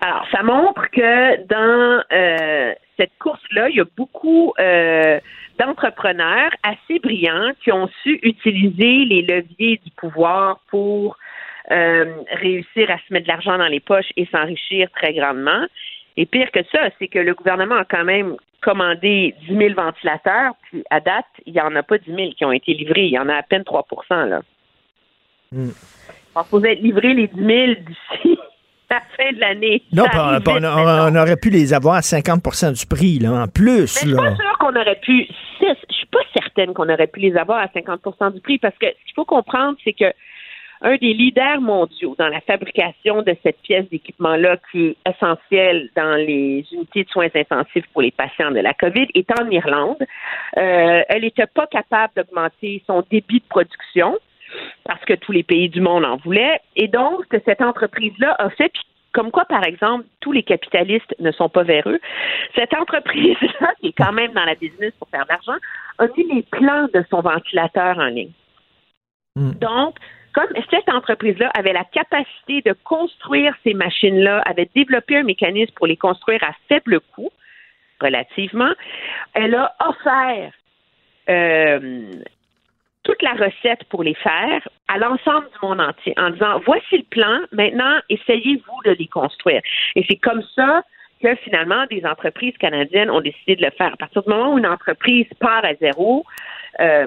Alors, ça montre que dans euh, cette course-là, il y a beaucoup euh, d'entrepreneurs assez brillants qui ont su utiliser les leviers du pouvoir pour réussir à se mettre de l'argent dans les poches et s'enrichir très grandement. Et pire que ça, c'est que le gouvernement a quand même commandé 10 000 ventilateurs, puis à date, il n'y en a pas 10 000 qui ont été livrés. Il y en a à peine 3 là. Hmm. On supposé être livrés les 10 000 d'ici la fin de l'année. Non, on, aurait pu les avoir à 50% du prix, là, en plus. Mais je suis là. pas sûre qu'on aurait pu. Je suis pas certaine qu'on aurait pu les avoir à 50% du prix parce que ce qu'il faut comprendre, c'est que un des leaders mondiaux dans la fabrication de cette pièce d'équipement-là, qui est essentielle dans les unités de soins intensifs pour les patients de la COVID, est en Irlande. Euh, elle n'était pas capable d'augmenter son débit de production parce que tous les pays du monde en voulaient. Et donc, ce que cette entreprise-là a fait, comme quoi, par exemple, tous les capitalistes ne sont pas véreux, cette entreprise-là, qui est quand même dans la business pour faire de l'argent, a mis les plans de son ventilateur en ligne. Donc, comme cette entreprise-là avait la capacité de construire ces machines-là, avait développé un mécanisme pour les construire à faible coût, relativement, elle a offert euh, toute la recette pour les faire à l'ensemble du monde entier en disant voici le plan, maintenant essayez-vous de les construire. Et c'est comme ça que finalement des entreprises canadiennes ont décidé de le faire. À partir du moment où une entreprise part à zéro, euh,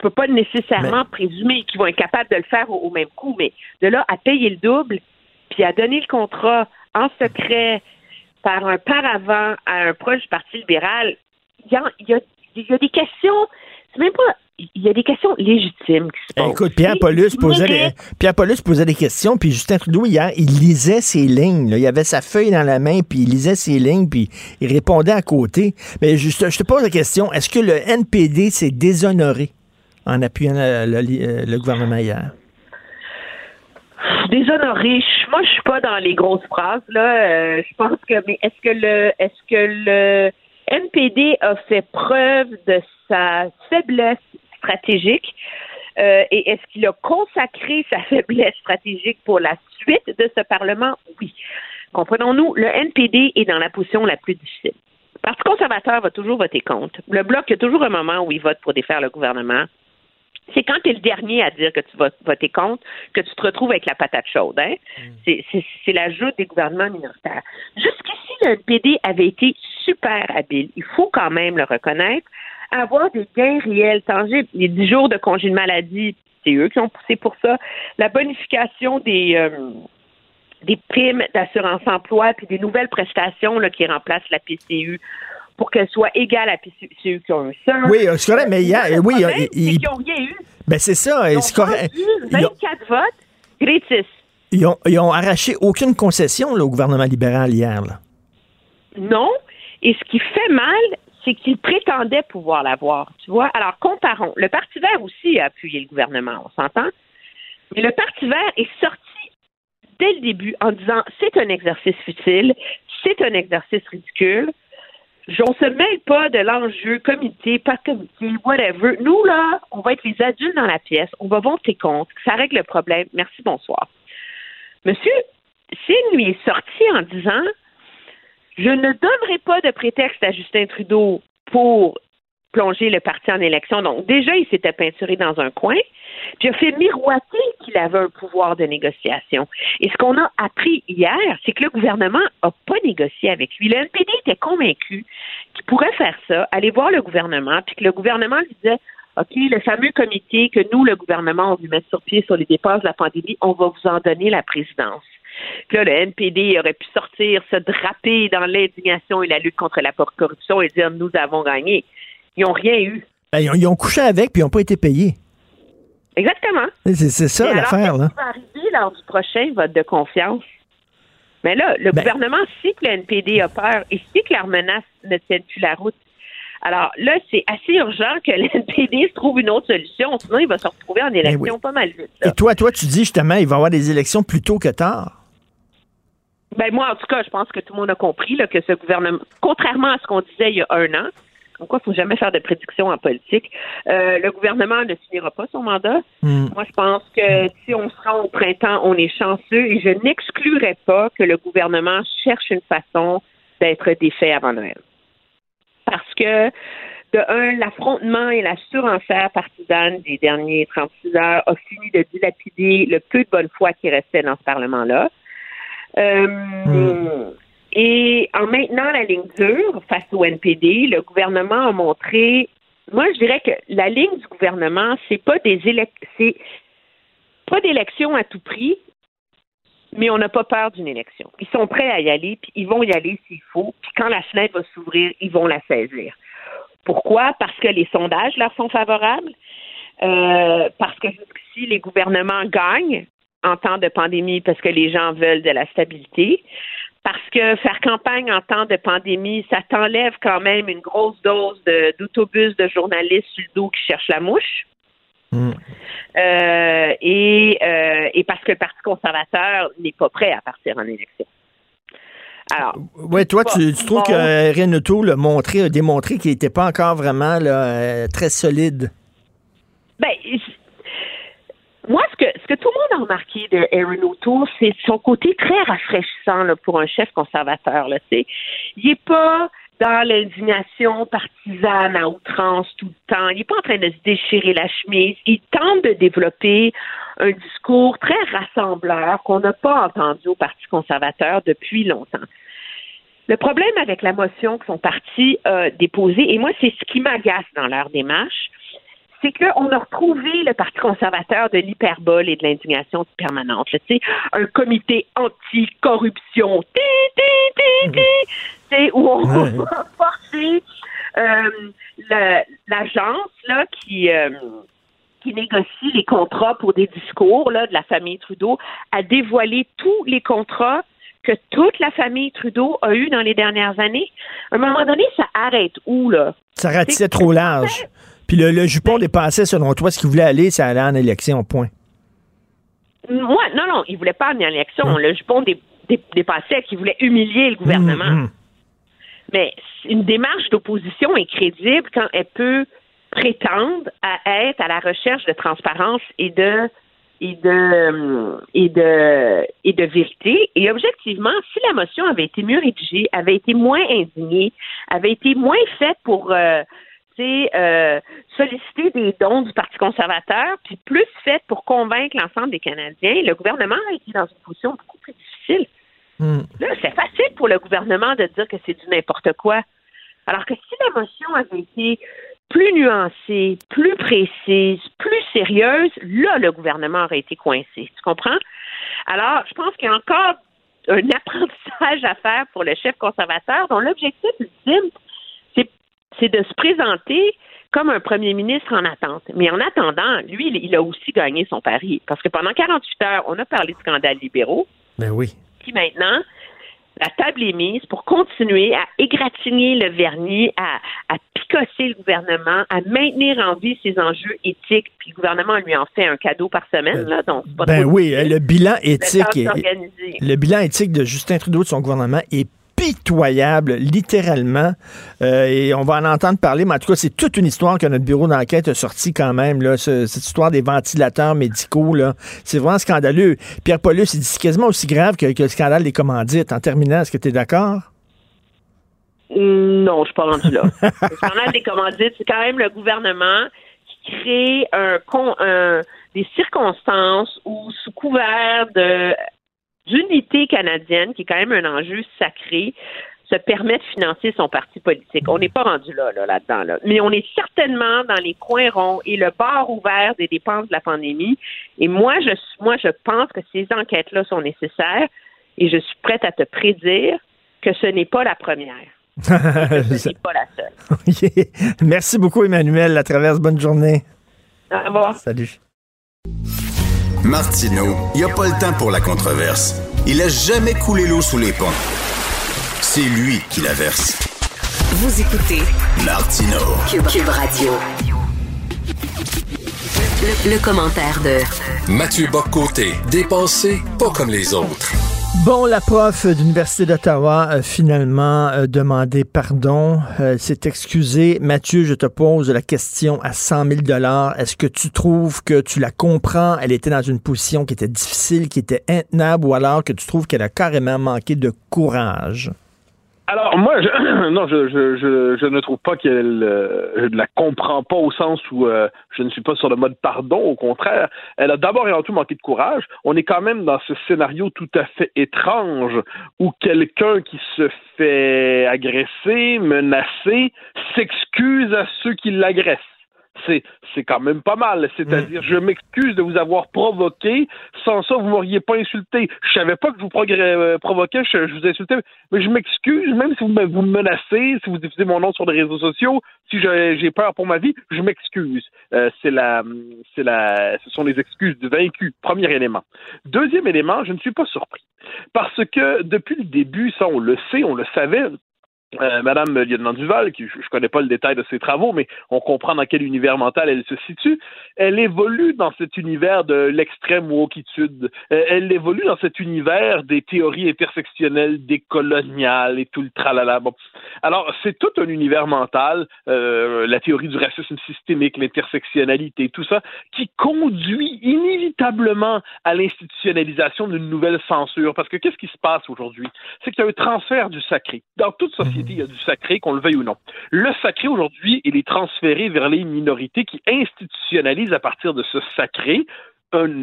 tu peux pas nécessairement présumer qu'ils vont être capables de le faire au, au même coup, mais de là à payer le double, puis à donner le contrat en secret par un paravent à un proche du Parti libéral, il y a, il y a- il y a des questions, c'est même pas, il y a des questions légitimes qui se Eh, posent. Écoute, Pierre Paulus posait, des, Pierre Paulus posait des questions, puis Justin Trudeau, hier, il lisait ses lignes. là. Il avait sa feuille dans la main, puis il lisait ses lignes, puis il répondait à côté. Mais juste, je te pose la question, est-ce que le NPD s'est déshonoré? En appuyant le, le- le gouvernement hier? déshonoré. Moi, je suis pas dans les grosses phrases là. Euh, je pense que, mais est-ce que le, est-ce que le NPD a fait preuve de sa faiblesse stratégique euh, et est-ce qu'il a consacré sa faiblesse stratégique pour la suite de ce Parlement? Oui. Comprenons-nous, le NPD est dans la position la plus difficile. Le Parti conservateur va toujours voter contre. Le Bloc, il y a toujours un moment où il vote pour défaire le gouvernement c'est quand tu es le dernier à dire que tu vas voter contre que tu te retrouves avec la patate chaude. Hein? C'est- C'est c'est la joute des gouvernements minoritaires. Jusqu'ici, le NPD avait été super habile. Il faut quand même le reconnaître. Avoir des gains réels, tangibles. Les 10 jours de congé de maladie, c'est eux qui ont poussé pour ça. La bonification des... euh, des primes d'assurance emploi puis des nouvelles prestations là, qui remplacent la PCU pour qu'elle soit égale à PCU qui ont un seul. Oui, euh, c'est correct, mais oui, il- c'est il- qu'ils n'ont rien eu. Ben c'est ça, Ils ont correct. vendu Ils ont, 24 votes, gratis. ils ont- ils ont arraché aucune concession là, au gouvernement libéral hier. là. Non. Et ce qui fait mal, c'est qu'ils prétendaient pouvoir l'avoir. Tu vois? Alors, comparons. Le Parti vert aussi a appuyé le gouvernement, on s'entend? Mais le Parti vert est sorti dès le début en disant c'est un exercice futile, c'est un exercice ridicule. On se mêle pas de l'enjeu comité, pas comité, whatever. Nous, là, on va être les adultes dans la pièce, on va voter contre, ça règle le problème. Merci, bonsoir. Monsieur Singh lui est sorti en disant je ne donnerai pas de prétexte à Justin Trudeau pour plonger le parti en élection. Donc, déjà, il s'était peinturé dans un coin, puis a fait miroiter qu'il avait un pouvoir de négociation. Et ce qu'on a appris hier, c'est que le gouvernement n'a pas négocié avec lui. Le NPD était convaincu qu'il pourrait faire ça, aller voir le gouvernement, puis que le gouvernement lui disait OK, le fameux comité que nous, le gouvernement, on veut mettre sur pied sur les dépenses de la pandémie, on va vous en donner la présidence. Puis là, le NPD aurait pu sortir, se draper dans l'indignation et la lutte contre la corruption et dire nous avons gagné. Ils n'ont rien eu. Ben, ils, ont, ils ont couché avec, puis ils n'ont pas été payés. Exactement. C'est ça l'affaire, là. va arriver lors du prochain vote de confiance? Mais là, le Ben- gouvernement sait que le NPD a peur et sait que leurs menaces ne tiennent plus la route. Alors là, c'est assez urgent que le NPD se trouve une autre solution, sinon il va se retrouver en élection Ben oui. pas mal vite. là. Et toi, toi, tu dis justement, il va y avoir des élections plus tôt que tard? Ben moi, en tout cas, je pense que tout le monde a compris là, que ce gouvernement, contrairement à ce qu'on disait il y a un an, comme quoi il faut jamais faire de prédictions en politique, euh, le gouvernement ne finira pas son mandat. Moi, je pense que si on se rend au printemps, on est chanceux et je n'exclurais pas que le gouvernement cherche une façon d'être défait avant Noël. Parce que, de un, l'affrontement et la surenchère partisane des derniers 36 heures a fini de dilapider le peu de bonne foi qui restait dans ce Parlement-là. Euh, Et en maintenant la ligne dure face au NPD, le gouvernement a montré. Moi, je dirais que la ligne du gouvernement, c'est pas des élec- c'est pas d'élection à tout prix, mais on n'a pas peur d'une élection. Ils sont prêts à y aller, puis ils vont y aller s'il faut. Puis quand la fenêtre va s'ouvrir, ils vont la saisir. Pourquoi? Parce que les sondages leur sont favorables. Euh, parce que jusqu'ici, les gouvernements gagnent en temps de pandémie parce que les gens veulent de la stabilité. Parce que faire campagne en temps de pandémie, ça t'enlève quand même une grosse dose d'autobus de, journalistes sur le dos qui cherchent la mouche. Euh, et, euh, et parce que le Parti conservateur n'est pas prêt à partir en élection. Alors, Ouais, toi, tu, tu trouves Bon. que euh, Renato l'a montré, a démontré qu'il n'était pas encore vraiment là, euh, très solide? Ben, moi, ce que, ce que tout le monde a remarqué de Aaron O'Toole, c'est son côté très rafraîchissant pour un chef conservateur. Il n'est pas dans l'indignation partisane à outrance tout le temps. Il n'est pas en train de se déchirer la chemise. Il tente de développer un discours très rassembleur qu'on n'a pas entendu au Parti conservateur depuis longtemps. Le problème avec la motion que son parti a déposée, et moi, c'est ce qui m'agace dans leur démarche, c'est qu'on a retrouvé le Parti conservateur de l'hyperbole et de l'indignation permanente. sais, un comité anti-corruption, sais, où on va forcer euh, l'agence là qui euh, qui négocie les contrats pour des discours là, de la famille Trudeau à dévoiler tous les contrats que toute la famille Trudeau a eu dans les dernières années. À un moment donné, ça arrête où, là? Ça ratissait trop large. Puis le, le jupon dépassait, selon toi, ce qu'il voulait aller, c'est aller en élection, point. Moi, non, non, il voulait pas aller en élection. Le jupon dé- dé- dépassait qu'il voulait humilier le gouvernement. Hum, hum. Mais une démarche d'opposition est crédible quand elle peut prétendre à être à la recherche de transparence et de et de et de et de vérité. Et objectivement, si la motion avait été mieux rédigée, avait été moins indignée, avait été moins faite pour euh, euh, solliciter des dons du Parti conservateur, puis plus faite pour convaincre l'ensemble des Canadiens, le gouvernement a été dans une position beaucoup plus difficile. Là, c'est facile pour le gouvernement de dire que c'est du n'importe quoi. Alors que si la motion avait été plus nuancée, plus précise, plus sérieuse, là, le gouvernement aurait été coincé. Tu comprends? Alors, je pense qu'il y a encore un apprentissage à faire pour le chef conservateur dont l'objectif ultime, c'est, de se présenter comme un premier ministre en attente. Mais en attendant, lui, il- a aussi gagné son pari. Parce que pendant 48 heures, on a parlé de scandales libéraux. Ben oui. Puis maintenant, la table est mise pour continuer à égratigner le vernis, à, à picosser le gouvernement, à maintenir en vie ses enjeux éthiques. Puis le gouvernement lui en fait un cadeau par semaine, là, donc pas Ben oui, le bilan éthique est, le bilan éthique de Justin Trudeau de son gouvernement est pitoyable, littéralement. Euh, et on va en entendre parler, mais en tout cas, c'est toute une histoire que notre bureau d'enquête a sorti quand même, là, ce- cette histoire des ventilateurs médicaux. là. C'est vraiment scandaleux. Pierre Paulus, c'est quasiment aussi grave que, le scandale des commandites. En terminant, est-ce que tu es d'accord? Non, je suis pas rendu là. le scandale des commandites, c'est quand même le gouvernement qui crée un- des circonstances où, sous couvert de d'unité canadienne, qui est quand même un enjeu sacré, se permet de financer son parti politique. On n'est pas rendu là, là, là-dedans, là. Mais on est certainement dans les coins ronds et le bar ouvert des dépenses de la pandémie. Et moi, je, moi, je pense que ces enquêtes-là sont nécessaires et je suis prête à te prédire que ce n'est pas la première. Ce n'est pas la seule. Merci beaucoup, Emmanuel. La traverse, bonne journée. Au revoir. Salut. Martino, il n'y a pas le temps pour la controverse. Il a jamais coulé l'eau sous les ponts. C'est lui qui la verse. Vous écoutez Martino. Cube, Cube Radio. Le, le commentaire de Mathieu Boccoté, dépensé pas comme les autres. Bon, la prof d'Université d'Ottawa a finalement euh, demandé pardon, euh, s'est excusée. Mathieu, je te pose la question à 100 000 Est-ce que tu trouves que tu la comprends? Elle était dans une position qui était difficile, qui était intenable, ou alors que tu trouves qu'elle a carrément manqué de courage? Alors moi, je, non, je, je, je, je, ne trouve pas qu'elle, euh, je ne la comprends pas au sens où euh, je ne suis pas sur le mode pardon. Au contraire, elle a d'abord et avant tout manqué de courage. On est quand même dans ce scénario tout à fait étrange où quelqu'un qui se fait agresser, menacer, s'excuse à ceux qui l'agressent c'est c'est quand même pas mal. C'est-à-dire, je m'excuse de vous avoir provoqué. Sans ça, vous m'auriez pas insulté. Je savais pas que je vous euh, provoquais, je, vous insultais, mais je m'excuse, même si vous me, vous menacez, si vous diffusez mon nom sur les réseaux sociaux, si j'ai peur pour ma vie, je m'excuse. Euh, c'est la, c'est la, ce sont les excuses du vaincu. Premier élément. Deuxième élément, je ne suis pas surpris parce que depuis le début, ça on le sait, on le savait, euh, Madame Lieutenant Duval, je, ne connais pas le détail de ses travaux, mais on comprend dans quel univers mental elle se situe. Elle évolue dans cet univers de l'extrême wokitude. Euh, elle évolue dans cet univers des théories intersectionnelles, des coloniales et tout le tralala. Bon. Alors, c'est tout un univers mental, euh, la théorie du racisme systémique, l'intersectionnalité, tout ça, qui conduit inévitablement à l'institutionnalisation d'une nouvelle censure. Parce que qu'est-ce qui se passe aujourd'hui? C'est qu'il y a un transfert du sacré. Dans toute société, il y a du sacré, qu'on le veuille ou non. Le sacré, aujourd'hui, il est transféré vers les minorités qui institutionnalisent à partir de ce sacré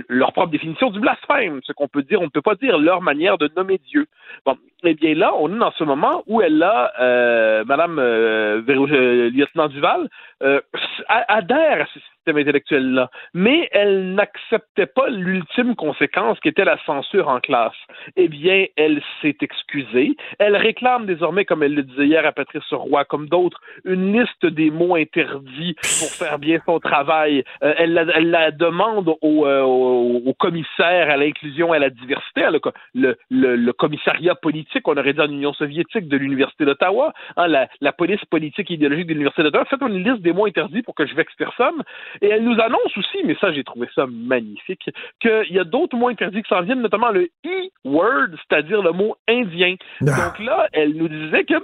leur propre définition du blasphème, ce qu'on peut dire, on ne peut pas dire leur manière de nommer Dieu. Bon, eh bien là, on est dans ce moment où elle a, euh, Madame euh, euh lieutenant Duval, euh, adhère à ce système intellectuel-là, mais elle n'acceptait pas l'ultime conséquence qui était la censure en classe. Eh bien, elle s'est excusée. Elle réclame désormais, comme elle le disait hier à Patrice Roy, comme d'autres, une liste des mots interdits pour faire bien son travail. Euh, elle, la, demande au, au, commissaire à l'inclusion et à la diversité, le, commissariat politique, on aurait dit en Union soviétique, de l'Université d'Ottawa, hein, la, la, police politique et idéologique de l'Université d'Ottawa, faites une liste des mots interdits pour que je vexe personne. Et elle nous annonce aussi, mais ça, j'ai trouvé ça magnifique, qu'il y a d'autres mots interdits qui s'en viennent, notamment le E-word, c'est-à-dire le mot indien. Ah. Donc là, elle nous disait que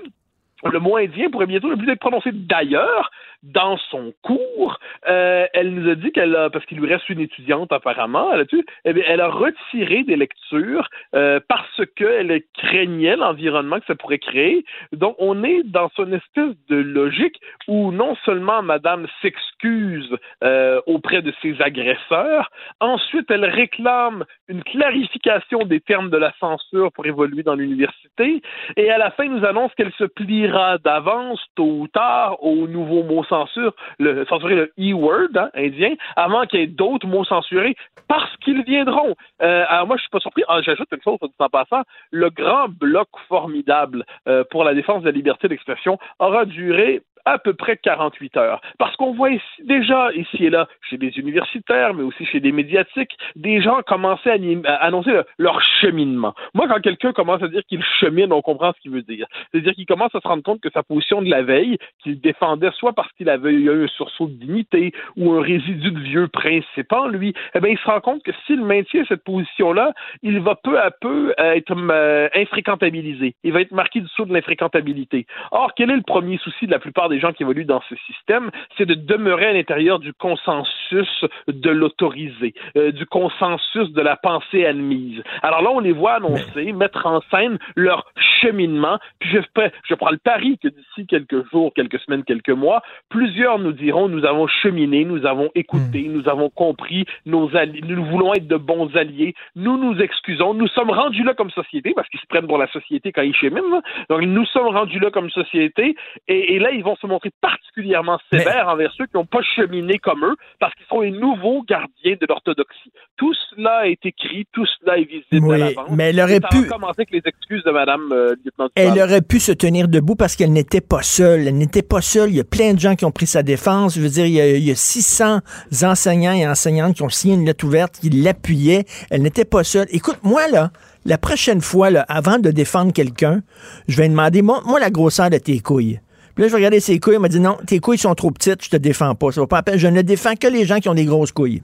le mot indien pourrait bientôt ne plus être prononcé d'ailleurs, dans son cours, euh, elle nous a dit qu'elle a, parce qu'il lui reste une étudiante apparemment, elle a, eh elle a retiré des lectures euh, parce qu'elle craignait l'environnement que ça pourrait créer. Donc, on est dans une espèce de logique où non seulement Madame s'excuse euh, auprès de ses agresseurs, ensuite elle réclame une clarification des termes de la censure pour évoluer dans l'université, et à la fin nous annonce qu'elle se pliera d'avance, tôt ou tard, aux nouveaux mots censure, le, censurer le E-word hein, indien avant qu'il y ait d'autres mots censurés parce qu'ils viendront. Euh, alors moi, je suis pas surpris. Ah, J'ajoute une chose en passant. Le grand bloc formidable euh, pour la défense de la liberté d'expression aura duré à peu près 48 heures. Parce qu'on voit déjà ici et là, chez des universitaires, mais aussi chez des médiatiques, des gens commencer à, annoncer leur cheminement. Moi, quand quelqu'un commence à dire qu'il chemine, on comprend ce qu'il veut dire. C'est-à-dire qu'il commence à se rendre compte que sa position de la veille, qu'il défendait soit parce qu'il avait eu un sursaut de dignité ou un résidu de vieux principe en lui, eh bien, il se rend compte que s'il maintient cette position-là, il va peu à peu être euh, infréquentabilisé. Il va être marqué du saut de l'infréquentabilité. Or, quel est le premier souci de la plupart des gens qui évoluent dans ce système, c'est de demeurer à l'intérieur du consensus de l'autorisé, euh, du consensus de la pensée admise. Alors là, on les voit annoncer, mettre en scène leur cheminement. Puis je, je prends le pari que d'ici quelques jours, quelques semaines, quelques mois, plusieurs nous diront nous avons cheminé, nous avons écouté, hmm. nous avons compris, nos nous voulons être de bons alliés, nous nous excusons, nous sommes rendus là comme société, parce qu'ils se prennent pour la société quand ils cheminent. Donc nous sommes rendus là comme société, et, et là, ils vont se montrer particulièrement sévères envers ceux qui n'ont pas cheminé comme eux, parce qu'ils sont les nouveaux gardiens de l'orthodoxie. tout cela est écrit, tout cela est visible Oui, à l'avance. mais elle aurait pu- commencer avec les excuses de Madame euh, Elle aurait pu se tenir debout parce qu'elle n'était pas seule. Elle n'était pas seule. Il y a plein de gens qui ont pris sa défense. Je veux dire, il y a, il y a 600 enseignants et enseignantes qui ont signé une lettre ouverte, qui l'appuyaient. Elle n'était pas seule. Écoute, moi, là, la prochaine fois, là, avant de défendre quelqu'un, je vais demander, moi, moi, la grosseur de tes couilles. Puis là, je regarder ses couilles. Elle m'a dit, non, tes couilles sont trop petites, je te défends pas. Ça va pas la peine. Je ne défends que les gens qui ont des grosses couilles.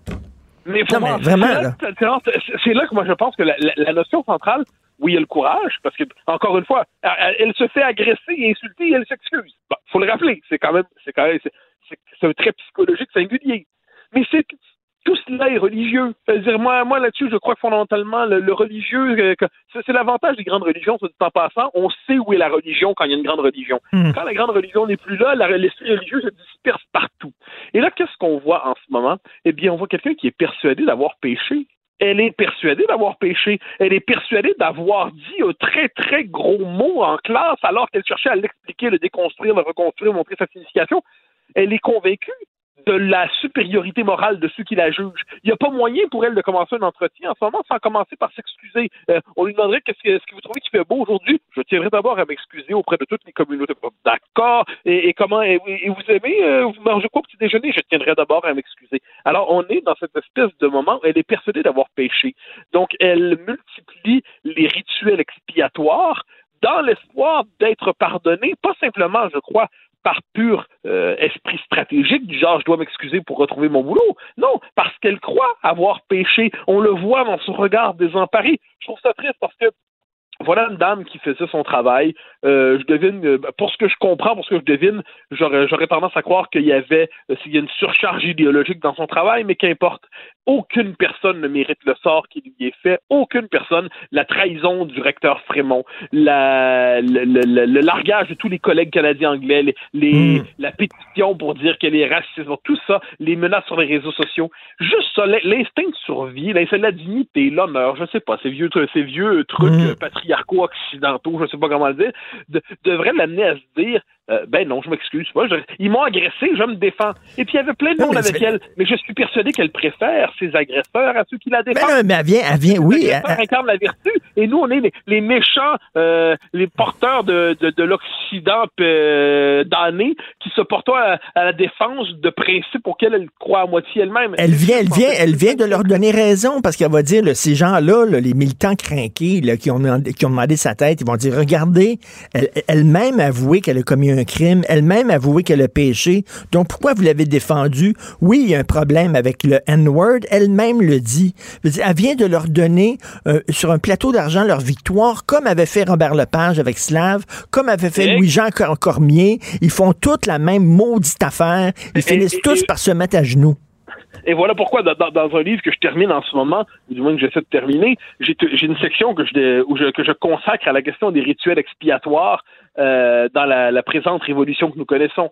Mais Non, mais vraiment, vraiment, c'est là. que moi je pense que la, la- la notion centrale, oui, il y a le courage, parce que, encore une fois, elle, elle se fait agresser et insulter et elle s'excuse. Bon, faut le rappeler, c'est quand même, c'est quand même, c'est un trait psychologique singulier. Mais c'est tout cela est religieux. C'est-à-dire, moi, moi là-dessus, je crois que fondamentalement, le, le religieux, euh, c'est l'avantage des grandes religions, c'est en passant, on sait où est la religion quand il y a une grande religion. Hmm. Quand la grande religion n'est plus là, l'esprit religieux se disperse partout. Et là, qu'est-ce qu'on voit en ce moment? Eh bien, on voit quelqu'un qui est persuadé d'avoir péché. Elle est persuadée d'avoir péché. Elle est persuadée d'avoir dit un très, très gros mot en classe alors qu'elle cherchait à l'expliquer, le déconstruire, le reconstruire, montrer sa signification. Elle est convaincue de la supériorité morale de ceux qui la jugent. Il n'y a pas moyen pour elle de commencer un entretien en ce moment sans commencer par s'excuser. Euh, on lui demanderait qu'est-ce que, vous trouvez qui fait beau aujourd'hui? Je tiendrai d'abord à m'excuser auprès de toutes les communautés. D'accord. Et, comment et, et vous aimez euh, vous mangez quoi au petit déjeuner? Je tiendrai d'abord à m'excuser. Alors on est dans cette espèce de moment où elle est persuadée d'avoir péché. Donc elle multiplie les rituels expiatoires dans l'espoir d'être pardonnée, pas simplement, je crois, par pur euh, esprit stratégique, du genre je dois m'excuser pour retrouver mon boulot. Non, parce qu'elle croit avoir péché. On le voit dans son regard désemparé. Je trouve ça triste parce que voilà une dame qui faisait son travail. Euh, je devine, euh, pour ce que je comprends, pour ce que je devine, j'aurais, tendance à croire qu'il y avait, euh, s'il y a une surcharge idéologique dans son travail, mais qu'importe. Aucune personne ne mérite le sort qui lui est fait. Aucune personne. La trahison du recteur Frémont, la, le, le- le- le largage de tous les collègues canadiens anglais, les, les- la pétition pour dire qu'elle est raciste, tout ça, les menaces sur les réseaux sociaux. Juste ça, l'in- l'instinct de survie, l'instinct de la dignité, l'honneur, je sais pas, ces vieux, ces vieux trucs euh, patriarcaux occidentaux, je sais pas comment le dire, de- devraient l'amener à se dire, euh, ben non, je m'excuse je- ils m'ont agressé, je me défends. Et puis il y avait plein de monde mais avec elle, mais je suis persuadé qu'elle préfère ses agresseurs à ceux qui la Mais défendent. non, mais elle vient, elle vient, oui. Elle- incarnent la vertu, et nous, on est les, les méchants, euh, les porteurs de, de, de l'Occident euh, damné, qui se portent à, à la défense de principes auxquels elle croit à moitié elle-même. Elle vient, elle vient, elle vient de leur donner raison parce qu'elle va dire, là, ces gens-là, là, les militants crainqués là, qui, ont, demandé- qui ont demandé sa tête, ils vont dire, regardez, elle- elle-même avoué qu'elle a commis un crime, elle-même avoué qu'elle a péché. Donc pourquoi vous l'avez défendue? Oui, il y a un problème avec le N-word, elle-même le dit. Elle vient de leur donner euh, sur un plateau d'argent leur victoire, comme avait fait Robert Lepage avec Slav, comme avait fait Louis-Jean Cor- Cormier. Ils font toutes la même maudite affaire. Ils Et- finissent et- tous et- par se mettre à genoux. Et voilà pourquoi, dans, un livre que je termine en ce moment, ou du moins que j'essaie de terminer, j'ai une section que je, consacre à la question des rituels expiatoires euh, dans la présente révolution que nous connaissons.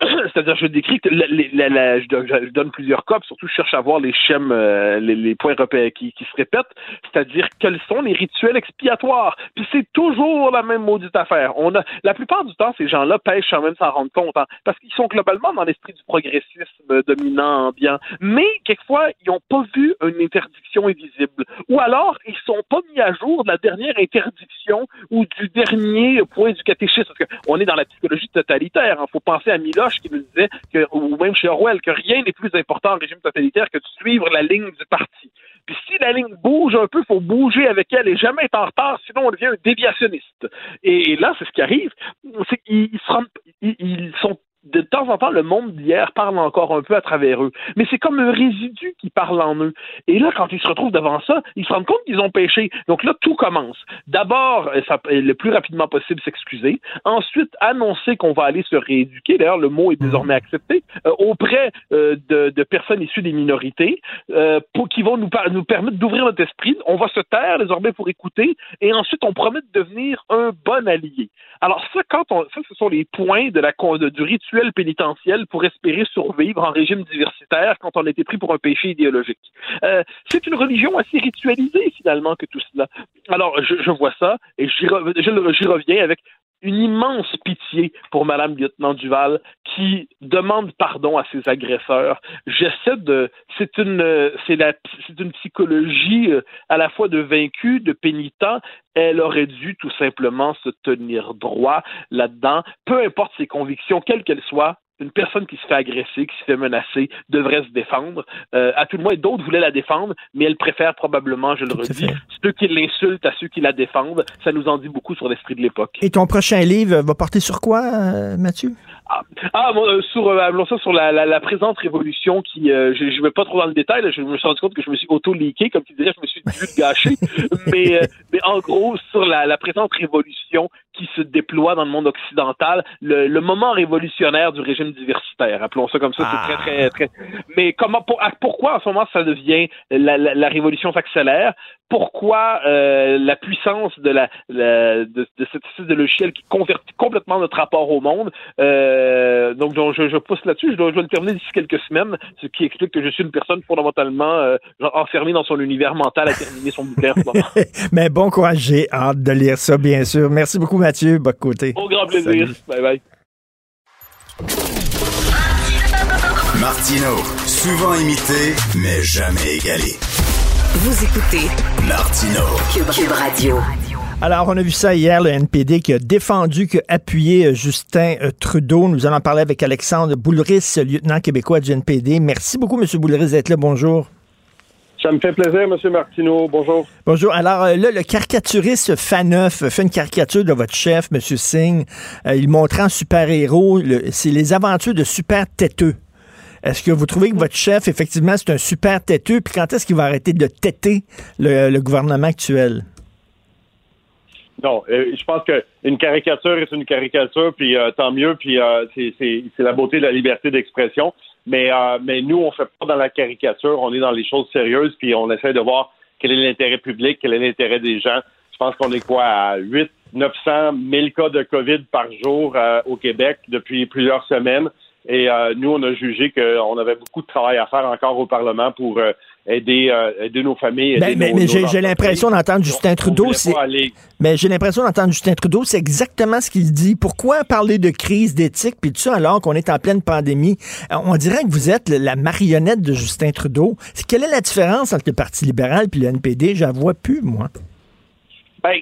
C'est-à-dire, je décris que la- la- la- je, donne- plusieurs puis surtout je cherche à voir les schèmes, euh, les, les points repères qui, qui se répètent, c'est-à-dire quels sont les rituels expiatoires? Puis c'est toujours la même maudite affaire. On a, la plupart du temps, ces gens-là pêchent sans même s'en rendre compte, hein, parce qu'ils sont globalement dans l'esprit du progressisme dominant ambiant. Mais quelquefois, ils n'ont pas vu une interdiction invisible, ou alors ils sont pas mis à jour de la dernière interdiction ou du dernier point du catéchisme, parce qu'on est dans la psychologie totalitaire. Il faut penser à Miloche qui nous disait, que, ou même chez Orwell, que rien n'est plus important en régime totalitaire que de suivre la ligne du parti. Puis si la ligne bouge un peu, il faut bouger avec elle et jamais être en retard, sinon on devient un déviationniste. Et, là, c'est ce qui arrive, ils ils- ils sont de temps en temps, le monde d'hier parle encore un peu à travers eux. Mais c'est comme un résidu qui parle en eux. Et là, quand ils se retrouvent devant ça, ils se rendent compte qu'ils ont péché. Donc là, tout commence. D'abord, euh, le plus rapidement possible, s'excuser. Ensuite, annoncer qu'on va aller se rééduquer. D'ailleurs, le mot est désormais accepté euh, auprès euh, de, de personnes issues des minorités euh, pour qui vont nous, nous permettre d'ouvrir notre esprit. On va se taire désormais pour écouter. Et ensuite, on promet de devenir un bon allié. Alors ça, quand on, ça, ce sont les points de la, de- du rituel pénitentiel pour espérer survivre en régime diversitaire quand on a été pris pour un péché idéologique. Euh, c'est une religion assez ritualisée finalement que tout cela. Alors je, vois ça et j'y reviens avec une immense pitié pour Madame Lieutenant Duval qui demande pardon à ses agresseurs. J'essaie de, c'est une, c'est la, c'est une psychologie euh, à la fois de vaincu, de pénitent. Elle aurait dû tout simplement se tenir droit là-dedans, peu importe ses convictions, quelles qu'elles soient une personne qui se fait agresser, qui se fait menacer, devrait se défendre. Euh, à tout le moins, d'autres voulaient la défendre, mais elle préfère probablement, je le redis, ceux qui l'insultent à ceux qui la défendent. Ça nous en dit beaucoup sur l'esprit de l'époque. Et ton prochain livre va porter sur quoi, euh, Mathieu? Ah, ah euh, sur, euh, ça, sur la, la, la, présente révolution qui, euh, je ne vais pas trop dans le détail, là, je me suis rendu compte que je me suis auto-leaké, comme tu dirais, je me suis vu gâcher, mais, mais en gros, sur la, la, présente révolution qui se déploie dans le monde occidental, le, le moment révolutionnaire du régime diversitaire, appelons ça comme ça, c'est très, très, très... Mais comment, pour, pourquoi en ce moment ça devient, la, la, la révolution s'accélère? Pourquoi euh, la puissance de la, de, de cette espèce de logiciel qui convertit complètement notre rapport au monde. Euh, donc, donc je, je, pousse là-dessus. Je dois, je dois le terminer d'ici quelques semaines, ce qui explique que je suis une personne fondamentalement euh, enfermée dans son univers mental à terminer son bouquin en ce moment. Mais bon courage, j'ai hâte de lire ça, bien sûr. Merci beaucoup, Mathieu. Bon côté. Au grand plaisir. Bye bye. Martino, souvent imité, mais jamais égalé. Vous écoutez Martino Cube, Radio. Alors, on a vu ça hier, le NPD qui a défendu, qui a appuyé euh, Justin euh, Trudeau. Nous allons parler avec Alexandre Boulris, lieutenant québécois du NPD. Merci beaucoup, M. Boulris, d'être là. Bonjour. Ça me fait plaisir, M. Martineau. Bonjour. Bonjour. Alors euh, là, le caricaturiste Faneuf fait une caricature de votre chef, M. Singh. il montrait en super-héros, c'est les aventures de super têteux. Est-ce que vous trouvez que votre chef, effectivement, c'est un super têteux? Puis quand est-ce qu'il va arrêter de têter le, gouvernement actuel? Non, euh, je pense qu'une caricature est une caricature, puis euh, tant mieux, puis euh, c'est la beauté de la liberté d'expression. Mais, mais nous, on fait pas dans la caricature, on est dans les choses sérieuses, puis on essaie de voir quel est l'intérêt public, quel est l'intérêt des gens. Je pense qu'on est quoi à 8, 900, 1000 cas de COVID par jour au Québec depuis plusieurs semaines. Et euh, nous, on a jugé qu'on avait beaucoup de travail à faire encore au Parlement pour euh, aider, euh, aider nos familles. Ben, mais, mais j'ai l'impression d'entendre Justin Trudeau. Mais j'ai l'impression d'entendre Justin Trudeau, c'est exactement ce qu'il dit. Pourquoi parler de crise d'éthique puis tout ça alors qu'on est en pleine pandémie? On dirait que vous êtes la marionnette de Justin Trudeau. Quelle est la différence entre le Parti libéral et le NPD? Je la vois plus, moi. Ben,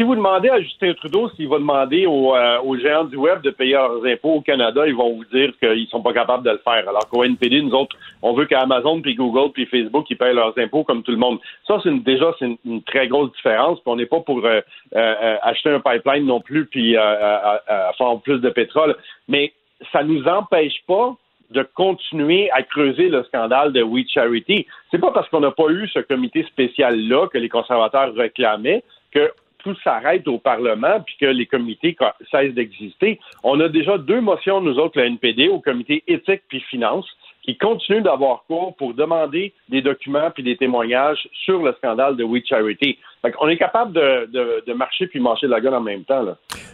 si vous demandez à Justin Trudeau s'il va demander euh, aux, géants du web de payer leurs impôts au Canada, ils vont vous dire qu'ils sont pas capables de le faire. Alors qu'au NPD, nous autres, on veut qu'Amazon, puis Google, puis Facebook, ils payent leurs impôts comme tout le monde. Ça, c'est déjà c'est une, très grosse différence. Puis on n'est pas pour euh, euh, acheter un pipeline non plus, puis faire plus de pétrole. Mais ça nous empêche pas de continuer à creuser le scandale de We Charity. C'est pas parce qu'on n'a pas eu ce comité spécial-là que les conservateurs réclamaient que tout s'arrête au Parlement puis que les comités cessent d'exister. On a déjà deux motions, nous autres, la NPD, au comité éthique puis finance, qui continuent d'avoir cours pour demander des documents puis des témoignages sur le scandale de We Charity. on est capable de, marcher puis marcher de la gueule en même temps.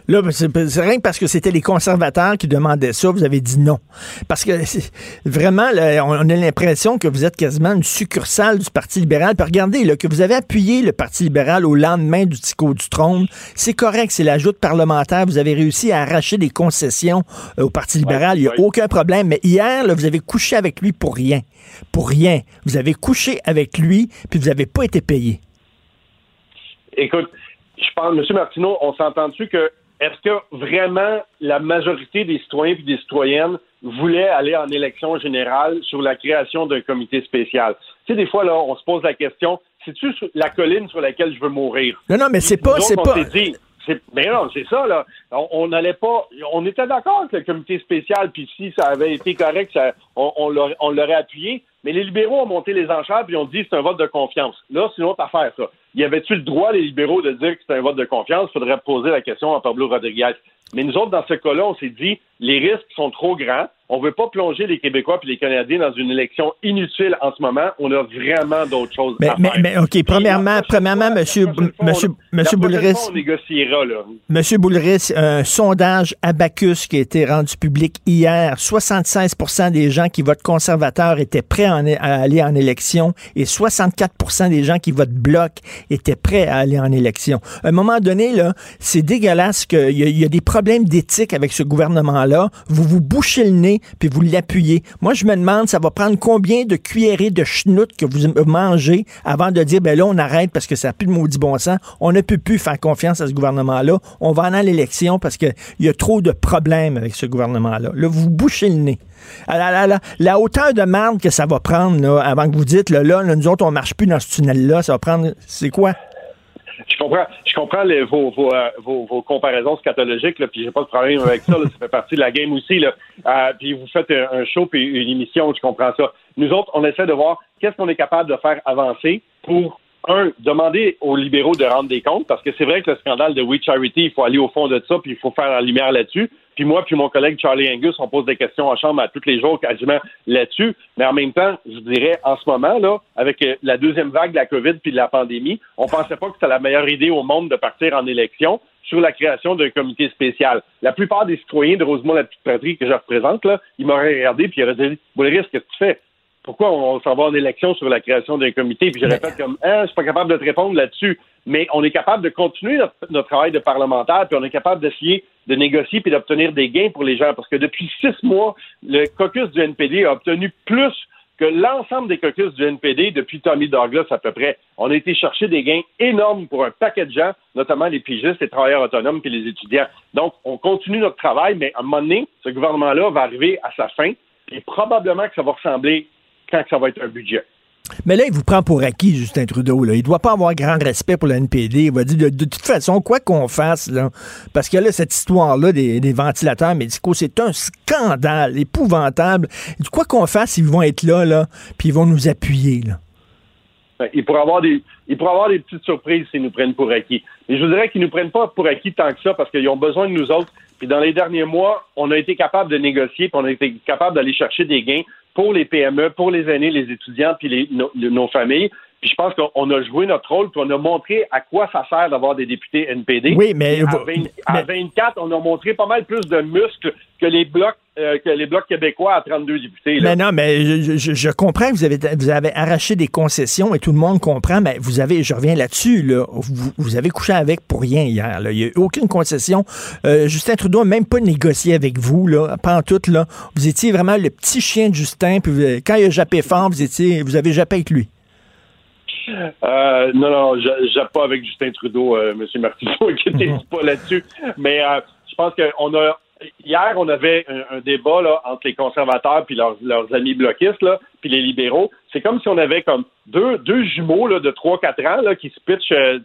Là c'est rien que parce que c'était les conservateurs qui demandaient ça, vous avez dit non. Parce que vraiment, on a l'impression que vous êtes quasiment une succursale du Parti libéral. Puis regardez, là, que vous avez appuyé le Parti libéral au lendemain du Tico du trône, c'est correct, c'est l'ajout parlementaire. Vous avez réussi à arracher des concessions euh, au Parti libéral, il n'y a aucun problème. Mais hier, là, vous avez couché avec lui pour rien. Pour rien. Vous avez couché avec lui, puis vous n'avez pas été payé. Écoute, je pense, M. Martineau, on s'entend dessus que est-ce que vraiment la majorité des citoyens et des citoyennes voulaient aller en élection générale sur la création d'un comité spécial? Tu sais, des fois, là, on se pose la question, c'est-tu la colline sur laquelle je veux mourir? Non, non, mais c'est pas, c'est pas. Mais non, c'est ça, là. On n'allait pas. On était d'accord avec le comité spécial, puis si ça avait été correct, ça, on, on l'aurait appuyé. Mais les libéraux ont monté les enchères, puis ont dit c'est un vote de confiance. Là, c'est une autre affaire, ça. Y avait-tu le droit, les libéraux, de dire que c'est un vote de confiance? Il faudrait poser la question à Pablo Rodriguez. Mais nous autres, dans ce cas-là, on s'est dit les risques sont trop grands. On veut pas plonger les Québécois et les Canadiens dans une élection inutile en ce moment. On a vraiment d'autres choses Mais, à mais, faire. mais, OK, premièrement, premièrement, monsieur, monsieur, monsieur Boulris, On négociera, là. Monsieur Boulris, un sondage Abacus qui a été rendu public hier, 76% des gens qui votent conservateur étaient prêts à, aller en élection et 64% des gens qui votent bloc étaient prêts à aller en élection. À un moment donné, là, c'est dégueulasse qu'il y, y a des problèmes d'éthique avec ce gouvernement-là. Vous vous bouchez le nez puis vous l'appuyez. Moi, je me demande, ça va prendre combien de cuillerées de schnout que vous mangez avant de dire, ben là, on arrête parce que ça n'a plus de maudit bon sens. On ne peut plus faire confiance à ce gouvernement-là. On va aller à l'élection parce qu'il y a trop de problèmes avec ce gouvernement-là. Là, vous bouchez le nez. La, hauteur de marde que ça va prendre là, avant que vous dites, là, là, nous autres, on marche plus dans ce tunnel-là, ça va prendre, c'est quoi? Je comprends, je comprends les- vos, vos, euh, vos, vos comparaisons scatologiques, là, puis j'ai pas de problème avec ça. là, ça fait partie de la game aussi. Là. Euh, puis vous faites un, un show puis une émission, je comprends ça. Nous autres, on essaie de voir qu'est-ce qu'on est capable de faire avancer pour un, demander aux libéraux de rendre des comptes, parce que c'est vrai que le scandale de We Charity, il faut aller au fond de ça, puis il faut faire la lumière là-dessus. Puis moi, puis mon collègue Charlie Angus, on pose des questions en chambre à tous les jours quasiment là-dessus. Mais en même temps, je dirais, en ce moment, là, avec euh, la deuxième vague de la COVID puis de la pandémie, on pensait pas que c'était la meilleure idée au monde de partir en élection sur la création d'un comité spécial. La plupart des citoyens de Rosemont, la petite patrie que je représente, là, ils m'auraient regardé puis ils auraient dit, Boulris, qu'est-ce que tu fais? Pourquoi on s'en va en élection sur la création d'un comité? Puis je répète comme, hein, je suis pas capable de te répondre là-dessus. Mais on est capable de continuer notre, notre travail de parlementaire, puis on est capable d'essayer de négocier puis d'obtenir des gains pour les gens. Parce que depuis six mois, le caucus du NPD a obtenu plus que l'ensemble des caucus du NPD depuis Tommy Douglas à peu près. On a été chercher des gains énormes pour un paquet de gens, notamment les pigistes, les travailleurs autonomes puis les étudiants. Donc, on continue notre travail, mais à un moment donné, ce gouvernement-là va arriver à sa fin, et probablement que ça va ressembler quand ça va être un budget. Mais là, il vous prend pour acquis, Justin Trudeau. Là. Il doit pas avoir grand respect pour le NPD. Il va dire, de, de toute façon, quoi qu'on fasse, là, parce que là, cette histoire-là des, des ventilateurs médicaux, c'est un scandale épouvantable. Quoi qu'on fasse, ils vont être là, là, puis ils vont nous appuyer. Là. Ben, Il pourrait avoir des, il pourrait avoir des petites surprises s'ils nous prennent pour acquis. Mais je vous dirais qu'ils nous prennent pas pour acquis tant que ça parce qu'ils ont besoin de nous autres. Puis dans les derniers mois, on a été capable de négocier, puis on a été capable d'aller chercher des gains pour les PME, pour les aînés, les étudiants, puis les, nos, nos familles. Puis je pense qu'on a joué notre rôle, puis on a montré à quoi ça sert d'avoir des députés NPD. Oui, mais- à, 20 à 24, on a montré pas mal plus de muscles que les blocs euh, que les blocs québécois à 32 députés. là. Mais non, mais je, je- je comprends que vous avez, vous avez arraché des concessions et tout le monde comprend, mais vous avez, je reviens là-dessus, là, vous, vous avez couché avec pour rien hier. là. Il n'y a eu aucune concession. Euh, Justin Trudeau n'a même pas négocié avec vous, là, pas en tout. Là. Vous étiez vraiment le petit chien de Justin, puis vous- quand il a jappé fort, vous, étiez, vous avez jappé avec lui. Euh, non, non, je jappe pas avec Justin Trudeau, euh, M. Martineau, inquiétez-vous pas là-dessus. Mais euh, je pense qu'on a. Hier, on avait un, débat entre les conservateurs puis leurs, amis bloquistes, puis les libéraux. C'est comme si on avait comme deux, jumeaux là, de 3-4 ans là, qui se pitchent, euh,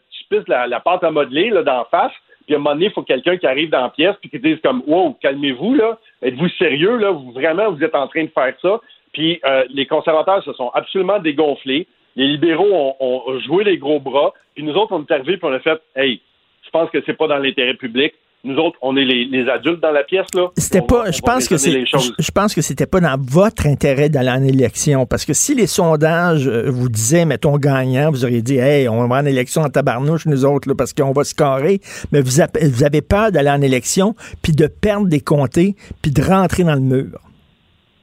la, la pâte à modeler là, d'en face. Puis à un moment donné, il faut quelqu'un qui arrive dans la pièce puis qui dise comme Wow, calmez-vous, là. Êtes-vous sérieux, là? Vraiment vous êtes en train de faire ça? Puis euh, les conservateurs se sont absolument dégonflés. Les libéraux ont, ont joué les gros bras. Puis nous autres, on est arrivés puis on a fait Hey, je pense que c'est pas dans l'intérêt public. Nous autres, on est les, les adultes dans la pièce, là. C'était pas, va- je pense que c'est, je, je pense que c'était pas dans votre intérêt d'aller en élection, parce que si les sondages euh, vous disaient, mettons, gagnant, vous auriez dit, hey, on va en élection en tabarnouche, nous autres, là, parce qu'on va se carrer, mais vous, avez peur d'aller en élection, puis de perdre des comtés, puis de rentrer dans le mur.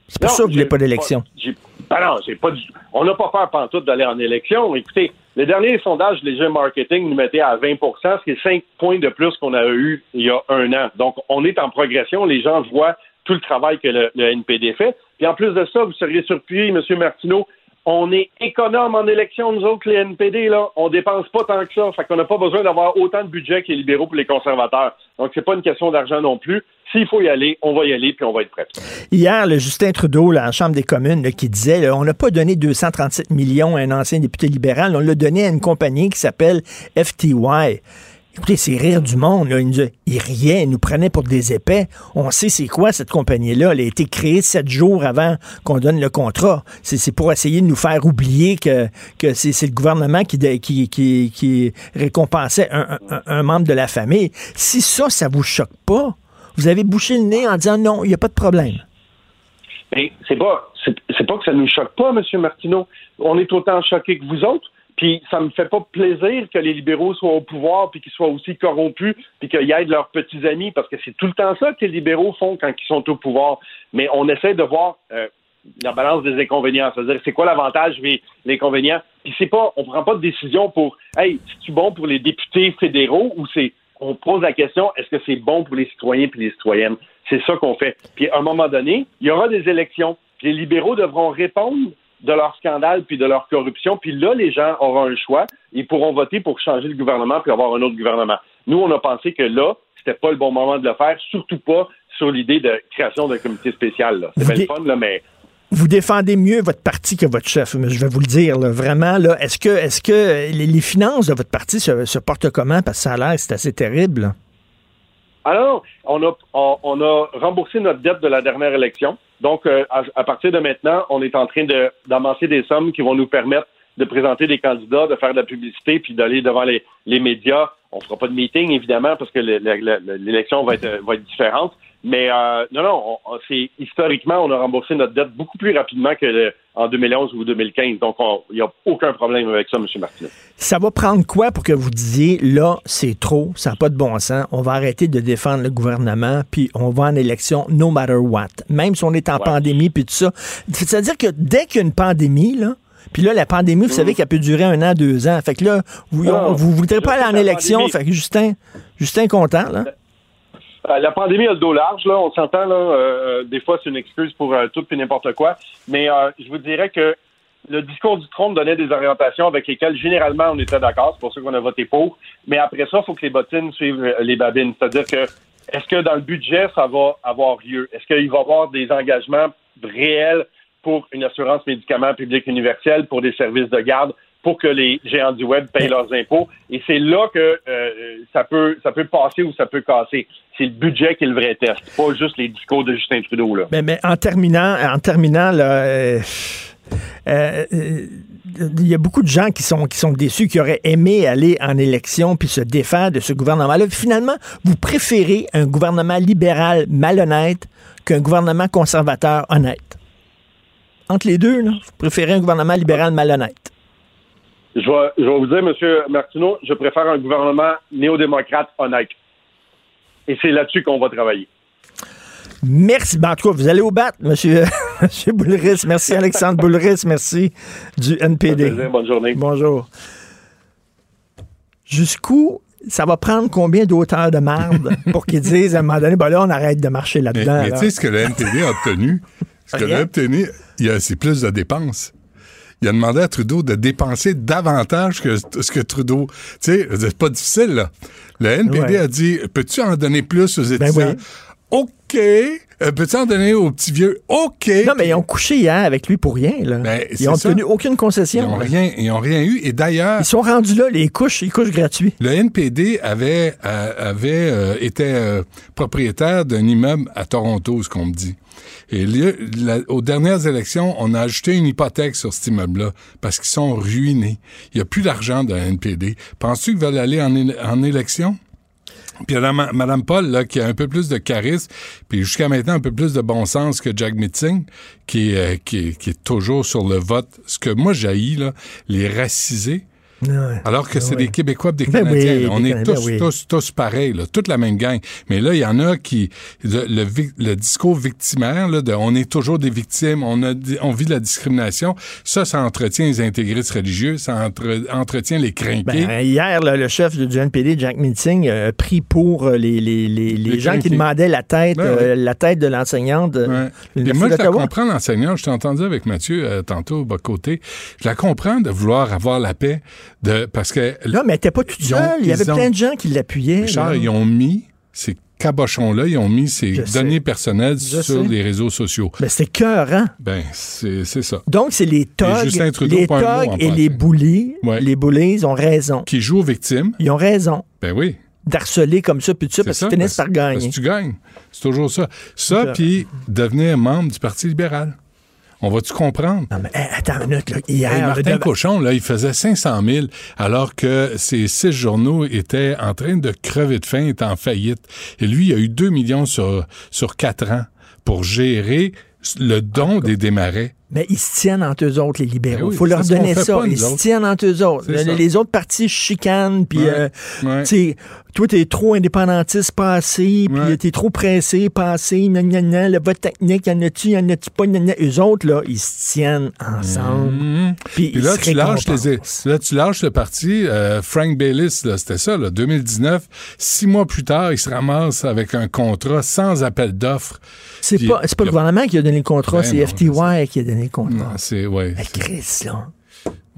C'est pour Non, ça que vous voulez pas d'élection. j'ai- Ben non, j'ai pas du- on n'a pas peur pantoute d'aller en élection. Écoutez, le dernier sondage Léger Marketing nous mettait à 20% ce qui est 5 points de plus qu'on a eu il y a un an. Donc, on est en progression. Les gens voient tout le travail que le, le NPD fait. Puis en plus de ça, vous seriez surpris, M. Martineau, on est économe en élection, nous autres, les NPD, là. On dépense pas tant que ça. Fait qu'on n'a pas besoin d'avoir autant de budget que les libéraux pour les conservateurs. Donc, c'est pas une question d'argent non plus. S'il faut y aller, on va y aller, puis on va être prêt. Hier, le Justin Trudeau, là, en Chambre des communes, qui disait on n'a pas donné 237 millions à un ancien député libéral, on l'a donné à une compagnie qui s'appelle FTY. Écoutez, c'est rire du monde. Là. Il, nous a- il riait, il nous prenait pour des épais. On sait c'est quoi cette compagnie-là. Elle a été créée sept jours avant qu'on donne le contrat. C'est pour essayer de nous faire oublier que, c'est le gouvernement qui, récompensait un, membre de la famille. Si ça, ça vous choque pas, vous avez bouché le nez en disant non, il n'y a pas de problème. Mais c'est pas, pas que ça nous choque pas, M. Martineau. On est autant choqués que vous autres. Puis ça me fait pas plaisir que les libéraux soient au pouvoir, puis qu'ils soient aussi corrompus, puis qu'ils aident leurs petits amis, parce que c'est tout le temps ça que les libéraux font quand ils sont au pouvoir. Mais on essaie de voir euh, la balance des inconvénients, c'est-à-dire c'est quoi l'avantage et l'inconvénient? Puis c'est pas, on prend pas de décision pour, hey, c'est-tu bon pour les députés fédéraux ou c'est, on pose la question, est-ce que c'est bon pour les citoyens puis les citoyennes? C'est ça qu'on fait. Puis à un moment donné, il y aura des élections. Les libéraux devront répondre de leur scandale puis de leur corruption. Puis là, les gens auront un choix. Ils pourront voter pour changer le gouvernement puis avoir un autre gouvernement. Nous, on a pensé que là, c'était pas le bon moment de le faire, surtout pas sur l'idée de création d'un comité spécial. C'est bien le fun, là, mais Vous défendez mieux votre parti que votre chef, mais je vais vous le dire, là, vraiment. Là, est-ce que, est-ce que les, les finances de votre parti se, se portent comment? Parce que ça a l'air, c'est assez terrible. là. Alors, on a, on, a remboursé notre dette de la dernière élection. Donc, euh, à, partir de maintenant, on est en train d'amasser des sommes qui vont nous permettre de présenter des candidats, de faire de la publicité, puis d'aller devant les, médias. On fera pas de meeting, évidemment, parce que le- le- le- l'élection va être, va être différente. Mais euh, non, non, on- on- c'est historiquement, on a remboursé notre dette beaucoup plus rapidement que le- en 2011 ou 2015. Donc, on- il n'y a aucun problème avec ça, M. Martineau. Ça va prendre quoi pour que vous disiez, là, c'est trop, ça n'a pas de bon sens, on va arrêter de défendre le gouvernement, puis on va en élection no matter what, même si on est en pandémie, puis tout ça. C'est-à-dire que dès qu'il y a une pandémie, là, puis là, la pandémie, vous savez qu'elle peut durer un an, deux ans. Fait que là, vous ne Non, voudrez pas aller en élection. pandémie- Fait que Justin, Justin content, là. Euh, la pandémie a le dos large, là, on s'entend, là. euh, des fois, c'est une excuse pour euh, tout et n'importe quoi. Mais euh, je vous dirais que le discours du Trump donnait des orientations avec lesquelles, généralement, on était d'accord. C'est pour ça qu'on a voté pour. Mais après ça, il faut que les bottines suivent euh, les babines. C'est-à-dire que, est-ce que dans le budget, ça va avoir lieu? Est-ce qu'il va y avoir des engagements réels pour une assurance médicaments publique universelle, pour des services de garde, pour que les géants du web payent leurs impôts. Et c'est là que euh, ça peut ça peut passer ou ça peut casser. C'est le budget qui est le vrai test, pas juste les discours de Justin Trudeau. Là. Mais, mais en terminant, en terminant, là, euh, euh, euh, il y a beaucoup de gens qui sont, qui sont déçus, qui auraient aimé aller en élection puis se défaire de ce gouvernement-là. Finalement, vous préférez un gouvernement libéral malhonnête qu'un gouvernement conservateur honnête. Entre les deux, là, vous préférez un gouvernement libéral malhonnête. Je vais, je vais vous dire, M. Martineau, je préfère un gouvernement néo-démocrate honnête. Et c'est là-dessus qu'on va travailler. Merci. Ben, en tout cas, vous allez au bat, monsieur, monsieur Boulris. Merci, Alexandre Boulris. Merci du NPD. Plaisir. Bonne journée. Bonjour. Jusqu'où ça va prendre combien d'auteurs de marde pour qu'ils disent à un moment donné, ben là, on arrête de marcher là-dedans. mais tu sais ce que le NPD a obtenu? Ce que le. NPD, c'est plus de dépenses. Il a demandé à Trudeau de dépenser davantage que ce que Trudeau. Tu sais, c'est pas difficile, là. Le NPD Ouais. a dit Peux-tu en donner plus aux étudiants? Ben oui. OK. Euh, Peux-tu en donner aux petits vieux? OK. Non, mais ils ont couché hier avec lui pour rien. Là. Ben, ils c'est ont ça. obtenu aucune concession. Ils n'ont rien, ils ont rien eu. Et d'ailleurs. Ils sont rendus là, les couches, ils couchent gratuits. Le NPD avait, euh, avait euh, été euh, propriétaire d'un immeuble à Toronto, ce qu'on me dit. Et la- aux dernières élections, on a ajouté une hypothèque sur cet immeuble-là parce qu'ils sont ruinés. Il n'y a plus d'argent dans le NPD. Penses-tu qu'ils veulent aller en, éle- en élection? Puis il y a Mme Paul, qui a un peu plus de charisme, puis jusqu'à maintenant un peu plus de bon sens que Jack Mitzing, qui, est, euh, toujours sur le vote. Ce que moi j'haïs, là, les racisés, alors que c'est des Québécois des Ben Canadiens. oui, on des est tous, oui. tous, tous pareils, là, toute la même gang. Mais là, il y en a qui... Le, le discours victimaire, là, de on est toujours des victimes, on, a, on vit de la discrimination, ça, ça entretient les intégristes religieux, ça entre- entretient les crinqués. Ben, hier, là, le chef du NPD, Jack Meeting, a pris pour euh, les, les, les, les Les gens qui demandaient la tête, Ben euh, la tête de l'enseignante Ouais. Et moi, je la comprends, l'enseignant. Je t'ai entendu avec Mathieu euh, tantôt, bas côté. Je la comprends de vouloir avoir la paix, de parce que. Là, mais n'était pas ont- seule. Il y avait ont- plein de gens qui l'appuyaient. Richard, là. ils ont mis ces cabochons-là, ils ont mis ces Je sais. données personnelles Je sur sais. les réseaux sociaux. Ben, c'est cœur, hein? Ben, c'est c'est ça. Donc, c'est les togs, les togs et les bullies. Ouais. Les bullies ont raison. Qui jouent aux victimes. Ils ont raison Ben oui. d'harceler comme ça, puis tout ça, parce qu'ils finissent par gagner. Parce que tu gagnes. C'est toujours Ça, ça. puis devenir membre du Parti libéral. On va-tu comprendre? Non, mais hey, attends une minute, là. Hier, Hey, là, Martin devant- Cochon, là, il faisait 500 000 alors que ces six journaux étaient en train de crever de faim, étaient en faillite. Et lui, il a eu 2 millions sur, sur 4 ans pour gérer le don des démarrais. Mais ils se tiennent entre eux autres, les libéraux. Ben oui, faut leur donner ça. pas, ils se tiennent entre eux autres. Le- les autres partis chicanent, puis Ouais. euh, Ouais. tu sais, toi, t'es trop indépendantiste, pas assez, puis Ouais. t'es trop pressé, pas assez, gna, gna, gna, le vote technique, y en a-tu, y en a-tu pas, gna. Eux autres, là, ils se tiennent ensemble. Mhm. Puis là, tu lâches, les, là, tu lâches le parti. euh, Frank Bayliss, c'était ça, là, 2019. Six mois plus tard, il se ramasse avec un contrat sans appel d'offres. C'est pas, pas le gouvernement qui a donné le contrat, Ben c'est FTY qui a donné Non, c'est, ouais. Chris, là.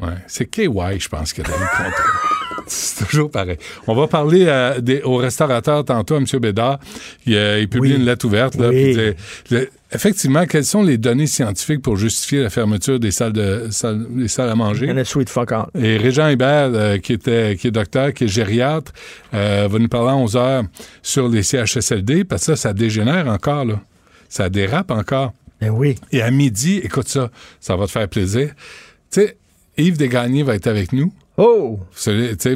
Ouais, c'est KY, je pense, qui a donné le contrat. C'est toujours pareil. On va parler euh, des, aux restaurateurs tantôt, à M. Bédard. Il, euh, il publie Oui. une lettre ouverte. Là, Oui. effectivement, quelles sont les données scientifiques pour justifier la fermeture des salles, de, salles, des salles à manger? Il y en a sweet fuck all. Et Régent Hébert, euh, qui, était, qui est docteur, qui est gériatre, euh, va nous parler à 11 heures sur les CHSLD, parce que ça, ça dégénère encore, là. Ça dérape encore. Ben oui. Et à midi, écoute ça, ça va te faire plaisir. Tu sais, Yves Desgagnés va être avec nous. Oh!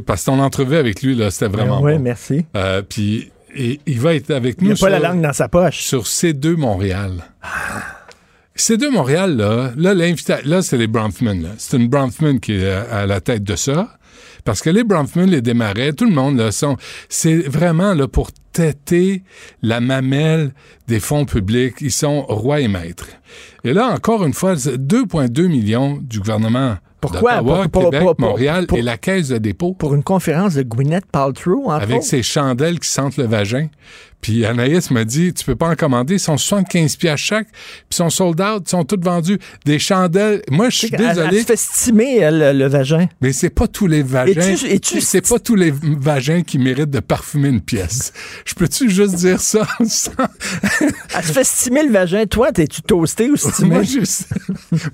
Parce que ton entrevue avec lui, là, c'était vraiment oui, bon. merci. Euh, puis et il va être avec Il nous n'a pas la langue dans sa poche. sur C2 Montréal. C2 Montréal, là, là, c'est les Bronfman. C'est une Bronfman qui est à, à la tête de ça. Parce que les Bronfman, les démarrais, tout le monde, là, sont. C'est vraiment là, pour têter la mamelle des fonds publics. Ils sont rois et maîtres. Et là, encore une fois, c'est 2,2 millions du gouvernement Pourquoi? Pour- Québec, pour- pour- Montréal et la Caisse de dépôt. Pour une conférence de Gwyneth Paltrow, en Avec ses chandelles qui sentent le vagin. Puis Anaïs m'a dit, tu peux pas en commander, ils sont 75 pièces chaque, puis ils sont sold out, ils sont toutes vendus. Des chandelles, moi je suis Elle, elle désolé, se fait stimer, elle, le, le vagin. mais c'est pas tous les vagins, Es-tu- es-tu- c'est pas tous les vagins qui méritent de parfumer une pièce. Je peux-tu juste dire ça? sans- Elle se fait stimer le vagin. Toi, t'es-tu toasté ou stimé? moi, je,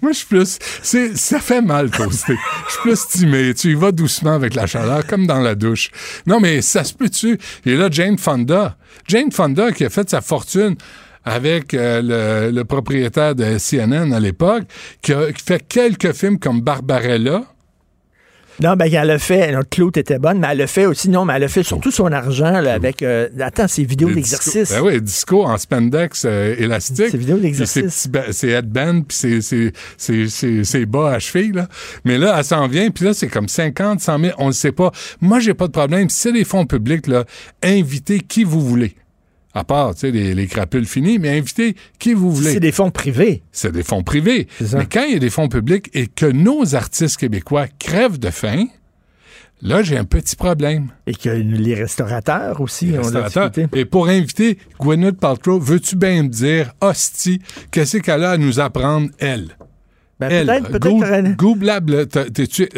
moi, je suis plus. c'est- ça fait mal, toasté. Je suis plus stimé. Tu y vas doucement avec la chaleur, comme dans la douche. Non, mais ça se peut-tu? Et là, Jane Fonda. Jane Fonda qui a fait sa fortune avec euh, le, le propriétaire de CNN à l'époque, qui a fait quelques films comme Barbarella. Non, ben, elle a fait, notre Claude était bonne, mais elle a fait aussi, non, mais elle a fait surtout son argent, là, avec, euh, attends, ses vidéos Le d'exercice. Ben oui, disco en spandex euh, élastique. Ses vidéos d'exercice. Ses headbands, puis ses, ses bas à cheville, là. Mais là, elle s'en vient, puis là, c'est comme 50, 100 000, on ne sait pas. Moi, j'ai pas de problème. C'est des fonds publics, là, invitez qui vous voulez. À part, tu sais, les, les crapules finis, mais invitez qui vous voulez. C'est des fonds privés. C'est des fonds privés. Mais quand il y a des fonds publics et que nos artistes québécois crèvent de faim, là, j'ai un petit problème. Et que les restaurateurs aussi ont de la Restaurateur. difficulté. Et pour inviter Gwyneth Paltrow, veux-tu bien me dire, hostie, qu'est-ce qu'elle a à nous apprendre, elle? Ben, elle, peut-être,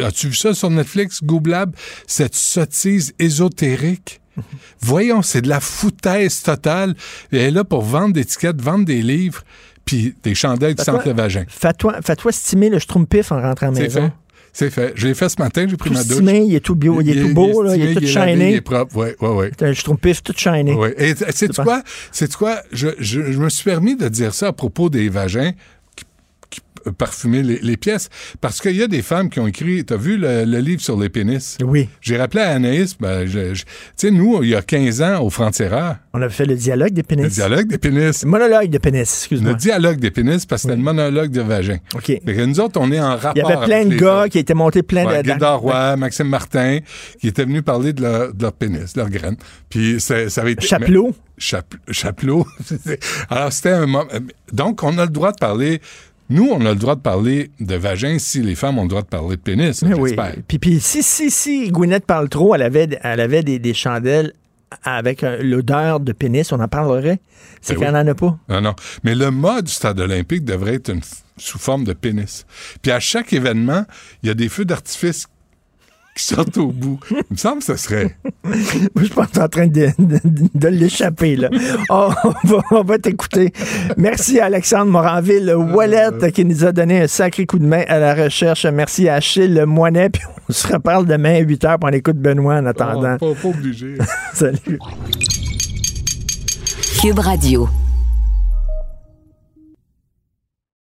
as-tu vu ça sur Netflix, Googlab? Cette sottise ésotérique? Voyons, c'est de la foutaise totale. Elle est là pour vendre des tickets, vendre des livres, puis des chandelles qui sentent le vagin. Fais-toi, fais-toi stimer le schtroumpif en rentrant à la C'est maison. fait. C'est fait. Je l'ai fait ce matin, j'ai pris Tout ma douche. stimé, il est tout bio, il est tout beau, là, il est tout lavé, Il est propre, oui, oui, oui. C'est un schtroumpif tout shiny. Oui. Et c'est quoi? C'est quoi? Je, je, je me suis permis de dire ça à propos des vagins parfumer les, les pièces. Parce qu'il y a des femmes qui ont écrit, t'as vu le, le livre sur les pénis? Oui. J'ai rappelé à Anaïs, ben, tu sais, nous, il y a 15 ans, au Frontières, On avait fait le dialogue des pénis. le dialogue des pénis. Le monologue des pénis, excuse-moi. Le dialogue des pénis, parce que c'était le monologue de vagin. OK. Fait que nous autres, on est en rapport. Il y avait plein de gars qui étaient montés plein Ouais, de... Guédard Roy, Maxime Martin, qui étaient venus parler de leur, de leur pénis, de leur graine. Puis ça, ça avait été... Chapelot. mais- Chapelot. Alors, c'était un moment... Donc, on a le droit de parler... Nous, on a le droit de parler de vagin si les femmes ont le droit de parler de pénis, Mais oui. Puis, puis si, si, si Gwyneth parle trop, elle avait, elle avait des, des chandelles avec euh, l'odeur de pénis, on en parlerait? C'est Ben qu'elle oui. n'en a pas. Non, non. Mais le mode du stade olympique devrait être une sous forme de pénis. Puis à chaque événement, il y a des feux d'artifice qui sortent au bout. Il me semble que ce serait... Moi, je pense que tu es en train de, de- de l'échapper, là. Oh, on va, on va t'écouter. Merci à Alexandre Moranville, Wallet, qui nous a donné un sacré coup de main à la recherche. Merci à Achille Moinet, puis on se reparle demain à 8 h, puis on écoute Benoît en attendant. Oh, pas, pas obligé. Salut. Cube Radio.